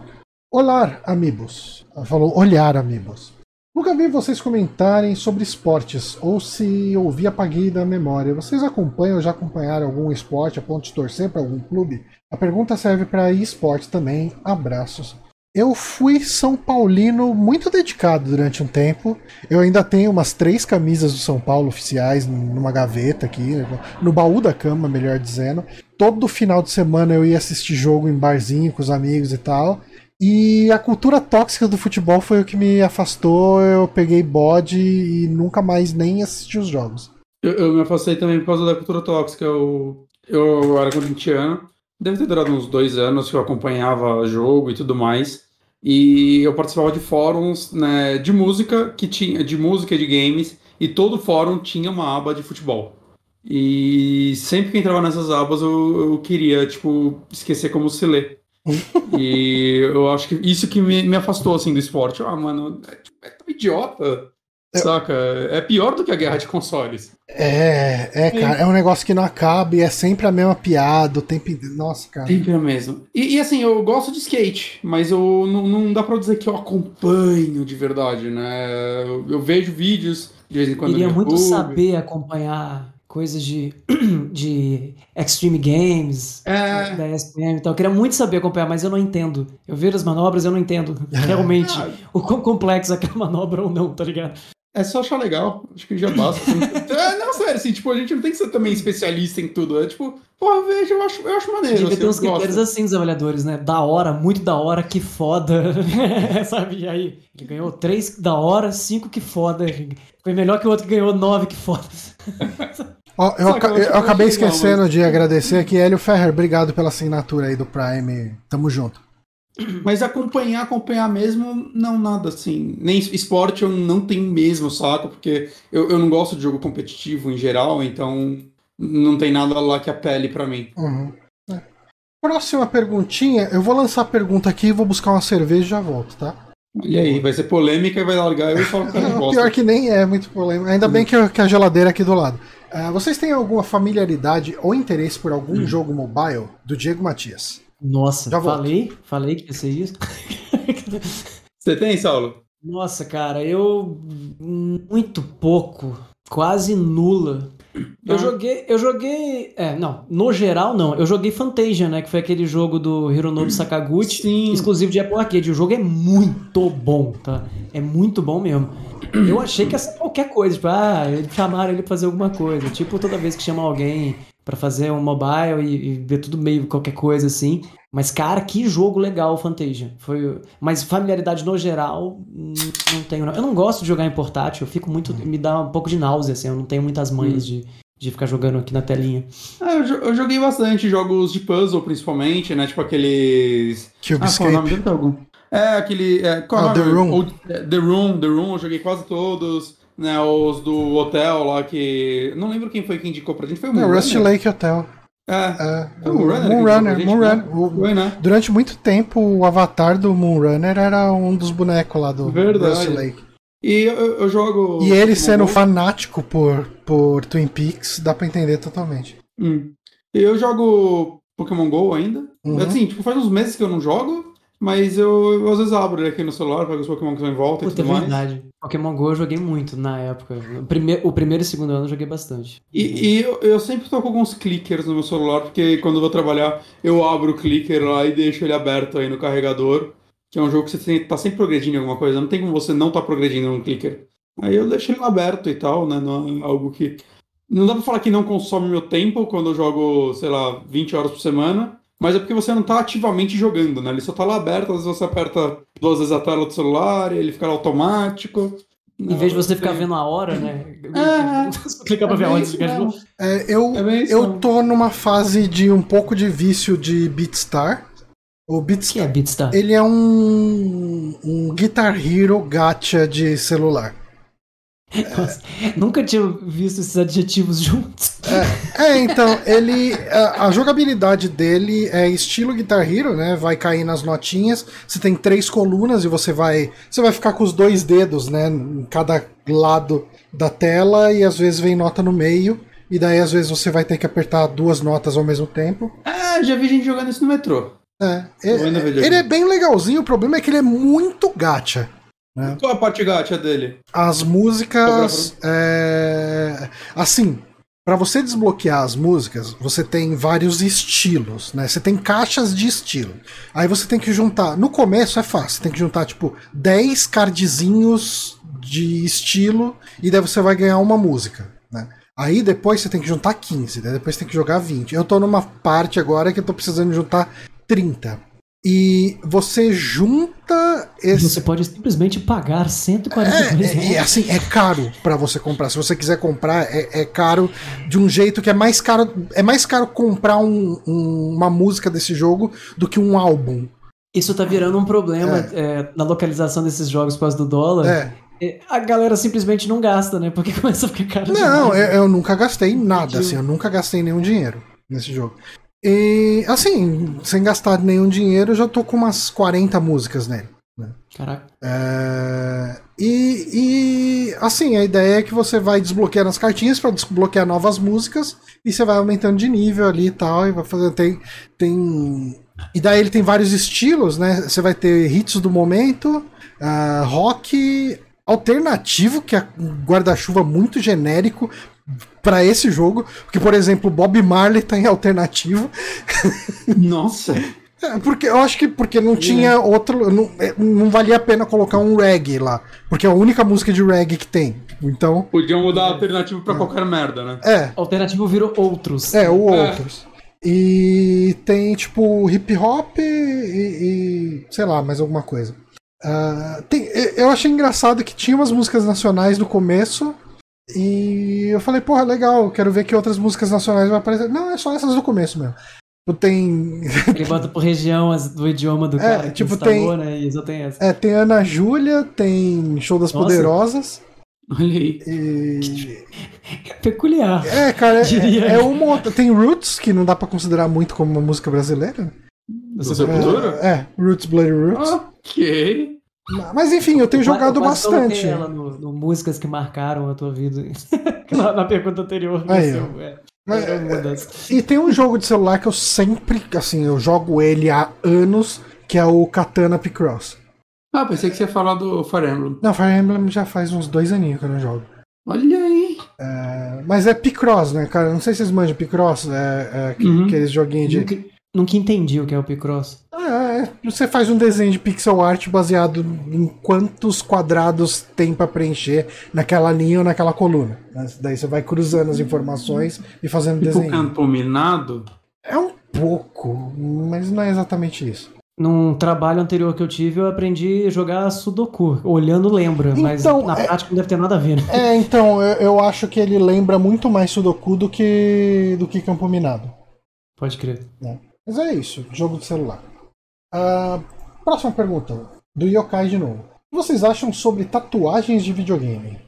Olá, amigos. Ela falou olhar, amigos. Nunca vi vocês comentarem sobre esportes, ou se ouvi apaguei da memória. Vocês acompanham ou já acompanharam algum esporte a ponto de torcer para algum clube? A pergunta serve para esporte também. Abraços. Eu fui São Paulino muito dedicado durante um tempo. Eu ainda tenho umas três camisas do São Paulo oficiais numa gaveta aqui, no baú da cama, melhor dizendo. Todo final de semana eu ia assistir jogo em barzinho com os amigos e tal. E a cultura tóxica do futebol foi o que me afastou. Eu peguei bode e nunca mais nem assisti os jogos. Eu, eu me afastei também por causa da cultura tóxica. Eu, eu era corintiano Deve ter durado uns dois anos que eu acompanhava jogo e tudo mais. E eu participava de fóruns né, de música que tinha de música e de games e todo fórum tinha uma aba de futebol. E sempre que entrava nessas abas eu, eu queria tipo esquecer como se lê. e eu acho que isso que me, me afastou assim do esporte. Ah, mano, é, é tão idiota. Saca? É pior do que a guerra de consoles. É, é, cara, é um negócio que não acaba e é sempre a mesma piada, o tempo Nossa, cara. Sempre a mesma. E, e, assim, eu gosto de skate, mas eu não, não dá pra dizer que eu acompanho de verdade, né? Eu, eu vejo vídeos de vez em quando. Queria muito saber acompanhar coisas de, de Extreme Games, É. da ESPN e tal. Eu queria muito saber acompanhar, mas eu não entendo. Eu vejo as manobras, eu não entendo realmente Ah. o quão complexo é aquela manobra ou não, tá ligado? É só achar legal. Acho que já basta. assim. é, não, sério, assim, tipo, a gente não tem que ser também especialista em tudo. É tipo, porra, veja, eu acho, eu acho maneiro. Devia assim, ter uns eu gosto. critérios assim dos avaliadores, né? Da hora, muito da hora, que foda. Sabe? E aí, ele ganhou três da hora, cinco que foda. Foi melhor que o outro que ganhou nove que foda. Ó, eu, eu eu acabei acho legal, esquecendo de agradecer aqui, Hélio Ferrer, obrigado pela assinatura aí do Prime. Tamo junto. Mas acompanhar, acompanhar mesmo, não, nada assim. Nem esporte eu não tenho mesmo saco, porque eu, eu não gosto de jogo competitivo em geral, então não tem nada lá que apele pra mim. Uhum. É. Próxima perguntinha, eu vou lançar a pergunta aqui, vou buscar uma cerveja e já volto, tá? E aí, vai ser polêmica e vai largar eu e falo que eu gosto. pior que nem é muito polêmico. Ainda bem que, eu- que a geladeira aqui do lado. Ah, vocês têm alguma familiaridade ou interesse por algum jogo mobile do Diego Matias? Nossa, Já volto. falei, falei que ia ser isso. Você tem, Saulo? Nossa, cara, eu muito pouco, quase nula. Eu Ah. joguei, eu joguei, é, não, no geral não. Eu joguei Fantasia, né, que foi aquele jogo do Hironobu Sakaguchi, Sim. exclusivo de Apple Arcade. O jogo é muito bom, tá? É muito bom mesmo. Eu achei que ia ser qualquer coisa, tipo, ah, chamaram ele pra fazer alguma coisa. Tipo, toda vez que chama alguém pra fazer um mobile e, e ver tudo meio qualquer coisa assim. Mas, cara, que jogo legal o Fantasia. Foi... Mas familiaridade no geral, hum, não tenho. Não. Eu não gosto de jogar em portátil, eu fico muito. Me dá um pouco de náusea, assim. Eu não tenho muitas manhas de, de ficar jogando aqui na telinha. Ah, eu, eu joguei bastante jogos de puzzle, principalmente, né? Tipo aqueles. Ah, qual é o nome dele? Tem algum? É, aquele. É, qual é o Ah, nome? The Room. O- é, The Room, The Room, eu joguei quase todos. Né, os do hotel lá que. Não lembro quem foi que indicou pra gente. Foi o Não, Moonrunner? Rusty Lake Hotel. É. É, Foi o Moonrunner? Moonrunner, gente, Moonrunner. né? O- Foi, né? Durante muito tempo, o avatar do Moonrunner era um dos bonecos lá do Verdade. Rusty Lake. E eu, eu jogo. E ele sendo Go. fanático por, por Twin Peaks, dá pra entender totalmente. Hum. Eu jogo Pokémon GO ainda. Uhum. Assim, tipo, faz uns meses que eu não jogo, mas eu, eu às vezes abro ele aqui no celular, pego os Pokémon que estão em volta e Puta, é tudo mais. verdade. Pokémon GO eu joguei muito na época. O primeiro, o primeiro e segundo ano eu joguei bastante. E, e eu, eu sempre tô com alguns clickers no meu celular, porque quando eu vou trabalhar, eu abro o clicker lá e deixo ele aberto aí no carregador, que é um jogo que você tem, tá sempre progredindo em alguma coisa, não tem como você não tá progredindo no clicker. Aí eu deixo ele aberto e tal, né? Não é algo que. Não dá pra falar que não consome meu tempo quando eu jogo, sei lá, 20 horas por semana. Mas é porque você não tá ativamente jogando, né? Ele só tá lá aberto, às vezes você aperta duas vezes a tela do celular, e ele fica automático. Em vez de você ficar vendo a hora, né? É. Você clicar pra ver a hora novo. É, eu, É eu tô numa fase de um pouco de vício de Beatstar. O O que Beatstar, é Beatstar? ele é um, um Guitar Hero gacha de celular. Nossa, nunca tinha visto esses adjetivos juntos. É, então, ele. A, a jogabilidade dele é estilo Guitar Hero, né? Vai cair nas notinhas. Você tem três colunas e você vai. Você vai ficar com os dois dedos, né? Em cada lado da tela, e às vezes vem nota no meio. E daí, às vezes, você vai ter que apertar duas notas ao mesmo tempo. Ah, já vi gente jogando isso no metrô. É, vejo ele aqui. é bem legalzinho, o problema é que ele é muito gacha. Qual a parte gacha dele? As músicas. é, Assim, para você desbloquear as músicas, você tem vários estilos, né? Você tem caixas de estilo. Aí você tem que juntar. No começo é fácil, você tem que juntar tipo 10 cardzinhos de estilo e daí você vai ganhar uma música, né? Aí depois você tem que juntar 15, daí depois você tem que jogar 20. Eu tô numa parte agora que eu tô precisando juntar 30. E você junta esse. Você pode simplesmente pagar 142 É, é, reais. é, assim, é caro pra você comprar. Se você quiser comprar, é, é caro de um jeito que é mais caro. É mais caro comprar um- um- uma música desse jogo do que um álbum. Isso tá virando um problema é, na localização desses jogos por causa do dólar. É. É, A galera simplesmente não gasta, né? Porque começa a ficar caro Não, eu, eu nunca gastei nada, assim, eu nunca gastei nenhum dinheiro nesse jogo. E, assim, sem gastar nenhum dinheiro, eu já tô com umas 40 músicas nele. Caraca. É, e, e, assim, a ideia é que você vai desbloqueando as cartinhas para desbloquear novas músicas e você vai aumentando de nível ali e tal, e vai fazendo. Tem. tem e daí ele tem vários estilos, né? Você vai ter hits do momento, ah, rock alternativo, que é um guarda-chuva muito genérico, pra esse jogo, porque, por exemplo, Bob Marley tá em alternativo. Nossa! É, porque eu acho que porque não tinha outro. Não, é, não valia a pena colocar um reggae lá. Porque é a única música de reggae que tem. Então. Podiam mudar a alternativa pra qualquer merda, né? É, Alternativo virou outros. é, o É. outros. E tem, tipo, hip hop e, e- sei lá, mais alguma coisa. Ah, tem- eu- eu achei engraçado que tinha umas músicas nacionais no começo. E eu falei, porra, legal, quero ver que outras músicas nacionais vão aparecer. Não, é só essas do começo mesmo. Tipo, Tem. Ele bota por região as- do idioma do É, cara que tipo, instalou, tem- né? E só tem essa. É, tem Ana Júlia, tem Show das Nossa. Poderosas. Olha aí. E. Peculiar. É, cara, é, é uma outra. Tem Roots, que não dá pra considerar muito como uma música brasileira. Do Sepultura? É, é, Roots, Bloody Roots. Ok. Mas enfim, eu tenho jogado Eu bastante. ela no, no músicas que marcaram a tua vida. na, na pergunta anterior. Aí, Seu, é, Mas, uma das- E tem um jogo de celular que eu sempre, assim, eu jogo ele há anos, que é o Katana Picross. Ah, pensei que você ia falar do Fire Emblem. Não, Fire Emblem já faz uns dois aninhos que eu não jogo. Olha aí. É, mas é Picross, né, cara? Não sei se vocês manjam Picross, é, é que- Uhum. aqueles joguinhos de... Nunca, nunca entendi o que é o Picross. É, você faz um desenho de pixel art baseado em quantos quadrados tem pra preencher naquela linha ou naquela coluna. Daí você vai cruzando as informações e fazendo Tipo desenho. campo minado. É um pouco, mas não é exatamente isso. Num trabalho anterior que eu tive, eu aprendi a jogar Sudoku. Olhando lembra, mas Então, na é- prática não deve ter nada a ver, né? É, então, eu, eu acho que ele lembra muito mais Sudoku do que, do que Campo Minado. Pode crer. Mas é isso, jogo de celular. Ah, próxima pergunta, do Yokai de novo. O que vocês acham sobre tatuagens de videogame?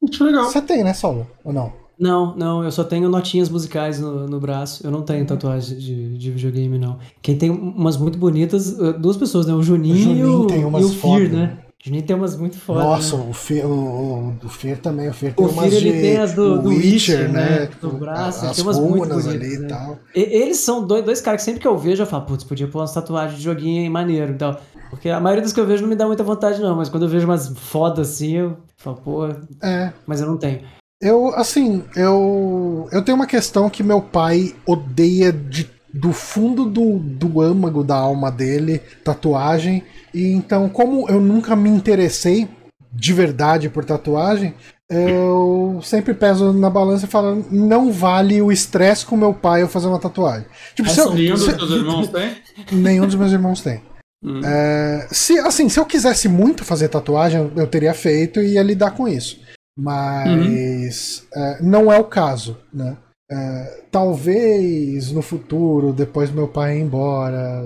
Muito legal. Você tem, né, Saulo? Ou não? Não, não, eu só tenho notinhas musicais no, no braço. Eu não tenho tatuagem de, de videogame, não. Quem tem umas muito bonitas, duas pessoas, né? O Juninho, O Juninho e, o, tem umas e o Fear, né? né? Juninho tem umas muito fodas. Nossa, né? o, Fer, o, o, Fer também. O Fer tem O umas Fer, ele de tem as do- do Witcher, né? Tipo, No braço, ele as tem umas muito bonitas, ali e né? tal. E- Eles são dois, dois caras que sempre que eu vejo eu falo, putz, podia pôr umas tatuagens de joguinho maneiro e tal. Porque a maioria das que eu vejo não me dá muita vontade, não. Mas quando eu vejo umas fodas assim, eu falo, pô, É, mas eu não tenho. eu, assim, eu, eu tenho uma questão que meu pai odeia de, do fundo do, do âmago da alma dele, tatuagem. E então, como eu nunca me interessei de verdade por tatuagem, eu sempre peso na balança e falo, não vale o estresse com meu pai eu fazer uma tatuagem. Tipo, eu, Nenhum dos seus irmãos tem? nenhum dos meus irmãos tem. Hum. É, se, assim, se eu quisesse muito fazer tatuagem, eu teria feito e ia lidar com isso. Mas é, não é o caso, né? É, talvez no futuro, depois meu pai ir embora,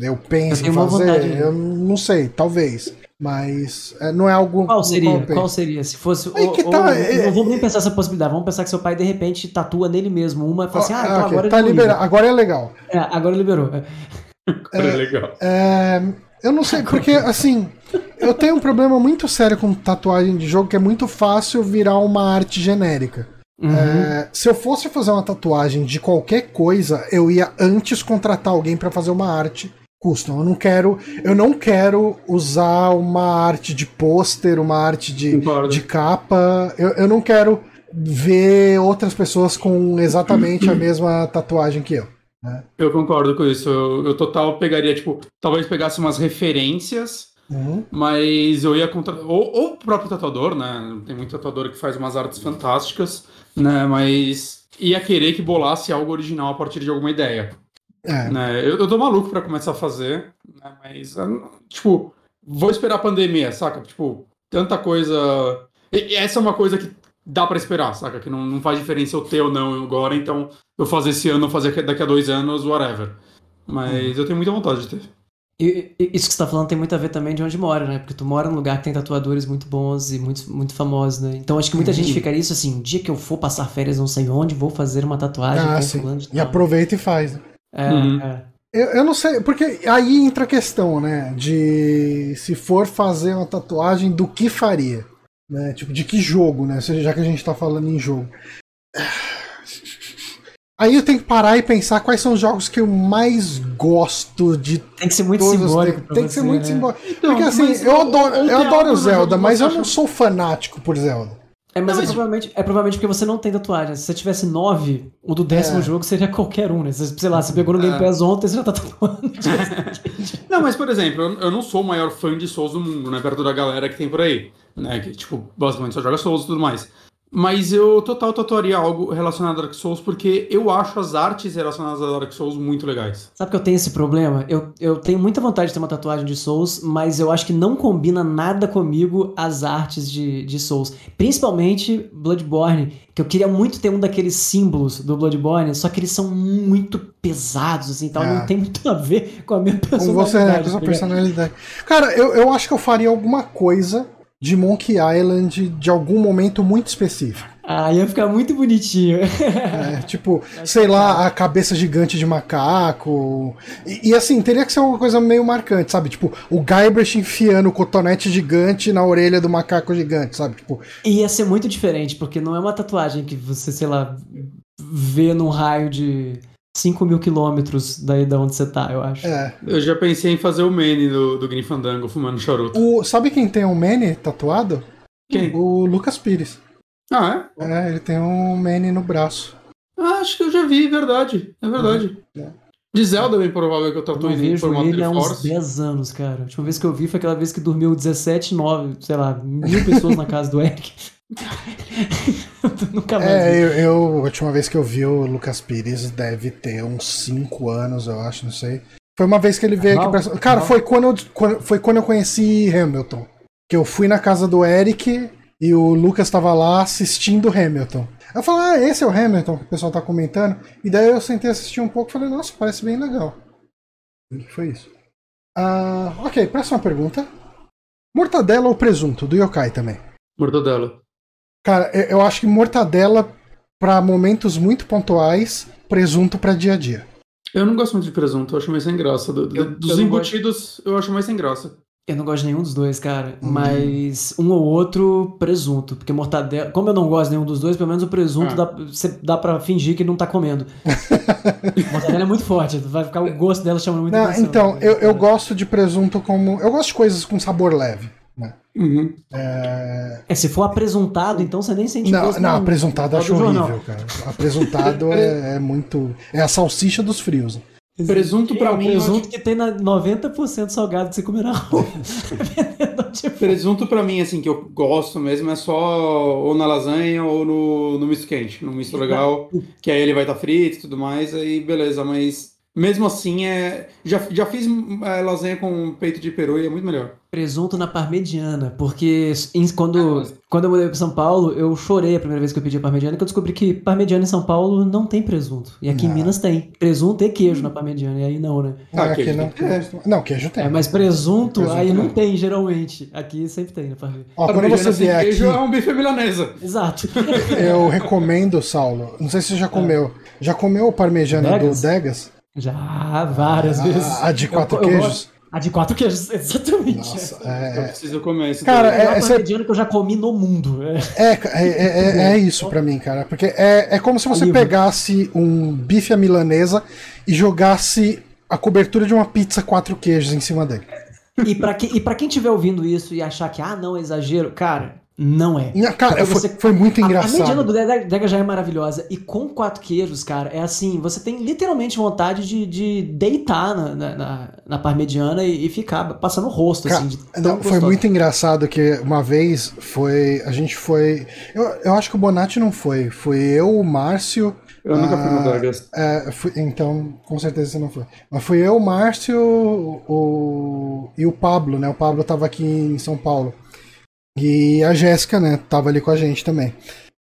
eu pense Eu em fazer. vontade. Eu não sei, talvez. Mas é, não é algo. Qual seria? penso. Qual seria? Se fosse. Aí ou- que ou- tá, é- não vamos nem pensar essa possibilidade. Vamos pensar que seu pai de repente tatua nele mesmo uma e fala assim: ah, então Ah, ok, agora tá liberado. Agora é legal. É, agora liberou. É. Cara, é legal. É, eu não sei, porque assim, eu tenho um problema muito sério com tatuagem de jogo que é muito fácil virar uma arte genérica. Uhum. É, se eu fosse fazer uma tatuagem de qualquer coisa, eu ia antes contratar alguém pra fazer uma arte custom. Eu não quero, eu não quero usar uma arte de pôster, uma arte de, de capa. Eu, eu não quero ver outras pessoas com exatamente a mesma tatuagem que eu. Eu concordo com isso. Eu, eu total pegaria, tipo, talvez pegasse umas referências, Uhum. mas eu ia contra. Ou, ou o próprio tatuador, né? Tem muito tatuador que faz umas artes fantásticas, né? Mas ia querer que bolasse algo original a partir de alguma ideia. É. Né? Eu, eu tô maluco pra começar a fazer, né? mas, tipo, vou esperar a pandemia, saca? Tipo, tanta coisa. E- essa é uma coisa que dá pra esperar, saca? Que não, não faz diferença eu ter ou não agora, então eu fazer esse ano ou fazer daqui a dois anos, whatever. Mas eu tenho muita vontade de ter. E, e- isso que você tá falando tem muito a ver também de onde mora, né? Porque tu mora num lugar que tem tatuadores muito bons e muito, muito famosos, né? Então acho que muita gente ficaria isso assim, um dia que eu for passar férias não sei onde, vou fazer uma tatuagem Ah, sim. E aproveita e faz. né? É, Uhum. é. Eu, eu não sei, porque aí entra a questão, né? De se for fazer uma tatuagem, do que faria? Né? Tipo, de que jogo, né? Já que a gente tá falando em jogo. Aí eu tenho que parar e pensar quais são os jogos que eu mais gosto de Tem que ser muito os simbólico Tem que ser você, muito né? simbólico. Então, Porque assim, eu adoro, eu tem adoro no Zelda, mas eu acha- não sou fanático por Zelda. É, mas Não, é, mas- provavelmente, é provavelmente porque você não tem tatuagem. Se você tivesse nove, o do décimo É. jogo seria qualquer um, né? Você, sei lá, você pegou no Game É. Pass ontem, você já tá tatuando. Não, mas por exemplo, eu, eu não sou o maior fã de Souls do mundo, né? Perto da galera que tem por aí. Né? Que, tipo, basicamente só joga Souls e tudo mais. Mas eu total tatuaria algo relacionado a Dark Souls, porque eu acho as artes relacionadas a Dark Souls muito legais. Sabe que eu tenho esse problema? Eu, eu tenho muita vontade de ter uma tatuagem de Souls, mas eu acho que não combina nada comigo as artes de, de Souls. Principalmente Bloodborne, que eu queria muito ter um daqueles símbolos do Bloodborne, só que eles são muito pesados, assim, tal. É. Não tem muito a ver com a minha Com personalidade. você, né? Com tá a sua ligado? personalidade. Cara, eu, eu acho que eu faria alguma coisa de Monkey Island de algum momento muito específico. Ah, ia ficar muito bonitinho. É, tipo, sei lá, a cabeça gigante de macaco. E, e, assim, teria que ser uma coisa meio marcante, sabe? Tipo, o Guybrush enfiando o cotonete gigante na orelha do macaco gigante, sabe? Tipo, E ia ser muito diferente, porque não é uma tatuagem que você, sei lá, vê num raio de 5 mil quilômetros daí da onde você tá, eu acho. é. Eu já pensei em fazer o Manny do, do Green Fandango fumando charuto. O, sabe quem tem um Manny tatuado? Quem? O Lucas Pires. Ah, é? É, ele tem um Manny no braço. Ah, acho que eu já vi, verdade. É verdade. É. De Zelda é bem provável que eu tatuei não em vejo formato ele há uns Force. 10 anos, cara. A última vez que eu vi foi aquela vez que dormiu 17, 9, sei lá, mil pessoas na casa do Eric. Nunca mais vi. É, eu, eu, a última vez que eu vi o Lucas Pires deve ter uns 5 anos, eu acho, não sei. Foi uma vez que ele veio aqui Normal, pra. Cara, foi quando, eu, quando- foi quando eu conheci Hamilton. Que eu fui na casa do Eric e o Lucas tava lá assistindo Hamilton. Eu falei, ah, esse é o Hamilton que o pessoal tá comentando. E daí eu sentei assistir um pouco e falei, nossa, parece bem legal. E foi isso. Ah, ok, próxima pergunta. Mortadela ou presunto? Do Yokai também. Mortadela. Cara, eu acho que mortadela pra momentos muito pontuais, presunto pra dia a dia. Eu não gosto muito de presunto, eu acho mais sem graça. Do- Eu- dos eu embutidos, eu acho mais sem graça. Eu não gosto de nenhum dos dois, cara. Hum. Mas um ou outro, presunto. Porque mortadela. Como eu não gosto de nenhum dos dois, pelo menos o presunto Ah. dá, dá pra fingir que não tá comendo. mortadela é muito forte, vai ficar o gosto dela chamando muito Não, atenção. então, eu, eu gosto de presunto como. Eu gosto de coisas com sabor leve. Né? Uhum. É, se for apresuntado, então você nem sente Não, não, apresentado eu acho horrível, cara. Apresentado é, é muito. É a salsicha dos frios. Presunto pra é o mim, presunto que tem na 90% salgado que você comer na rua. Tipo, Presunto pra mim, assim, que eu gosto mesmo, é só ou na lasanha ou no, no misto quente. No misto legal, que aí ele vai estar frito e tudo mais, aí beleza, mas mesmo assim é. Já, já fiz é, lasanha com peito de peru e é muito melhor. presunto na parmegiana, porque em- quando, quando eu mudei para São Paulo, eu chorei a primeira vez que eu pedi a parmegiana, que eu descobri que parmegiana em São Paulo não tem presunto. E aqui em Não. Minas tem. Presunto e queijo na parmegiana, e aí não, né? Ah, aqui queijo não, tem. não, queijo tem. É, mas presunto, Presunto aí não tem, geralmente. Aqui sempre tem na parmegiana. Ó, quando você vier aqui, queijo é um bife milanesa. Exato. eu recomendo, Saulo. Não sei se você já comeu. Já comeu o parmegiana Degas? do Degas? Já, várias vezes. A, de quatro Eu- eu queijos? gosto- A de quatro queijos, exatamente. Nossa, Eu é. preciso comer esse Cara, daí. É é- cê- parmegiana que eu já comi no mundo. É. É, é, é, é- é isso pra mim, cara. Porque é, é como se você pegasse um bife à milanesa e jogasse a cobertura de uma pizza quatro queijos em cima dele. E pra, que, e pra quem estiver ouvindo isso e achar que, ah, não, é exagero, cara, não é. E, Cara, foi, você- foi muito A, a mediana engraçado. do Dega, já é maravilhosa. E com quatro queijos, cara, é assim: você tem literalmente vontade de, de deitar na, na, na, na parmegiana e, e ficar passando o rosto, Cara, assim. Não, foi muito engraçado que uma vez foi. A gente foi. Eu, eu acho que o Bonatti não foi. Foi eu, o Márcio. Eu nunca fui no ah, Vegas. é, fui- então, com certeza você não foi. Mas fui eu, o Márcio o, e o Pablo, né? O Pablo tava aqui em São Paulo. E a Jéssica, né? Tava ali com a gente também.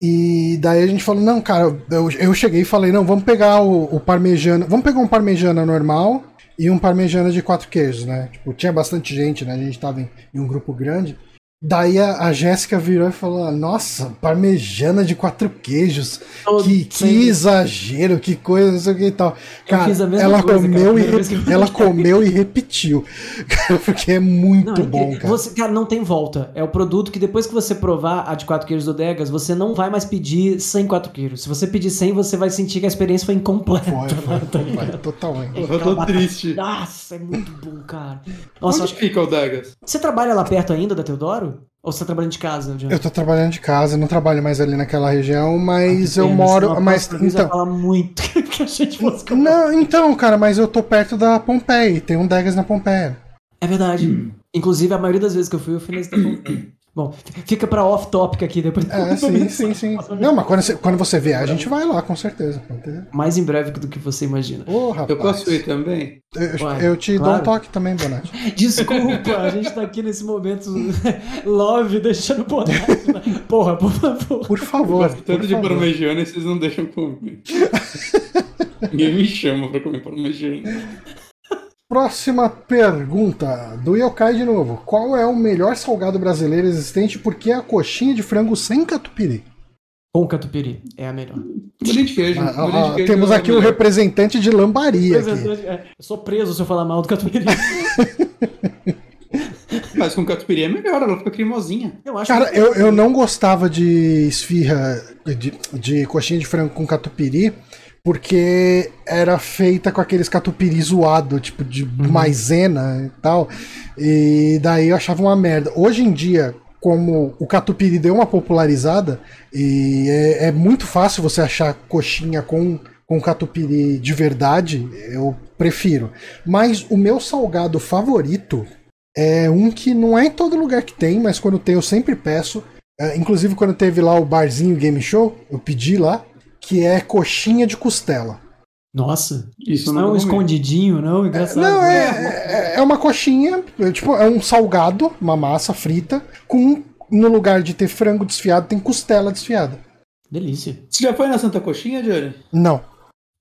E daí a gente falou, não, cara, eu, eu cheguei e falei, não, vamos pegar o, o parmejana, vamos pegar um parmejana normal e um parmejana de quatro queijos, né? Tipo, tinha bastante gente, né? A gente tava em, em um grupo grande. Daí a, a Jéssica virou e falou, nossa, parmejana de quatro queijos, Eu que, que exagero, que coisa, não sei o que e tal. Cara, fiz a mesma ela coisa, cara, comeu a e eu re- ela comeu e repetiu. Cara, porque é muito Não, é bom, cara. Você, cara, não tem volta. É o produto que depois que você provar a de quatro queijos do Degas, você não vai mais pedir sem quatro queijos. Se você pedir 100, você vai sentir que a experiência foi incompleta. Foi, foi, tá foi, ligado? totalmente. Eu Aquela tô batata- triste. Nossa, é muito bom, cara. Nossa, Onde acho fica o Degas? Você trabalha lá perto ainda da Teodoro? Ou você tá trabalhando de casa, John? Eu tô trabalhando de casa, não trabalho mais ali naquela região, mas Ah, eu pena, moro. Mas então. falar muito que a gente fosse Não, então, cara, mas eu tô perto da Pompeia. Tem um Degas na Pompeia. É verdade. Inclusive, a maioria das vezes que eu fui, eu fui nesse da Pompeia. Bom, fica pra off-topic aqui depois. É, sim, sim, sim. Não, mas quando você, quando você vier, a gente vai lá, com certeza. Mais em breve do que você imagina. Ô, rapaz. Eu posso ir também? Eu, Uai, eu te dou claro. um toque também, Bonatti. Desculpa, a gente tá aqui nesse momento love, deixando Bonatti. na- Porra, por favor. Por Eu favor. gosto tanto por de parmegiana e vocês não deixam comer. Ninguém me chama pra comer parmegiana. Próxima pergunta, do Yokai de novo. Qual é o melhor salgado brasileiro existente? Por que a coxinha de frango sem catupiry? Com catupiry, é a melhor. Bolinho de queijo. Ah, bolinho de ah, queijo temos é aqui o melhor. representante de lambaria. Aqui. É, Eu sou preso se eu falar mal do catupiry. Mas com catupiry é melhor, ela fica cremosinha. Eu acho Cara, que... eu, eu não gostava de esfirra, de, de coxinha de frango com catupiry, porque era feita com aqueles catupiry zoado, tipo de maisena e tal. E daí eu achava uma merda. Hoje em dia, como o catupiry deu uma popularizada, e é, é muito fácil você achar coxinha com, com catupiry de verdade, eu prefiro. Mas o meu salgado favorito é um que não é em todo lugar que tem, mas quando tem eu sempre peço. É, inclusive quando teve lá o barzinho Game Show, eu pedi lá, que é coxinha de costela. Nossa, Isso não é um escondidinho, não? Engraçado. Não, é, é, é uma coxinha, é, tipo, é um salgado, uma massa frita, com no lugar de ter frango desfiado, tem costela desfiada. Delícia. Você já foi na Santa Coxinha, Johnny? Não.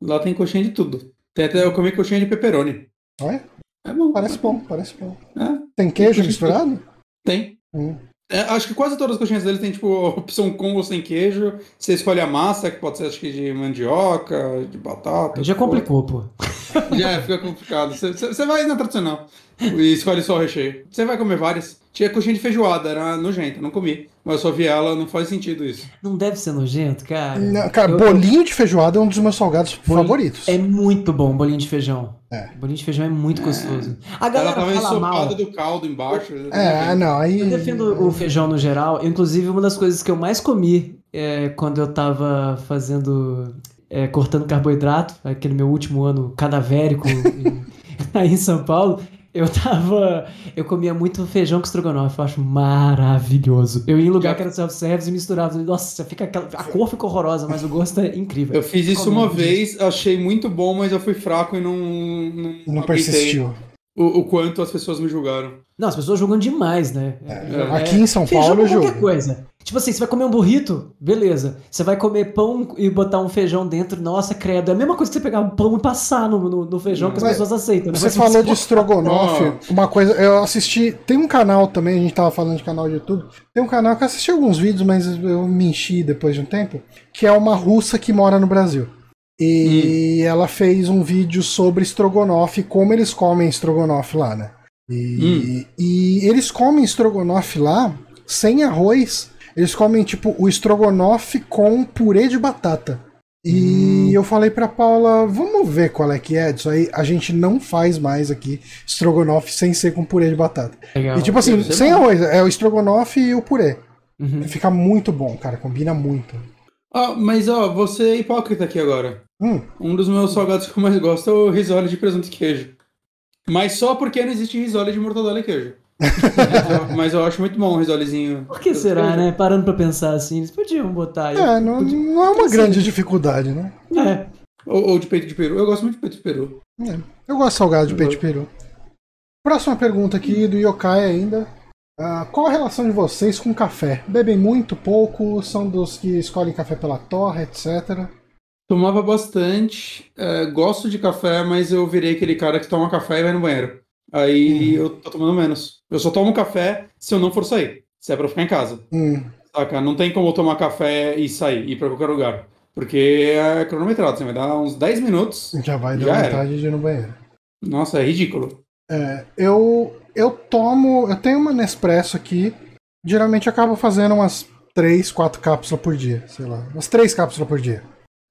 Lá tem coxinha de tudo. Tem até, eu comi coxinha de pepperoni. Olha, É bom. parece bom, parece bom. É, Tem queijo misturado? tem. Hum. É, acho que quase todas as coxinhas deles tem, tipo, opção com ou sem queijo. Você escolhe a massa, que pode ser, acho que, de mandioca, de batata. Já complicou, pô. Já fica complicado. Você- vai na tradicional e escolhe só o recheio. Você vai comer várias. Tinha coxinha de feijoada, era nojenta, não comi. Mas eu só vi ela, não faz sentido isso. Não deve ser nojento, cara. Não, cara, Eu- bolinho de feijoada é um dos meus salgados favoritos. É muito bom bolinho de feijão. É. Bolinho de feijão é muito gostoso. A Ela galera tava fala mal. ensopada do caldo embaixo. É, não, aí. Eu defendo o feijão no geral. Inclusive, uma das coisas que eu mais comi é, quando eu tava fazendo. É, cortando carboidrato, aquele meu último ano cadavérico em- aí em São Paulo. Eu tava. Eu comia muito feijão com estrogonofe, eu acho maravilhoso. Eu ia em lugar que era self-service e misturava. Nossa, fica aquela, a cor fica horrorosa, mas o gosto é incrível. Eu fiz isso Comendo uma disso. vez, achei muito bom, mas eu fui fraco e não. Não, Não persistiu. O, o quanto as pessoas me julgaram. Não, as pessoas jogam demais, né? É. Aqui em São Paulo eu jogo. qualquer coisa. Tipo assim, você vai comer um burrito, beleza. Você vai comer pão e botar um feijão dentro, nossa, credo. É a mesma coisa que você pegar um pão e passar no, no, no feijão que as Mas pessoas aceitam. né? Você falou de estrogonofe, uma coisa, eu assisti, tem um canal também, a gente tava falando de canal de YouTube, tem um canal que eu assisti alguns vídeos, mas eu me enchi depois de um tempo, que é uma russa que mora no Brasil. E ela fez um vídeo sobre estrogonofe, como eles comem estrogonofe lá, né? E, e eles comem estrogonofe lá sem arroz. Eles comem, tipo, o estrogonofe com purê de batata. E eu falei pra Paula, vamos ver qual é que é disso aí. A gente não faz mais aqui estrogonofe sem ser com purê de batata. Legal. E tipo assim, ser sem bom. arroz, é o estrogonofe e o purê. Uhum. Fica muito bom, cara, combina muito. Ah, mas ó, você é hipócrita aqui agora. Hum, Um dos meus salgados que eu mais gosto é o risole de presunto e queijo. Mas só porque não existe risole de mortadela e queijo. Mas eu acho muito bom o risolezinho. Por que será, né? Parando pra pensar assim, eles podiam botar aí. é, não, não é uma Assim. grande dificuldade, né? É. Ou, ou de peito de peru. Eu gosto muito de peito de peru. É, Eu gosto de salgado de peito de peru. Próxima pergunta aqui do Yokai ainda. Ah, qual a relação de vocês com café? Bebem muito, pouco? São dos que escolhem café pela torre, etc. Tomava bastante. é, gosto de café, mas eu virei aquele cara que toma café e vai no banheiro. Aí eu tô tomando menos. Eu só tomo café se eu não for sair. Se é pra ficar em casa. Hum, Saca? Não tem como eu tomar café e sair, ir pra qualquer lugar. Porque é cronometrado. Você vai dar uns 10 minutos. já vai dar Já era. de ir no banheiro. Nossa, é ridículo. É, eu, eu tomo. Eu tenho uma Nespresso aqui. Geralmente eu acabo fazendo umas 3, 4 cápsulas por dia. Sei lá. Umas 3 cápsulas por dia.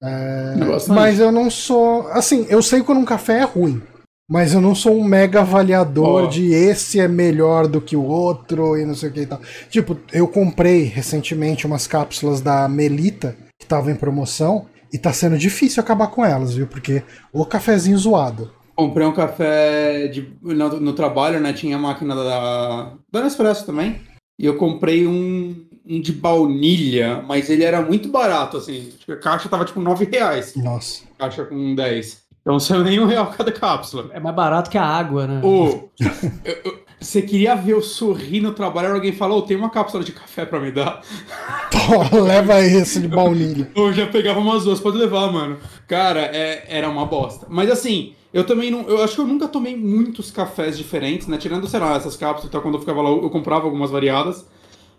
É, mas eu não sou. Assim, eu sei quando um café é ruim. Mas eu não sou um mega avaliador Ó. de esse é melhor do que o outro e não sei o que e tal. Tipo, eu comprei recentemente umas cápsulas da Melita que estavam em promoção e tá sendo difícil acabar com elas, viu? Porque o cafezinho zoado. Comprei um café de, no, no trabalho, né? Tinha a máquina da, da Nespresso também. E eu comprei um, um de baunilha, mas ele era muito barato, assim. A caixa tava tipo 9 reais. Nossa. Caixa com 10. Então não saiu nem um real cada cápsula. É mais barato que a água, né? Eu- você queria ver eu sorrir no trabalho, alguém falou, tem uma cápsula de café pra me dar. Tó, leva esse de baunilha. Eu já pegava umas duas, pode levar, mano. Cara, é- era uma bosta. Mas assim, eu também não. Eu acho que eu nunca tomei muitos cafés diferentes, né? Tirando, sei lá, essas cápsulas, então quando eu ficava lá, eu comprava algumas variadas.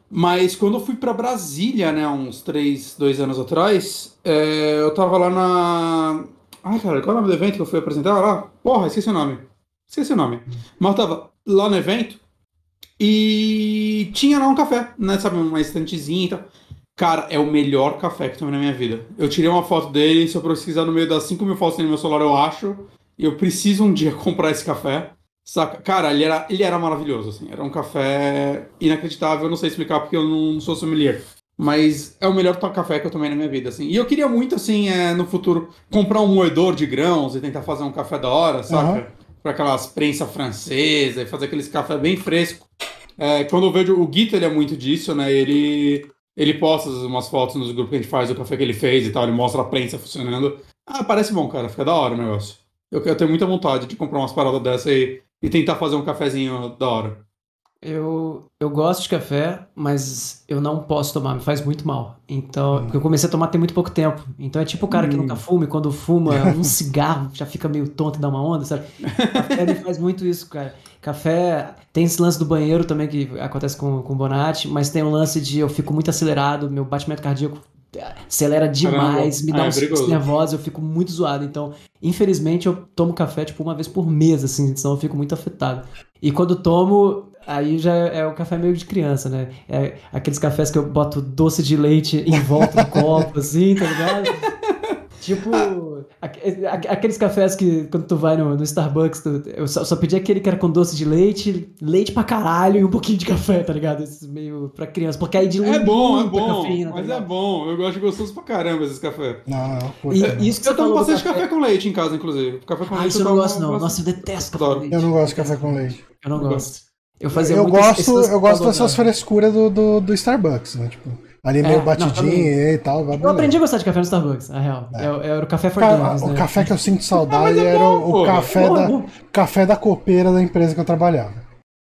Mas quando eu fui pra Brasília, né, uns 3, 2 anos atrás, é, eu tava lá na. Ai, cara, qual é o nome do evento que eu fui apresentar lá? Porra, esqueci o nome. Esqueci o nome. Mas tava lá no evento e tinha lá um café, né? Sabe, uma estantezinha e tal. Cara, é o melhor café que tomei na minha vida. Eu tirei uma foto dele, se eu pesquisar no meio das 5 mil fotos no meu celular, eu acho. E eu preciso um dia comprar esse café. Saca? Cara, ele era, ele era maravilhoso, assim. Era um café inacreditável, eu não sei explicar porque eu não sou sommelier. Mas é o melhor café que eu tomei na minha vida, assim. E eu queria muito, assim, é, no futuro, comprar um moedor de grãos e tentar fazer um café da hora, saca? Aham. Pra aquelas prensa francesa e fazer aqueles café bem fresco. É, quando eu vejo o Guito, ele é muito disso, né? Ele, ele posta umas fotos nos grupos que a gente faz do café que ele fez e tal. Ele mostra a prensa funcionando. Ah, parece bom, cara. Fica da hora o negócio. Eu, eu tenho muita vontade de comprar umas paradas dessa e, e tentar fazer um cafezinho da hora. Eu, eu gosto de café, mas eu não posso tomar, me faz muito mal. Então, porque eu comecei a tomar tem muito pouco tempo. Então é tipo o cara que nunca fuma e quando fuma um cigarro já fica meio tonto e dá uma onda, sabe? Café me faz muito isso, cara. Café. Tem esse lance do banheiro também que acontece com, com o Bonatti, mas tem um lance de eu fico muito acelerado, meu batimento cardíaco acelera demais, me dá Ah, é uns nervosos, eu fico muito zoado. Então, infelizmente, eu tomo café tipo uma vez por mês, assim, senão eu fico muito afetado. E quando tomo, aí já é o café meio de criança, né? É aqueles cafés que eu boto doce de leite em volta do copo, assim, tá ligado? Tipo, aque- aque- aqueles cafés que quando tu vai no, no Starbucks, tu- eu só, só pedi aquele que era com doce de leite, leite pra caralho e um pouquinho de café, tá ligado? Esses meio pra criança, porque aí dilui É bom, é bom. cafeína, tá mas é bom. Eu gosto gostoso pra caramba esses café. Não, pô, E é. isso que você Eu tomo bastante café com leite em casa, inclusive. Café com Ah, leite isso eu não gosto, não. bastante. Nossa, eu detesto café com leite. Eu não gosto de café com leite. Eu não Eu gosto. Eu fazia Eu gosto, eu gosto dessas agora. frescuras do, do, do Starbucks, né? Tipo, ali É, meio não, batidinho também. e tal. vai Eu beleza. aprendi a gostar de café no Starbucks, na real. É. Era o café for Cara, dummies, o né? café que eu sinto saudade mas é era bom, o, pô. café, da, café da copeira da empresa que eu trabalhava.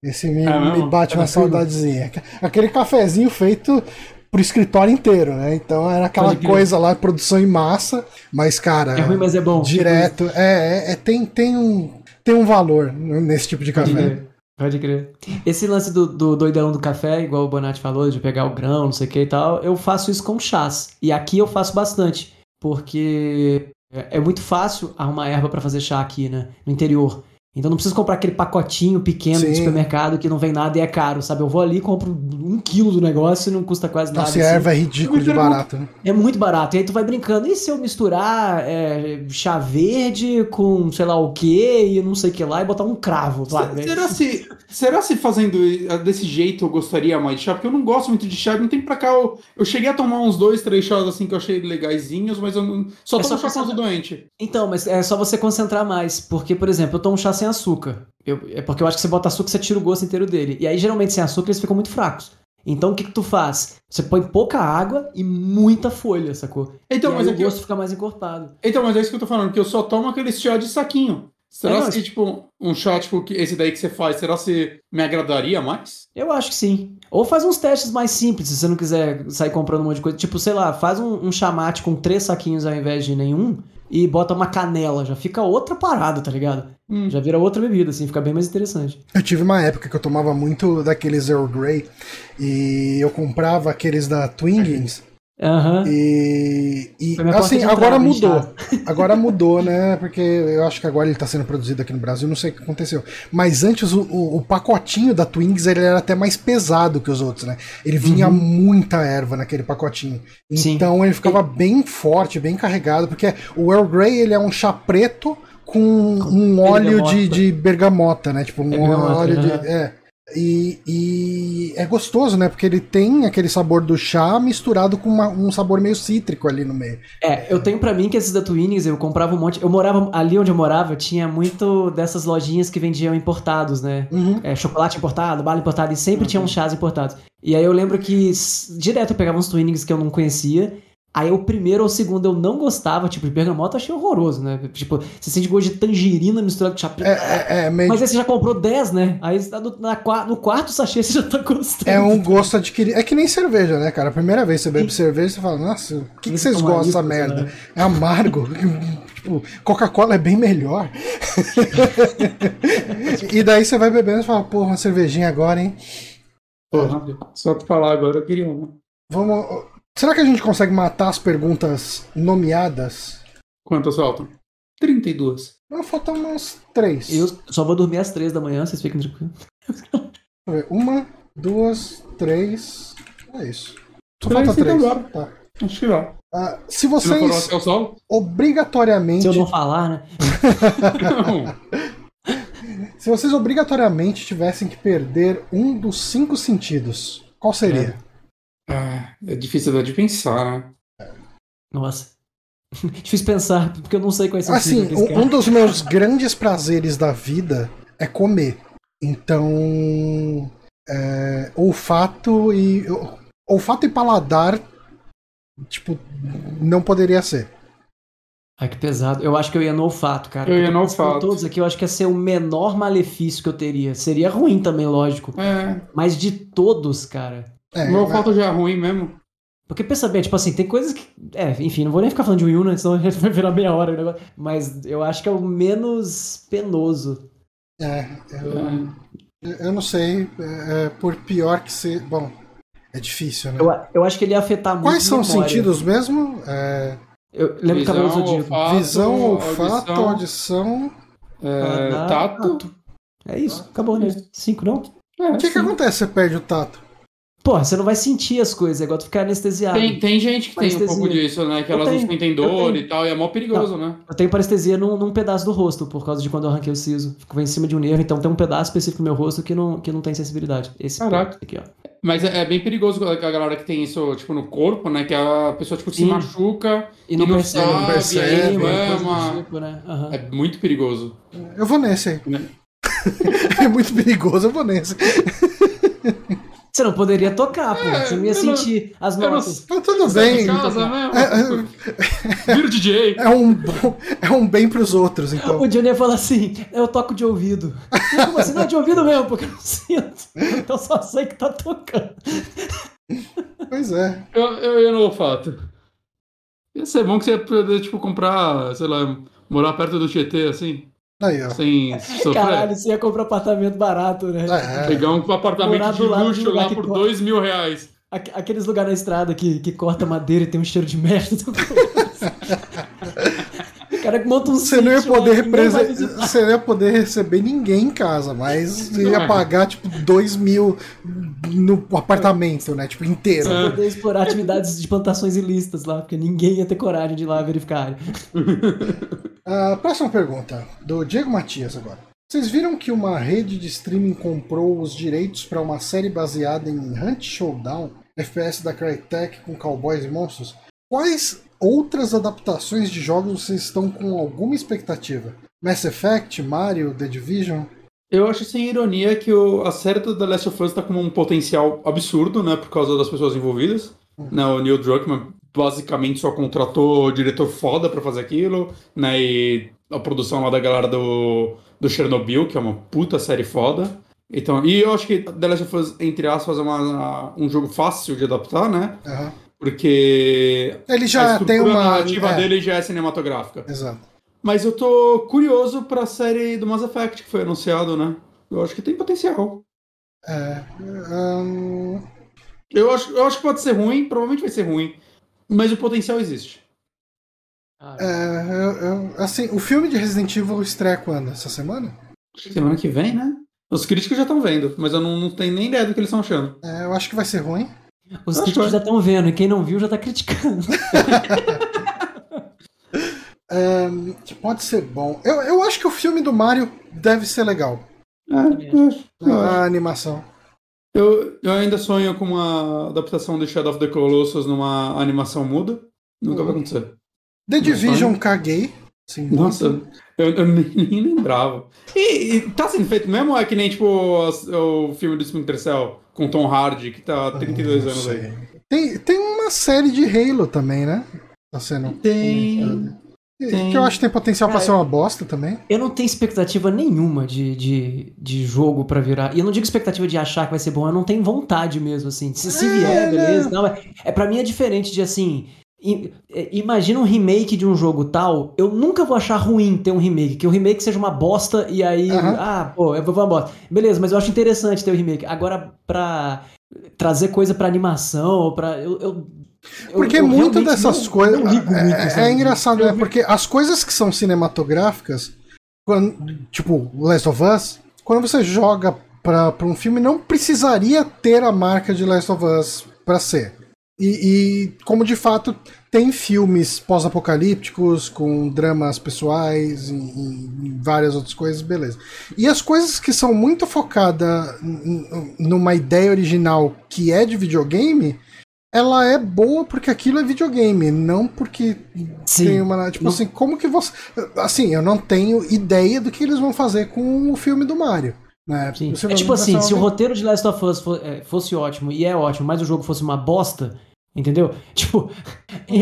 Esse me, É me bate Era uma saudadezinha. Aquele cafezinho feito pro escritório inteiro, né? Então era aquela coisa lá, produção em massa, mas, cara. É ruim, mas é bom. Direto. É, é, é- tem, tem, um, tem um valor nesse tipo de café. Pode crer. Esse lance do, do doidão do café, igual o Bonatti falou, de pegar o grão, não sei o que e tal, eu faço isso com chás. E aqui eu faço bastante, porque é é muito fácil arrumar erva pra fazer chá aqui, né? No interior. Então não preciso comprar aquele pacotinho pequeno Sim. do supermercado que não vem nada e é caro, sabe? Eu vou ali, compro um quilo do negócio e não custa quase nada. Nossa, assim. erva é ridículo de barato, né? É muito barato. E aí tu vai brincando. E se eu misturar é, chá verde com sei lá o que e não sei o que lá e botar um cravo lá? Se- Será se, será se fazendo desse jeito eu gostaria mais de chá? Porque eu não gosto muito de chá. Um tempo pra cá eu, eu cheguei a tomar uns dois, três chás assim que eu achei legaisinhos, mas eu não, só É tomo só chá quando doente. Então, mas é só você concentrar mais. Porque, por exemplo, eu tomo chá sem açúcar. Eu- é porque eu acho que você bota açúcar, você tira o gosto inteiro dele. E aí, geralmente, sem açúcar, eles ficam muito fracos. Então, o que, que tu faz? Você põe pouca água e muita folha, sacou? Então, e mas aí o eu- gosto fica mais encorpado. Então, mas é isso que eu tô falando, que eu só tomo aquele chá de saquinho. Será É, não, se, tipo, um chá, tipo, que esse daí que você faz, será se me agradaria mais? Eu acho que sim. Ou faz uns testes mais simples, se você não quiser sair comprando um monte de coisa. Tipo, sei lá, faz um, um chamate com três saquinhos ao invés de nenhum e bota uma canela. Já fica outra parada, tá ligado? Hum. Já vira outra bebida, assim, fica bem mais interessante. Eu tive uma época que eu tomava muito daqueles Earl Grey e eu comprava aqueles da Twinings Aham. e, e assim, de agora mudou. Agora mudou, né? Porque eu acho que agora ele tá sendo produzido aqui no Brasil, não sei o que aconteceu. Mas antes o, o- o pacotinho da Twinings ele era até mais pesado que os outros, né? Ele vinha muita erva naquele pacotinho. Sim. Então ele ficava bem forte, bem carregado, porque o Earl Grey ele é um chá preto com um óleo de, bergamota. de bergamota, né? Tipo, um Bergamota, óleo de. aham. É. E, e é gostoso, né? Porque ele tem aquele sabor do chá misturado com uma- um sabor meio cítrico ali no meio. É, eu tenho pra mim que esses da Twinings eu comprava um monte. Eu morava ali onde eu morava, tinha muito dessas lojinhas que vendiam importados, né? Uhum. É, chocolate importado, bala importada, e sempre tinha uns chás importados. E aí eu lembro que direto eu pegava uns Twinings que eu não conhecia. Aí o primeiro ou o segundo eu não gostava, tipo, de bergamota eu achei horroroso, né? Tipo, você sente gosto de tangerina misturado com chá preto. É, é, é meio. Mas aí você já comprou 10, né? Aí você tá no, na no quarto sachê você já tá gostando. É um gosto adquirido. É que nem cerveja, né, cara? A primeira vez que você bebe cerveja, você fala, nossa, o que, que vocês tomam gostam dessa merda? né? É amargo. tipo, Coca-Cola é bem melhor. e daí você vai bebendo e fala, porra, uma cervejinha agora, hein? Porra, só pra falar agora, eu queria uma. Vamos. Será que a gente consegue matar as perguntas nomeadas? Quantas faltam? 32. Não, faltam umas três. Eu só vou dormir às 3 da manhã, vocês fiquem tranquilos. Deixa eu ver. Uma, duas, três. É isso. Só Três, falta três. então Tá. Acho que vai. Ah, se Se não for vocês até o sol? obrigatoriamente. Se eu não falar, né? Não. Se vocês obrigatoriamente tivessem que perder um dos cinco sentidos, qual seria? Ah, é difícil até de pensar, né? Nossa. Difícil pensar, porque eu não sei quais são os Assim, um, um dos meus grandes prazeres da vida é comer. Então, é, olfato e olfato e paladar, tipo, não poderia ser. Ai, que pesado. Eu acho que eu ia no olfato, cara. Eu ia no olfato. Todos aqui, eu acho que ia ser o menor malefício que eu teria. Seria ruim também, lógico. É, Mas de todos, cara. É, o meu olfato já é ruim mesmo. Porque pensa bem, tipo assim, tem coisas que. É, enfim, não vou nem ficar falando de Wii U, né? Senão vai virar meia hora o negócio. Mas eu acho que é o menos penoso. é, eu, É. eu não sei, é, é, por pior que seja. Bom, é difícil, né? Eu, eu acho que ele ia afetar muito. Quais são os sentidos mesmo? É, Eu lembro que Cavaleiro Visão, Zodíaco. olfato, visão, olfato, audição, audição. é, paladar, tato. É isso, acabou, né? Cinco, não? É, O que, que acontece se você perde o tato? Porra, você não vai sentir as coisas, é igual tu ficar anestesiado. Tem, tem gente que tem um pouco disso, né? Que Eu elas não sentem dor e tal, e é mó perigoso, né? Eu tenho parestesia num, num pedaço do rosto, por causa de quando eu arranquei o siso. Ficou em cima de um nervo, então tem um pedaço específico no meu rosto que não, que não tem sensibilidade. Esse Caraca. aqui, ó. Mas é, é bem perigoso a galera que tem isso, tipo, no corpo, né? Que a pessoa, tipo, se Sim. machuca E não, E não percebe, sabe, não percebe, aí, é do uma- tipo, né? Aham. É muito perigoso. Eu vou nesse aí. Né? é muito perigoso, eu vou nesse. Você não poderia tocar, pô. É, você não ia eu não- sentir as eu não- notas. Mas tudo Sai bem. de casa mesmo. É, Vira o DJ. É um, bom- é um bem pros outros, então. O Johnny ia falar assim: eu toco de ouvido. Como assim? Não é de ouvido mesmo, porque eu não sinto. Então só sei que tá tocando. Pois é. Eu, eu ia no olfato. Ia ser bom que você ia poder, tipo, comprar, sei lá, morar perto do Tietê, assim, Aí, ó. sem sofrer. Caralho, você ia comprar apartamento barato, né? É, Pegar um apartamento Morar de luxo lá que por dois mil reais. Aqu- Aqueles lugares na estrada que, que corta madeira e tem um cheiro de merda. o cara que monta um Você não ia poder ninguém vai represen- visitar. Você não ia poder receber ninguém em casa, mas Não ia é. pagar, tipo, dois mil no apartamento, né? Tipo, inteiro. É. poder explorar atividades de plantações ilícitas lá, porque ninguém ia ter coragem de ir lá verificar. a área. A próxima pergunta, do Diego Matias agora. Vocês viram que uma rede de streaming comprou os direitos para uma série baseada em Hunt Showdown, FPS da Crytek com cowboys e monstros? Quais outras adaptações de jogos vocês estão com alguma expectativa? Mass Effect, Mario, The Division? Eu acho sem ironia que o, a série do The Last of Us tá com um potencial absurdo, né? Por causa das pessoas envolvidas. Né, o Neil Druckmann basicamente só contratou diretor foda pra fazer aquilo, né? E a produção lá da galera do, do Chernobyl, que é uma puta série foda. Então, e eu acho que The Last of Us, entre aspas, é uma, um jogo fácil de adaptar, né? Aham. Porque Ele a já estrutura tem uma. narrativa é, dele já é cinematográfica. Exato. Mas eu tô curioso pra série do Mass Effect que foi anunciado, né? Eu acho que tem potencial. É, hum, Eu acho, eu acho que pode ser ruim, provavelmente vai ser ruim. Mas o potencial existe. é, eu- eu- assim, o filme de Resident Evil estreia quando? Essa semana? Semana que vem, né? Os críticos já estão vendo, mas eu não, não tenho nem ideia do que eles estão achando. É, eu acho que vai ser ruim. Os críticos que- já estão vendo, e quem não viu já tá criticando. que pode ser bom. Eu, eu acho que o filme do Mario deve ser legal. É, acho. A animação. Eu, eu ainda sonho com uma adaptação de Shadow of the Colossus numa animação muda. Nunca vai acontecer. The Division caguei. Sim, Nossa, eu, eu nem, lembrava. E, e tá sendo feito mesmo? É que nem tipo as- o filme do Splinter Cell com Tom Hardy, que tá há 32 Não anos sei. aí. Tem, tem uma série de Halo também, né? Tá sendo. Tem. Que tem. eu acho que tem potencial pra Cara, ser uma bosta também. Eu não tenho expectativa nenhuma de, de, de jogo pra virar. E eu não digo expectativa de achar que vai ser bom, eu não tenho vontade mesmo, assim. Se, se É, vier, né? beleza. Não, é, é, pra mim é diferente de assim. É, Imagina um remake de um jogo tal, eu nunca vou achar ruim ter um remake, que o remake seja uma bosta e aí, Aham. ah, pô, eu vou uma bosta. Beleza, mas eu acho interessante ter o remake. Agora, pra trazer coisa pra animação, ou pra. Eu, eu, eu- Porque eu muitas realmente dessas coisas. é, é sabe? engraçado, Eu né? Porque as coisas que são cinematográficas, quando- tipo Last of Us, quando você joga pra, pra um filme, não precisaria ter a marca de Last of Us pra ser. E, e como de fato tem filmes pós-apocalípticos com dramas pessoais e, e várias outras coisas, beleza. E as coisas que são muito focadas numa ideia original que é de videogame, ela é boa porque aquilo é videogame, não porque Sim. tem uma. Tipo assim, como que você. Assim, eu não tenho ideia do que eles vão fazer com o filme do Mario. Né? Sim. É Possivelmente tipo assim, se o roteiro de Last of Us é, fosse ótimo, e é ótimo, mas o jogo fosse uma bosta, entendeu? Tipo,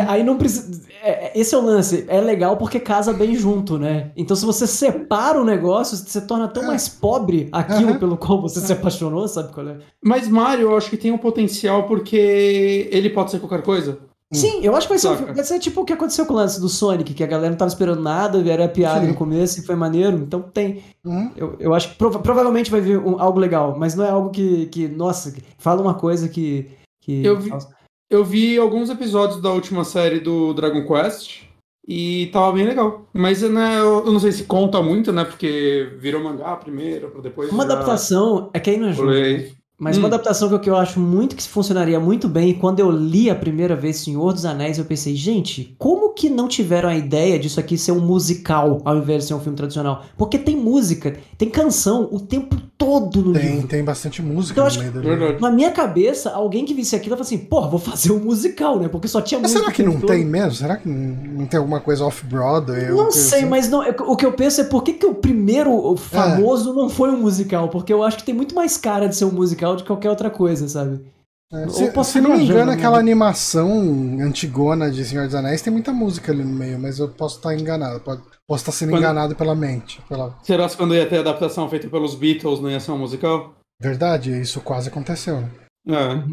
aí não precisa. é- é- esse é o lance. É legal porque casa bem junto, né? Então se você separa o negócio, você torna tão É. mais pobre aquilo Aham. pelo qual você se apaixonou, sabe qual é? Mas Mario, eu acho que tem um potencial porque ele pode ser qualquer coisa. Sim, eu acho que vai ser, um vai ser tipo o que aconteceu com o lance do Sonic, que a galera não tava esperando nada, era piada Sim. no começo e foi maneiro. Então tem. Hum? Eu, eu acho que prova- provavelmente vai vir um- algo legal, mas não é algo que, que nossa, que fala uma coisa que. que Eu vi- Eu vi alguns episódios da última série do Dragon Quest e tava bem legal. Mas né, eu eu não sei se conta muito, né? Porque virou mangá primeiro, pra depois. Uma virar adaptação, é que aí não é jogo. play. Mas Hum. uma adaptação que eu, que eu acho muito que funcionaria muito bem, e quando eu li a primeira vez Senhor dos Anéis, eu pensei, gente, como que não tiveram a ideia disso aqui ser um musical ao invés de ser um filme tradicional? Porque tem música, tem canção o tempo todo no Tem, livro. tem bastante música Então, no acho meio do Verdade. livro. Na minha cabeça, alguém que visse aquilo falou assim, porra, vou fazer um musical, né? Porque só tinha Mas música. será que não tempo tem todo. mesmo? Será que não tem alguma coisa off-Broadway? Não sei, mas não, eu- o que eu penso é por que, que o primeiro É. o famoso não foi um musical? Porque eu acho que tem muito mais cara de ser um musical de qualquer outra coisa, sabe? É, se, posso se não me engano, aquela animação antigona de Senhor dos Anéis tem muita música ali no meio, mas eu posso estar enganado. pode- Posso estar sendo Quando- enganado pela mente. Pela Será que quando ia ter adaptação feita pelos Beatles não ia ser um musical? verdade, isso quase aconteceu. né? É.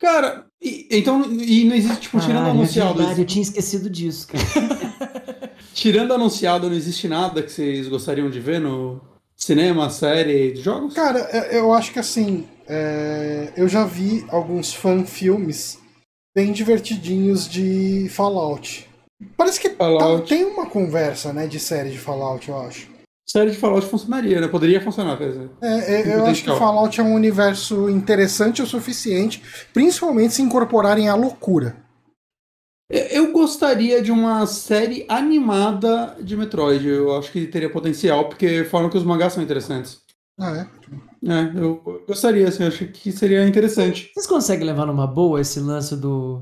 Cara, e- então, e não existe, tipo, tirando é anunciado. verdade, eu tinha esquecido disso, cara. Tirando anunciado, não existe nada que vocês gostariam de ver no cinema, série, jogos? Cara, eu acho que assim, é, eu já vi alguns fan-filmes bem divertidinhos de Fallout. Parece que tá- Fallout. tem uma conversa, né, de série de Fallout, eu acho. Série de Fallout funcionaria, né? Poderia funcionar, quer dizer. É, é, eu acho que. Fallout é um universo interessante o suficiente, principalmente se incorporarem à loucura. Eu gostaria de uma série animada de Metroid. Eu acho que teria potencial, porque falam que os mangás são interessantes. Ah, é? É, eu gostaria, assim, eu acho que seria interessante. Vocês conseguem levar numa boa esse lance do.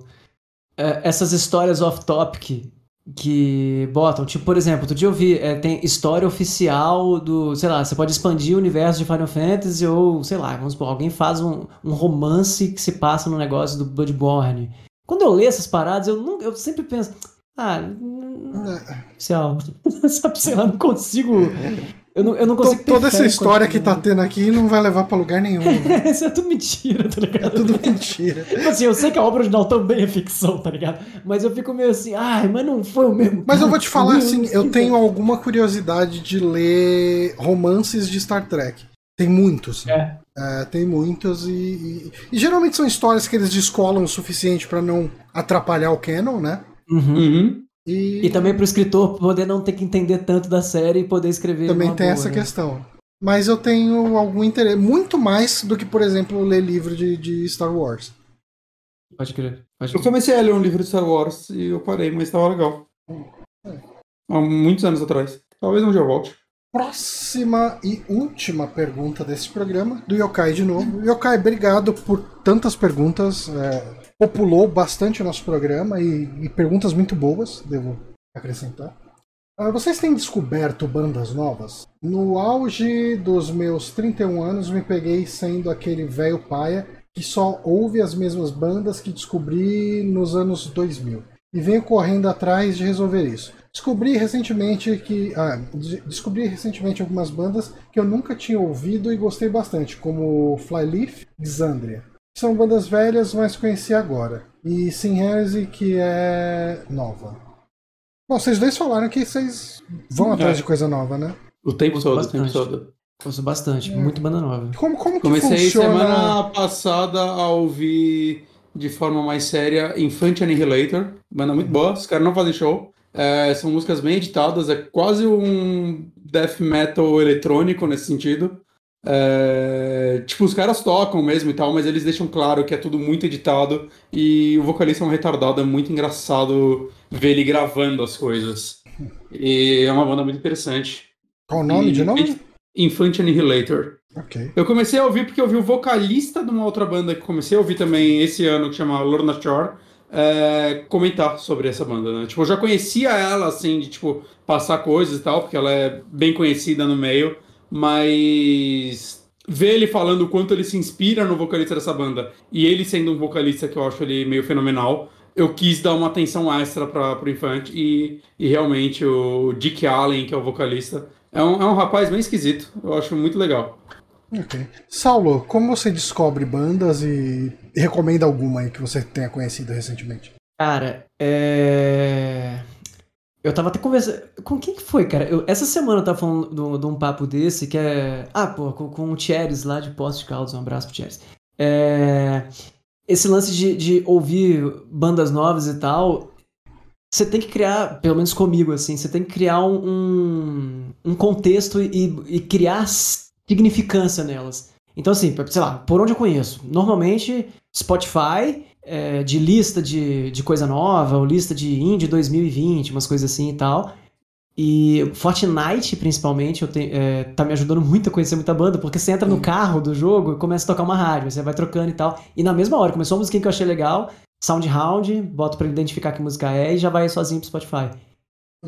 é, essas histórias off-topic que botam? Tipo, por exemplo, outro dia eu vi, é, tem história oficial do. Sei lá, você pode expandir o universo de Final Fantasy ou, sei lá, vamos supor, alguém faz um, um romance que se passa no negócio do Bloodborne. Quando eu leio essas paradas, eu, não, eu sempre penso. Ah, É. Sabe, sei lá, não consigo. Eu não, eu não consigo. Toda essa história que tá tendo aqui não vai levar pra lugar nenhum. né? Isso é tudo mentira, tá ligado? É tudo mentira. Tipo assim, eu sei que a obra original também é ficção, tá ligado? Mas eu fico meio assim, ai, mas não foi o mesmo. Mas eu vou te falar assim, eu tenho alguma curiosidade de ler romances de Star Trek. Tem muitos. É. É, tem muitos e, e- e geralmente são histórias que eles descolam o suficiente pra não atrapalhar o canon, né? Uhum. Uhum. E, E também pro escritor poder não ter que entender tanto da série e poder escrever. também tem boa, essa né? questão. Mas eu tenho algum interesse, muito mais do que, por exemplo, ler livro de, de Star Wars. Pode crer. Pode Eu crer. comecei a ler um livro de Star Wars e eu parei, mas tava legal. há muitos anos atrás. Talvez um dia eu volte. Próxima e última pergunta desse programa, do Yokai de novo. Yokai, obrigado por tantas perguntas. É, populou bastante o nosso programa e, e perguntas muito boas, devo acrescentar. Uh, vocês têm descoberto bandas novas? No auge dos meus 31 anos, me peguei sendo aquele velho paia que só ouve as mesmas bandas que descobri nos anos 2000. E venho correndo atrás de resolver isso. Descobri recentemente que. Ah, descobri recentemente algumas bandas que eu nunca tinha ouvido e gostei bastante, como Flyleaf e Xandria. São bandas velhas, mas conheci agora. E Sin Heresy, que é nova. Bom, vocês dois falaram que vocês vão atrás é. de coisa nova, né? O tempo todo, o tempo todo. Gosto bastante, é. muito banda nova. Como, como que Comecei funciona... semana passada a ouvir de forma mais séria Infant Annihilator, banda muito boa, os caras não fazem show. É, são músicas bem editadas, é quase um death metal eletrônico nesse sentido. É, tipo, os caras tocam mesmo e tal, mas eles deixam claro que é tudo muito editado e o vocalista é um retardado, é muito engraçado ver ele gravando as coisas. E é uma banda muito interessante. Qual o nome e, de novo? Infant Annihilator. Okay. Eu comecei a ouvir porque eu vi o vocalista de uma outra banda que comecei a ouvir também esse ano, que chama Lorna Shore é, comentar sobre essa banda, né? Tipo, eu já conhecia ela, assim, de, tipo, passar coisas e tal, porque ela é bem conhecida no meio, mas ver ele falando o quanto ele se inspira no vocalista dessa banda, e ele sendo um vocalista que eu acho ele meio fenomenal, eu quis dar uma atenção extra para o Infante, e, e realmente o Dick Allen, que é o vocalista, é um, é um rapaz bem esquisito, eu acho muito legal. Ok. Saulo, como você descobre bandas e recomenda alguma aí que você tenha conhecido recentemente? Cara, é. Eu tava até conversando. Com quem que foi, cara? Eu, essa semana eu tava falando de um papo desse que é. Ah, pô, com, com o Thieres lá de Poste Caldas. Um abraço pro Thieres. É... Esse lance de, de ouvir bandas novas e tal. Você tem que criar, pelo menos comigo, assim, você tem que criar um, um contexto e, e criar significância nelas. Então, assim, sei lá, por onde eu conheço? Normalmente, Spotify, é, de lista de, de coisa nova, ou lista de indie 2020, umas coisas assim e tal. E Fortnite, principalmente, eu tenho, é, tá me ajudando muito a conhecer muita banda, porque você entra no carro do jogo e começa a tocar uma rádio, você vai trocando e tal. E na mesma hora, começou uma musiquinha que eu achei legal, SoundHound, boto pra identificar que música é e já vai sozinho pro Spotify.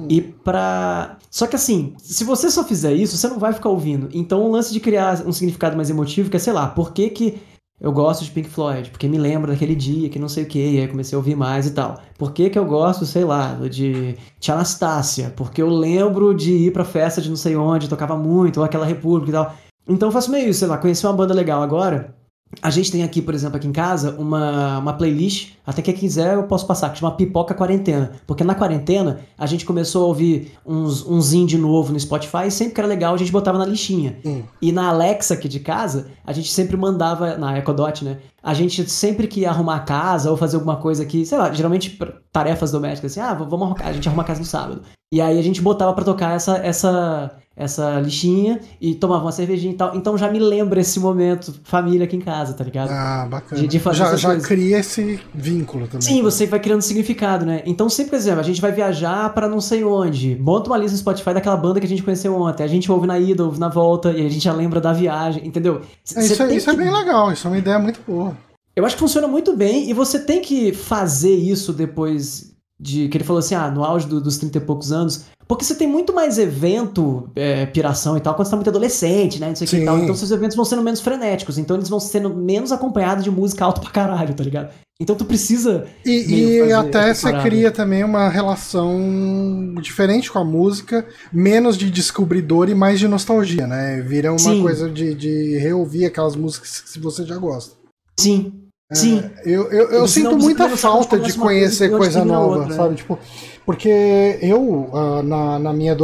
E pra. Só que assim, se você só fizer isso, você não vai ficar ouvindo. Então o lance de criar um significado mais emotivo, que é, sei lá, por que, que eu gosto de Pink Floyd? Porque me lembra daquele dia que não sei o que, e aí comecei a ouvir mais e tal. Por que, que eu gosto, sei lá, de Tia Anastácia? Porque eu lembro de ir pra festa de não sei onde, tocava muito, ou aquela república e tal. Então eu faço meio isso, sei lá, conheci uma banda legal agora. A gente tem aqui, por exemplo, aqui em casa, uma, uma playlist, até quem quiser eu posso passar, que chama Pipoca Quarentena. Porque na quarentena a gente começou a ouvir uns, uns indie novo no Spotify e sempre que era legal a gente botava na listinha. Hum. E na Alexa aqui de casa, a gente sempre mandava, na Ecodot, né? A gente sempre que ia arrumar a casa ou fazer alguma coisa aqui, sei lá, geralmente tarefas domésticas, assim, ah, vamos arrumar, a gente arruma a casa no sábado. E aí a gente botava para tocar essa, essa, essa listinha e tomava uma cervejinha e tal. Então já me lembra esse momento família aqui em casa, tá ligado? Ah, bacana. De, de fazer já, já cria esse vínculo também. Sim, você vai criando significado, né? Então sempre, por exemplo, a gente vai viajar para não sei onde. Monta uma lista no Spotify daquela banda que a gente conheceu ontem. A gente ouve na ida, ouve na volta e a gente já lembra da viagem, entendeu? É, isso, é, isso é que... é bem legal, isso é uma ideia muito boa. Eu acho que funciona muito bem e você tem que fazer isso depois de que ele falou assim, ah, no auge do, dos 30 e poucos anos, porque você tem muito mais evento, é, piração e tal, quando você tá muito adolescente, né? Não sei o que e tal. Então seus eventos vão sendo menos frenéticos. Então eles vão sendo menos acompanhados de música alta pra caralho, tá ligado? Então tu precisa. E, e até você cria também uma relação diferente com a música, menos de descobridor e mais de nostalgia, né? Vira uma Sim. coisa de, de reouvir aquelas músicas que você já gosta. Sim, Sim. É, eu eu, eu sinto muita falta de conhecer coisa, coisa nova, outra, sabe? É. Tipo, porque eu, uh, na, na minha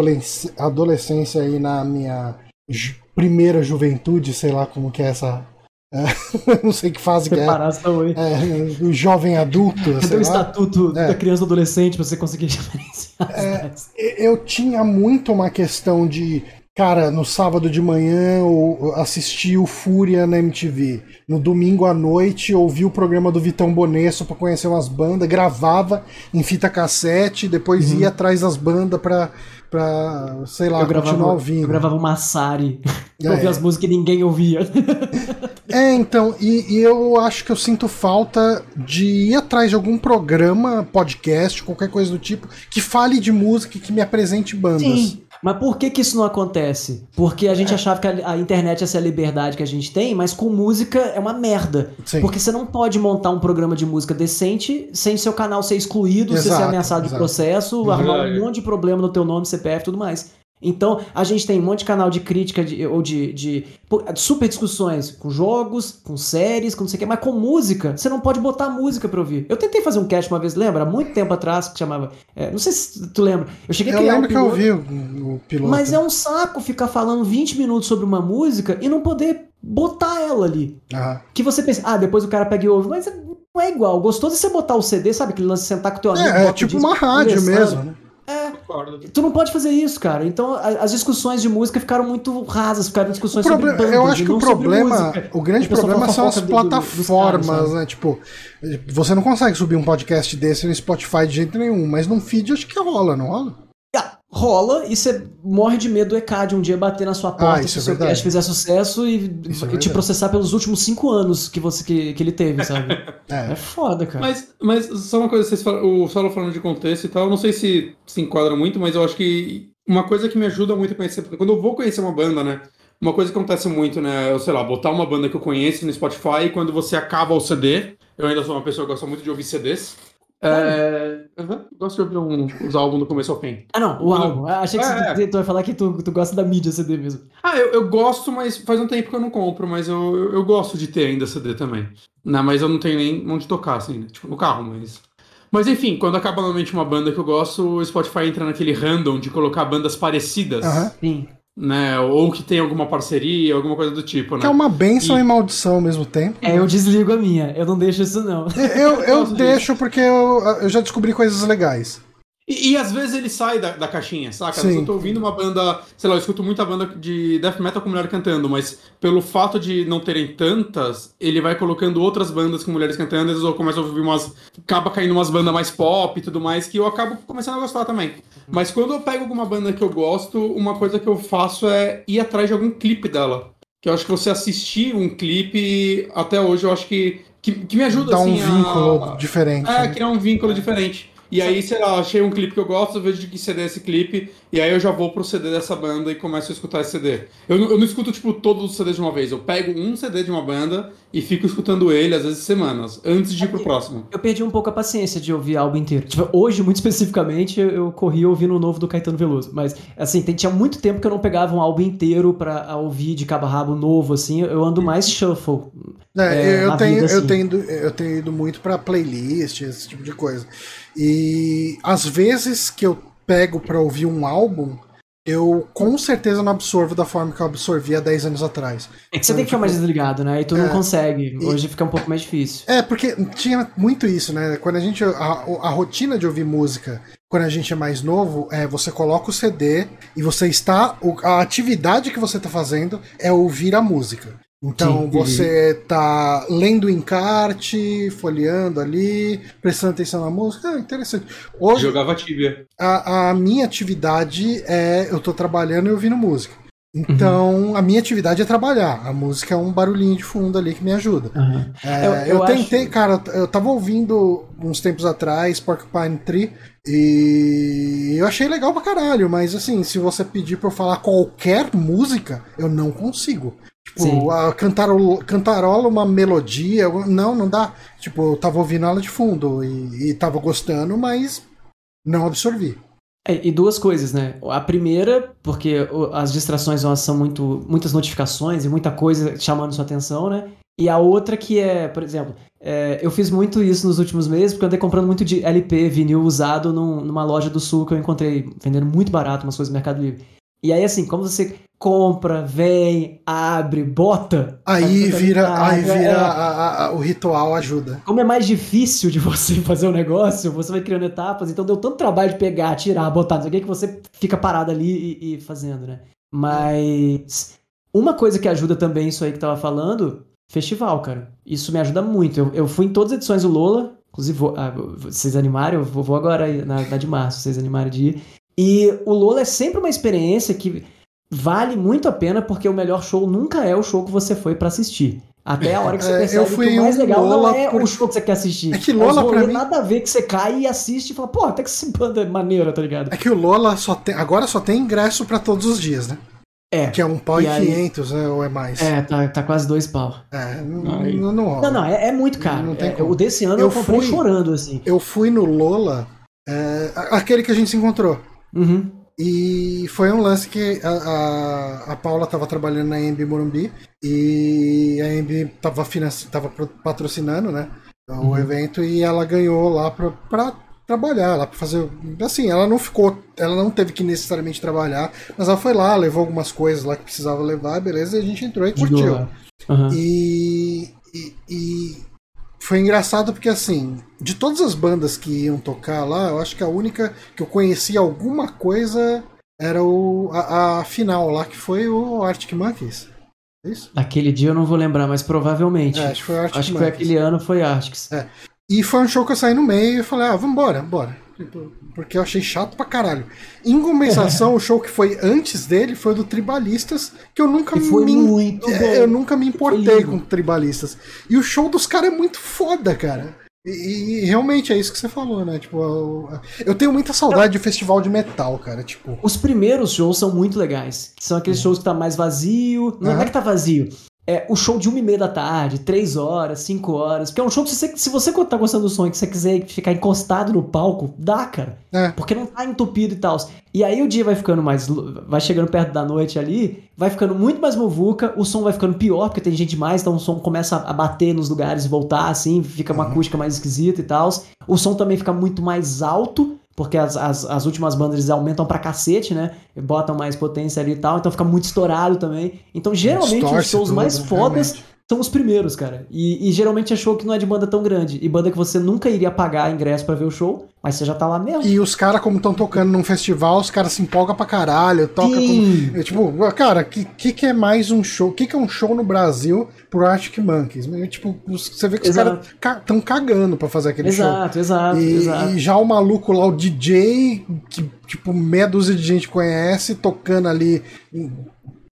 adolescência e na minha ju primeira juventude, sei lá como que é essa. Uh, não sei que fase que é. é. O jovem adulto. Cadê o estatuto é. da criança adolescente pra você conseguir diferenciar? É, eu tinha muito uma questão de Cara, no sábado de manhã eu assisti o Fúria na MTV. No domingo à noite ouvi o programa do Vitão Bonesso para conhecer umas bandas, gravava em fita cassete, depois uhum. ia atrás das bandas pra, pra sei lá, eu continuar gravava, ouvindo. Eu gravava uma Sari. É. ouvia as músicas que ninguém ouvia. É, então, e, e, eu acho que eu sinto falta de ir atrás de algum programa, podcast, qualquer coisa do tipo, que fale de música e que me apresente bandas. Sim. Mas por que, que isso não acontece? Porque a gente é. achava que a, a, internet ia ser a liberdade que a gente tem, mas com música é uma merda. Sim. Porque você não pode montar um programa de música decente sem seu canal ser excluído, exato, você ser ameaçado exato. de processo, arrumar um monte de problema no teu nome, CPF e tudo mais. Então, a gente tem um monte de canal de crítica de, ou de, de, de, super discussões com jogos, com séries, com não sei o que, mas com música, você não pode botar música pra ouvir. Eu tentei fazer um cast uma vez, lembra? Há muito tempo atrás, que chamava. É, não sei se tu lembra. Eu cheguei a criar Eu lembro um piloto, que eu vi o, o piloto. Mas é um saco ficar falando 20 minutos sobre uma música e não poder botar ela ali. Que você pensa, ah, depois o cara pega e ouve, mas não é igual. Gostou de você botar o CD, sabe? Aquele lance de sentar com o teu amigo. É, é tipo uma rádio mesmo, né? É. Concordo. Tu não pode fazer isso, cara. Então as discussões de música ficaram muito rasas, ficaram discussões sobre bandas, Eu acho que o problema, o grande problema são as plataformas, caras, né? Tipo, você não consegue subir um podcast desse no Spotify de jeito nenhum, mas num feed acho que rola, não rola? Rola e você morre de medo do ECAD um dia bater na sua porta ah, se o seu cast fizer sucesso e, é te processar pelos últimos cinco anos que você que, que ele teve, sabe? é. é foda, cara. Mas, mas só uma coisa, vocês falam, o Saulo falando de contexto e tal, não sei se se enquadra muito, mas eu acho que uma coisa que me ajuda muito a conhecer, quando eu vou conhecer uma banda, né? Uma coisa que acontece muito, né? Eu sei lá, botar uma banda que eu conheço no Spotify e quando você acaba o CD, eu ainda sou uma pessoa que gosta muito de ouvir CDs. É... Uhum. Gosto de ouvir um, os álbuns do começo ao fim. Ah, não, o álbum. Ah, achei que é, você, tu ia falar que tu, tu gosta da mídia CD mesmo. Ah, eu, eu gosto, mas faz um tempo que eu não compro, mas eu, eu, eu gosto de ter ainda CD também. Não, mas eu não tenho nem onde tocar, assim, né? tipo, no carro, mas. Mas enfim, quando acaba normalmente uma banda que eu gosto, o Spotify entra naquele random de colocar bandas parecidas. Uhum. Sim né? Ou que tem alguma parceria, alguma coisa do tipo, né? Que é uma benção e, e maldição ao mesmo tempo. É, eu desligo a minha, eu não deixo isso não. Eu, eu deixo porque eu, eu já descobri coisas legais. E, e, às vezes ele sai da, da caixinha, saca? Sim. Eu tô ouvindo uma banda, sei lá, eu escuto muita banda de death metal com mulher cantando, mas pelo fato de não terem tantas, ele vai colocando outras bandas com mulheres cantando, às vezes eu começo a ouvir umas. acaba caindo umas bandas mais pop e tudo mais, que eu acabo começando a gostar também. Mas quando eu pego alguma banda que eu gosto, uma coisa que eu faço é ir atrás de algum clipe dela. Que eu acho que você assistir um clipe, até hoje, eu acho que, que, que me ajuda Dá assim, um vínculo a, diferente. É, né? criar um vínculo diferente. E aí, sei lá, achei um clipe que eu gosto, eu vejo de que CD é esse clipe, e aí eu já vou pro CD dessa banda e começo a escutar esse CD. Eu, eu não escuto, tipo, todos os CDs de uma vez. Eu pego um CD de uma banda e fico escutando ele, às vezes, semanas, antes de ir pro próximo. Eu perdi um pouco a paciência de ouvir álbum inteiro. Tipo, hoje, muito especificamente, eu corri ouvindo o novo do Caetano Veloso. Mas, assim, tinha muito tempo que eu não pegava um álbum inteiro pra ouvir de cabo a rabo novo, assim. Eu ando mais shuffle. É, é eu, tenho, vida, assim. eu, tenho, eu tenho ido muito pra playlist, esse tipo de coisa. E às vezes que eu pego para ouvir um álbum, eu com certeza não absorvo da forma que eu absorvia 10 anos atrás. É que você então, tem que ficar mais desligado, né? E tu é, não consegue. Hoje e, fica um pouco mais difícil. É, porque tinha muito isso, né? Quando a gente. A, a, rotina de ouvir música, quando a gente é mais novo, é você coloca o CD e você está. A atividade que você está fazendo é ouvir a música. Então Sim. você tá lendo o encarte, folheando ali, prestando atenção na música. É interessante. Hoje, Jogava tibia. A, a minha atividade é. Eu tô trabalhando e ouvindo música. Então, uhum. a minha atividade é trabalhar. A música é um barulhinho de fundo ali que me ajuda. Uhum. É, eu, eu, eu, tentei, acho... cara, eu tava ouvindo uns tempos atrás Porcupine Tree e eu achei legal pra caralho, mas assim, se você pedir pra eu falar qualquer música, eu não consigo. Tipo, a cantarola, cantarola uma melodia. Não, não dá. Tipo, eu tava ouvindo ela de fundo e, e tava gostando, mas não absorvi. É, e duas coisas, né? A primeira, porque as distrações são muito, muitas notificações e muita coisa chamando sua atenção, né? E a outra que é, por exemplo, é, eu fiz muito isso nos últimos meses, porque eu andei comprando muito de LP, vinil usado num, numa loja do sul que eu encontrei vendendo muito barato umas coisas no Mercado Livre. E aí, assim, como você compra, vem, abre, bota. Aí vira, aí vira é, a, a, o ritual ajuda. Como é mais difícil de você fazer o um negócio, você vai criando etapas, então deu tanto trabalho de pegar, tirar, botar, não sei o que, que você fica parado ali e, e fazendo, né? Mas uma coisa que ajuda também isso aí que tava falando, festival, cara. Isso me ajuda muito. Eu, eu fui em todas as edições do Lola, inclusive, vou, ah, vocês animarem, eu vou, vou agora na, na de março, vocês animarem de ir. E o Lola é sempre uma experiência que vale muito a pena, porque o melhor show nunca é o show que você foi para assistir. Até a hora que você É, percebe fui que o mais legal Lola não é por- o show que você quer assistir. É que Lola, rolê pra mim- nada a ver que você cai e assiste e fala, pô, até que essa banda é maneira, tá ligado? É que o Lola só tem. Agora só tem ingresso pra todos os dias, né? É. Que é um pau E e aí- 500, né? Ou é mais? É, tá, tá quase dois pau. É, não, Aí. não, não rola. Não, não, é, é muito caro. Não tem É, como. o desse ano Eu eu, comprei fui- chorando, assim. Eu fui no Lola, é, aquele que a gente se encontrou. Uhum. E foi um lance que a, a, a Paula estava trabalhando na EMB Morumbi e a EMB estava tava patrocinando né, o Uhum. evento e ela ganhou lá pra trabalhar, lá pra fazer. Assim, ela não ficou. Ela não teve que necessariamente trabalhar, mas ela foi lá, levou algumas coisas lá que precisava levar, beleza, e a gente entrou e curtiu. Aham. E, e, e foi engraçado porque, assim, de todas as bandas que iam tocar lá, eu acho que a única que eu conhecia alguma coisa era o, a, a final lá, que foi o Arctic Monkeys. É isso? Aquele dia eu não vou lembrar, mas provavelmente. É, acho que foi o Arctic Acho que foi Monkeys. aquele ano, foi Arctics. E foi um show que eu saí no meio e falei, ah, vambora, bora. Porque eu achei chato pra caralho. Em compensação, o show que foi antes dele foi o do Tribalistas, que eu nunca E foi me. muito é, bom. Eu nunca me importei com Tribalistas. E o show dos caras é muito foda, cara. E, e realmente é isso que você falou, né? Tipo, eu, eu tenho muita saudade de festival de metal, cara. Tipo, Os primeiros shows são muito legais. Que são aqueles shows que tá mais vazio. Não Uhum. é que tá vazio. É o show de uma e meia da tarde, três horas, cinco horas. Porque é um show que se você, se você tá gostando do som e que você quiser ficar encostado no palco, dá, cara. É. Porque não tá entupido e tal. E aí o dia vai ficando mais. Vai chegando perto da noite ali, vai ficando muito mais muvuca, o som vai ficando pior, porque tem gente demais, então o som começa a bater nos lugares e voltar, assim, fica uma acústica mais esquisita e tal. O som também fica muito mais alto, porque as, as, as últimas bandas eles aumentam pra cacete, né? Botam mais potência ali e tal, então fica muito estourado também. Então, geralmente, os Distorce shows tudo, mais fodas realmente. são os primeiros, cara. E, e geralmente é show que não é de banda tão grande. E banda que você nunca iria pagar ingresso pra ver o show, mas você já tá lá mesmo. e os caras, como estão tocando num festival, os caras se empolgam pra caralho, toca. Sim. É, tipo, cara, o que, que, que é mais um show? O que, que é um show no Brasil pro Arctic Monkeys? É, Tipo, os- você vê que os Exato. caras estão cagando pra fazer aquele show. Exato, exato, E, exato. e já o maluco lá, o DJ, que tipo, meia dúzia de gente conhece, tocando ali,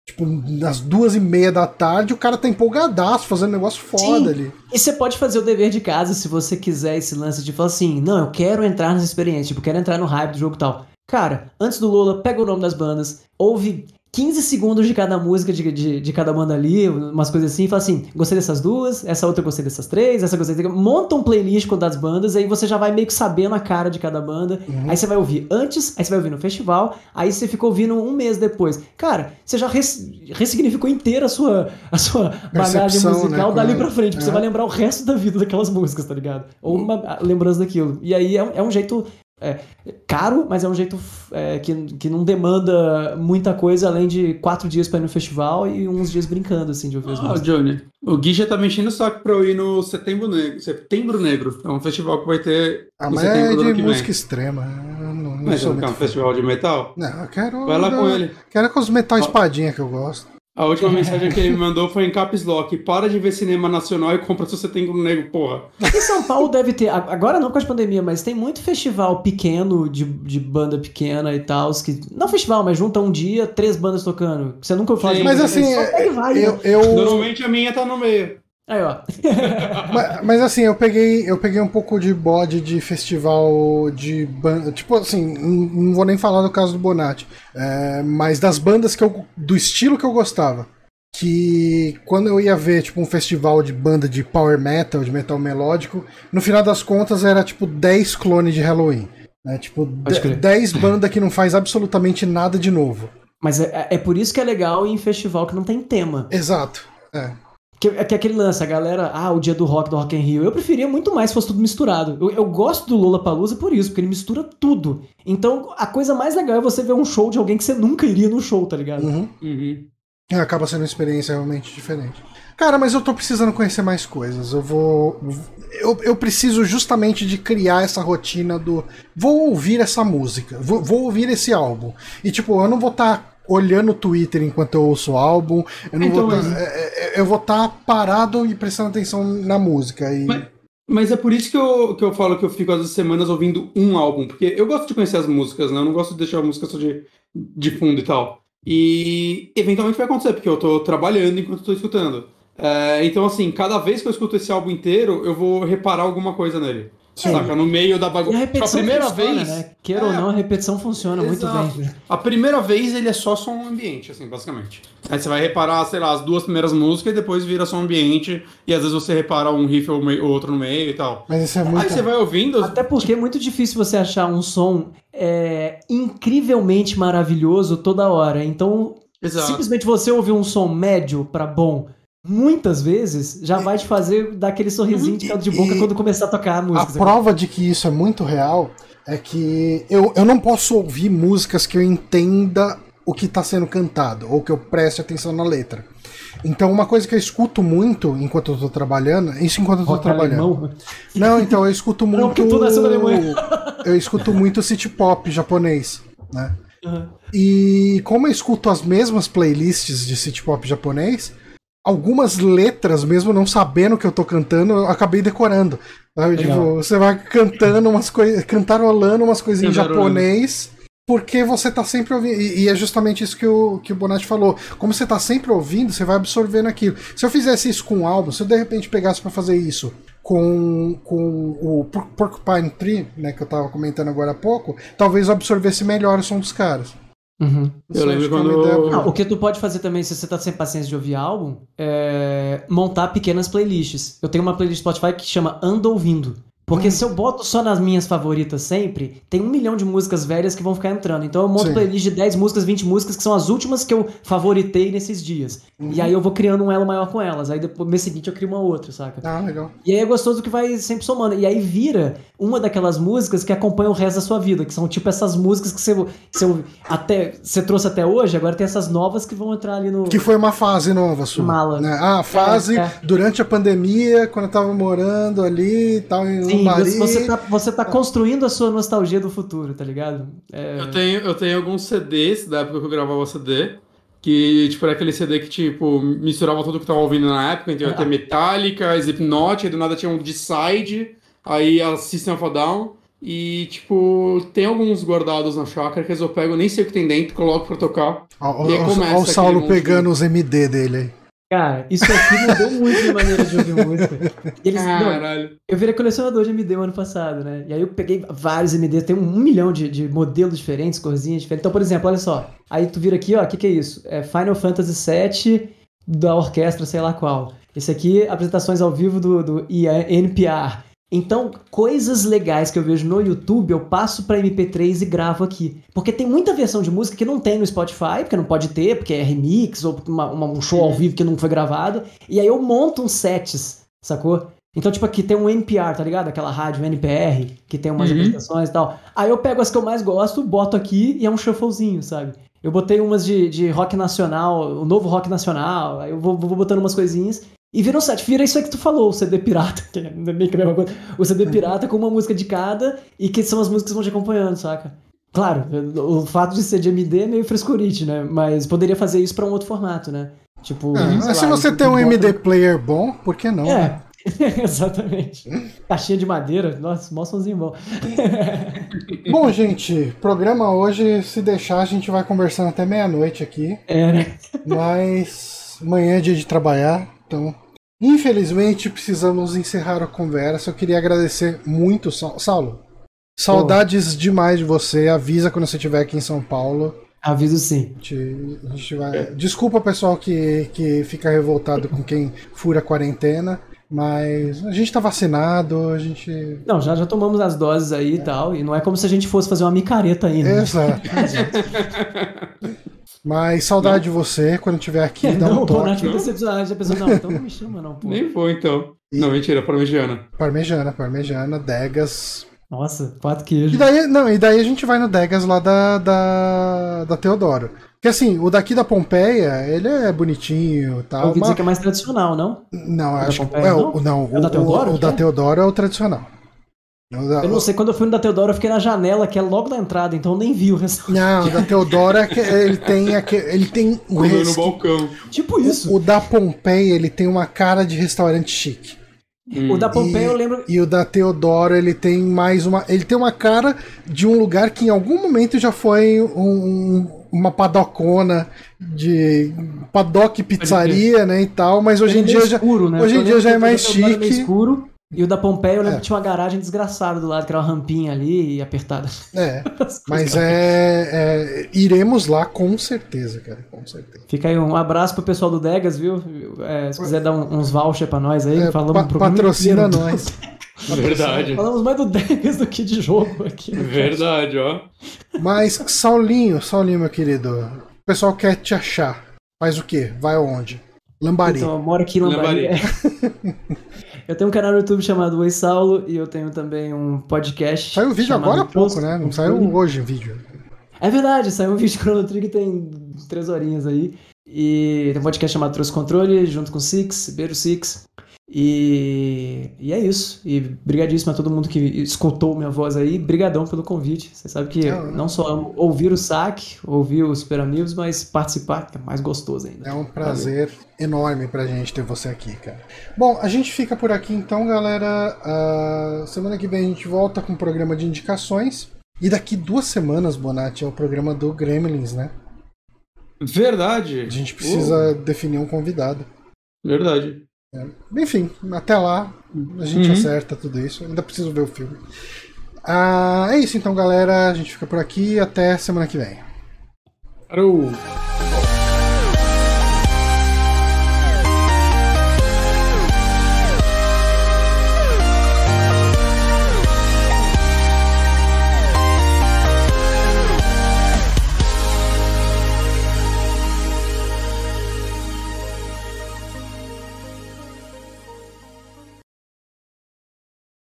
tipo, nas duas e meia da tarde, o cara tá empolgadaço, fazendo negócio foda Sim. ali. E você pode fazer o dever de casa se você quiser esse lance de falar assim, não, eu quero entrar nessa experiência, tipo, quero entrar no hype do jogo e tal. Cara, antes do Lola, pega o nome das bandas, ouve 15 segundos de cada música de, de, de cada banda ali, umas coisas assim, e fala assim, gostei dessas duas, essa outra eu gostei dessas três, essa gostei dessas... Monta um playlist com das bandas, aí você já vai meio que sabendo a cara de cada banda, aí você vai ouvir antes, aí você vai ouvir no festival, aí você fica ouvindo um mês depois. Cara, você já res- ressignificou inteira a sua, a sua bagagem Percepção, musical né, dali pra frente, porque é. você vai lembrar o resto da vida daquelas músicas, tá ligado? Ou uma lembrança daquilo. E aí é, é um jeito é, caro, mas é um jeito é, que, que não demanda muita coisa além de quatro dias pra ir no festival e uns dias brincando, assim, de ouvir as Ah, músicas. Johnny, o Gui já tá me enchendo o saco pra eu ir no Setembro Negro. Setembro Negro. É um festival que vai ter Ah, no mas é setembro do ano de que música vem. extrema. eu Não, não Mas sou é muito um festival de metal? Não, eu quero. Vai lá com ele. Quero com os metal espadinha que eu gosto. A última mensagem que ele me mandou foi em caps lock. Para de ver cinema nacional e compra seu Setembro Negro, porra. Em São Paulo deve ter, agora não com a pandemia, mas tem muito festival pequeno, de, de banda pequena e tal, que. Não festival, mas junta um dia, três bandas tocando. Você nunca ouviu falar Sim. de Mas assim, e vai, eu, né? eu, Normalmente a minha tá no meio. Aí, ó. Mas, mas assim, eu peguei, eu peguei um pouco de bode de festival de banda. Tipo assim, não vou nem falar do caso do Bonatti. é, mas das bandas que eu. do estilo que eu gostava. Que quando eu ia ver, tipo, um festival de banda de power metal, de metal melódico, no final das contas era tipo 10 clones de Halloween. Né? Tipo, Pode crer. 10 bandas que não faz absolutamente nada de novo. Mas é, é por isso que é legal ir em festival que não tem tema. Exato. É. Que, que é aquele lance, a galera, ah, o dia do rock, do Rock in Rio. Eu preferia muito mais se fosse tudo misturado. Eu, eu gosto do Lola Palusa por isso, porque ele mistura tudo. Então, a coisa mais legal é você ver um show de alguém que você nunca iria no show, tá ligado? Uhum. Uhum. É, acaba sendo uma experiência realmente diferente. Cara, mas eu tô precisando conhecer mais coisas. Eu vou. Eu, eu preciso justamente de criar essa rotina do. Vou ouvir essa música, vou, vou ouvir esse álbum. E tipo, eu não vou estar olhando o Twitter enquanto eu ouço o álbum. Eu não Então, vou tá, é, é, eu vou estar parado e prestando atenção na música. E... Mas- Mas é por isso que eu, que eu falo que eu fico às vezes semanas ouvindo um álbum, porque eu gosto de conhecer as músicas, né? Eu não gosto de deixar a música só de, de fundo e tal. E eventualmente vai acontecer, porque eu tô trabalhando enquanto tô escutando. É, então, assim, cada vez que eu escuto esse álbum inteiro, eu vou reparar alguma coisa nele. Sim. Saca? No meio da a bagunça. A repetição primeira funciona, vez. né? Queira ou É. não, a repetição funciona muito Exato. bem. A primeira vez ele é só som ambiente, assim, basicamente. Aí você vai reparar, sei lá, as duas primeiras músicas e depois vira som ambiente. E às vezes você repara um riff ou ou outro no meio e tal. Mas isso é muito. Aí você vai ouvindo. Até porque é muito difícil você achar um som é, incrivelmente maravilhoso toda hora. Então, Exato. simplesmente você ouvir um som médio pra bom muitas vezes já vai te fazer dar aquele sorrisinho de caldo de boca E- quando começar a tocar a A música. sabe? prova de que isso é muito real é que eu, eu não posso ouvir músicas que eu entenda o que está sendo cantado ou que eu preste atenção na letra. Então, uma coisa que eu escuto muito enquanto eu tô trabalhando, isso enquanto eu tô Rock trabalhando. alemão. Não, então eu escuto muito. Não, porque tu nasceu na Alemanha. eu escuto muito city pop japonês, né? Uhum. E como eu escuto as mesmas playlists de city pop japonês, algumas letras, mesmo não sabendo o que eu tô cantando, eu acabei decorando. Sabe? Tipo, você vai cantando umas coisas, cantarolando umas coisinhas em japonês, porque você tá sempre ouvindo. E, e é justamente isso que o, que o Bonatti falou. Como você tá sempre ouvindo, você vai absorvendo aquilo. Se eu fizesse isso com um álbum, se eu de repente pegasse pra fazer isso com, com o Por- Porcupine Tree, né, que eu tava comentando agora há pouco, talvez eu absorvesse melhor o som dos caras. Uhum. Eu lembro é quando- ideia. Ah, o que tu pode fazer também, se você tá sem paciência de ouvir álbum, é montar pequenas playlists. Eu tenho uma playlist Spotify que chama Ando Ouvindo. Porque se eu boto só nas minhas favoritas sempre, tem um milhão de músicas velhas que vão ficar entrando. Então eu monto Sim. playlist de 10 músicas, 20 músicas, que são as últimas que eu favoritei nesses dias. E aí eu vou criando um elo maior com elas. Aí depois, no mês seguinte, eu crio uma outra, saca? Ah, legal. E aí é gostoso que vai sempre somando. E aí vira uma daquelas músicas que acompanha o resto da sua vida, que são tipo essas músicas que você, você, até, você trouxe até hoje, agora tem essas novas que vão entrar ali no. Que foi uma fase nova sua. Mala. Né? Ah, fase É, é. durante a pandemia, quando eu tava morando ali e tal, Sim, Lambari. você, tá, você tá construindo a sua nostalgia do futuro, tá ligado? É, Eu tenho, eu tenho alguns CDs da época que eu gravava CD. Que, tipo, era aquele CD que, tipo, misturava tudo que eu tava ouvindo na época. Então ia ter Ah. Metallica, Slipknot, aí do nada tinha um Decide, aí a System of a Down. E, tipo, tem alguns guardados na chácara que às vezes eu pego, nem sei o que tem dentro, coloco pra tocar. Ó o Saulo pegando os MD dele aí. Cara, isso aqui mudou muito minha maneira de ouvir música. Eles, não, Caralho. eu virei colecionador de MD o ano passado, né? E aí eu peguei vários MDs, tem um milhão de, de modelos diferentes, corzinhas diferentes. Então, por exemplo, olha só. Aí tu vira aqui, ó, o que, que é isso? É Final Fantasy VII da orquestra, sei lá qual. Esse aqui, apresentações ao vivo do, do NPR. Então, coisas legais que eu vejo no YouTube, eu passo pra MP3 e gravo aqui. Porque tem muita versão de música que não tem no Spotify, porque não pode ter, porque é remix, ou uma- uma- um show ao vivo que não foi gravado. E aí eu monto uns sets, sacou? Então, tipo, aqui tem um NPR, tá ligado? Aquela rádio NPR, que tem umas Uhum. apresentações e tal. Aí eu pego as que eu mais gosto, boto aqui e é um shufflezinho, sabe? Eu botei umas de, de rock nacional, o novo rock nacional, aí eu vou, vou botando umas coisinhas. E vira um set, vira isso aí que tu falou, o CD pirata, que é meio que a mesma coisa. O CD pirata com uma música de cada e que são as músicas que vão te acompanhando, saca? Claro, o fato de ser de MD é meio frescurite, né? Mas poderia fazer isso pra um outro formato, né? Tipo, sei se lá, você tem um MD player bom, por que não? né? É, exatamente. Caixinha de madeira, nossa, mó somzinho bom. Bom, gente, programa hoje, se deixar, a gente vai conversando até meia-noite aqui. É, né? Mas amanhã é dia de trabalhar, então. Infelizmente precisamos encerrar a conversa. Eu queria agradecer muito, Sa- Saulo. Saudades demais de você. Avisa quando você estiver aqui em São Paulo. Aviso sim. A gente, a gente vai... Desculpa pessoal que, que fica revoltado com quem fura a quarentena, mas a gente tá vacinado, a gente. Não, já, já tomamos as doses aí e tal, e não é como se a gente fosse fazer uma micareta ainda. Exato. Mas saudade de você quando estiver aqui, dá não, um o toque. foi decepcionado, já pensou, não, então não me chama não, pô. Nem vou, então. Não, mentira, parmegiana. Parmejana, parmejana, Degas. Nossa, quatro E queijos. daí, não, e daí a gente vai no Degas lá da, da, da Teodoro. Porque assim, o daqui da Pompeia, ele é bonitinho e Eu tal. ouvi dizer mas- que é mais tradicional, não? Não, da acho que é, não? o, não, É o da o- Teodoro, o, que da é? Teodoro é o tradicional. Eu não sei, quando eu fui no da Teodora, eu fiquei na janela, que é logo na entrada, então eu nem vi o restaurante. Não, o da Teodora ele tem aquele, ele tem o Comeu no balcão. Tipo isso. O, o da Pompeia, ele tem uma cara de restaurante chique. Hum. O da Pompeia e, eu lembro. E o da Teodoro, ele tem mais uma. Ele tem uma cara de um lugar que em algum momento já foi um- uma padocona de paddock pizzaria, né? E tal, mas hoje em é dia meio já. escuro, né? hoje em dia já é mais da é meio chique. escuro. E o da Pompeia eu lembro É. que tinha uma garagem desgraçada do lado, que era uma rampinha ali e apertada. É, mas é, é- Iremos lá com certeza, cara. Com certeza. Fica aí um abraço pro pessoal do Degas, viu? É, se quiser dar um- uns voucher pra nós aí, É, falamos pa- pro programa patrocina nós. Verdade. Falamos mais do Degas do que de jogo aqui. Verdade, ó. Mas, Saulinho, Saulinho, meu querido, o pessoal quer te achar. Faz o quê? Vai aonde? Lambari. Então, eu moro aqui no Lambari. Lambari. eu tenho um canal no YouTube chamado Oi Saulo e eu tenho também um podcast. Saiu o vídeo agora há pouco, né? Não saiu hoje o vídeo. É verdade, saiu um vídeo de Chrono Trigger tem três horinhas aí. E tem um podcast chamado Trouxe Controle, junto com o Six, Beiro Six. E, e é isso. E brigadíssimo a todo mundo que escutou minha voz aí. Brigadão pelo convite. Você sabe que Não, não. só amo ouvir o saque, ouvir os Super Amigos, mas participar que é mais gostoso ainda. É um prazer enorme pra gente ter você aqui, cara. Bom, a gente fica por aqui então, galera. Ah, semana que vem a gente volta com o programa de indicações. E daqui duas semanas, Bonatti, é o programa do Gremlins, né? Verdade. A gente precisa definir um convidado. Verdade. Enfim, até lá a gente Uhum. acerta tudo isso. Ainda preciso ver o filme. Ah, é isso então, galera. A gente fica por aqui. Até semana que vem. Parou.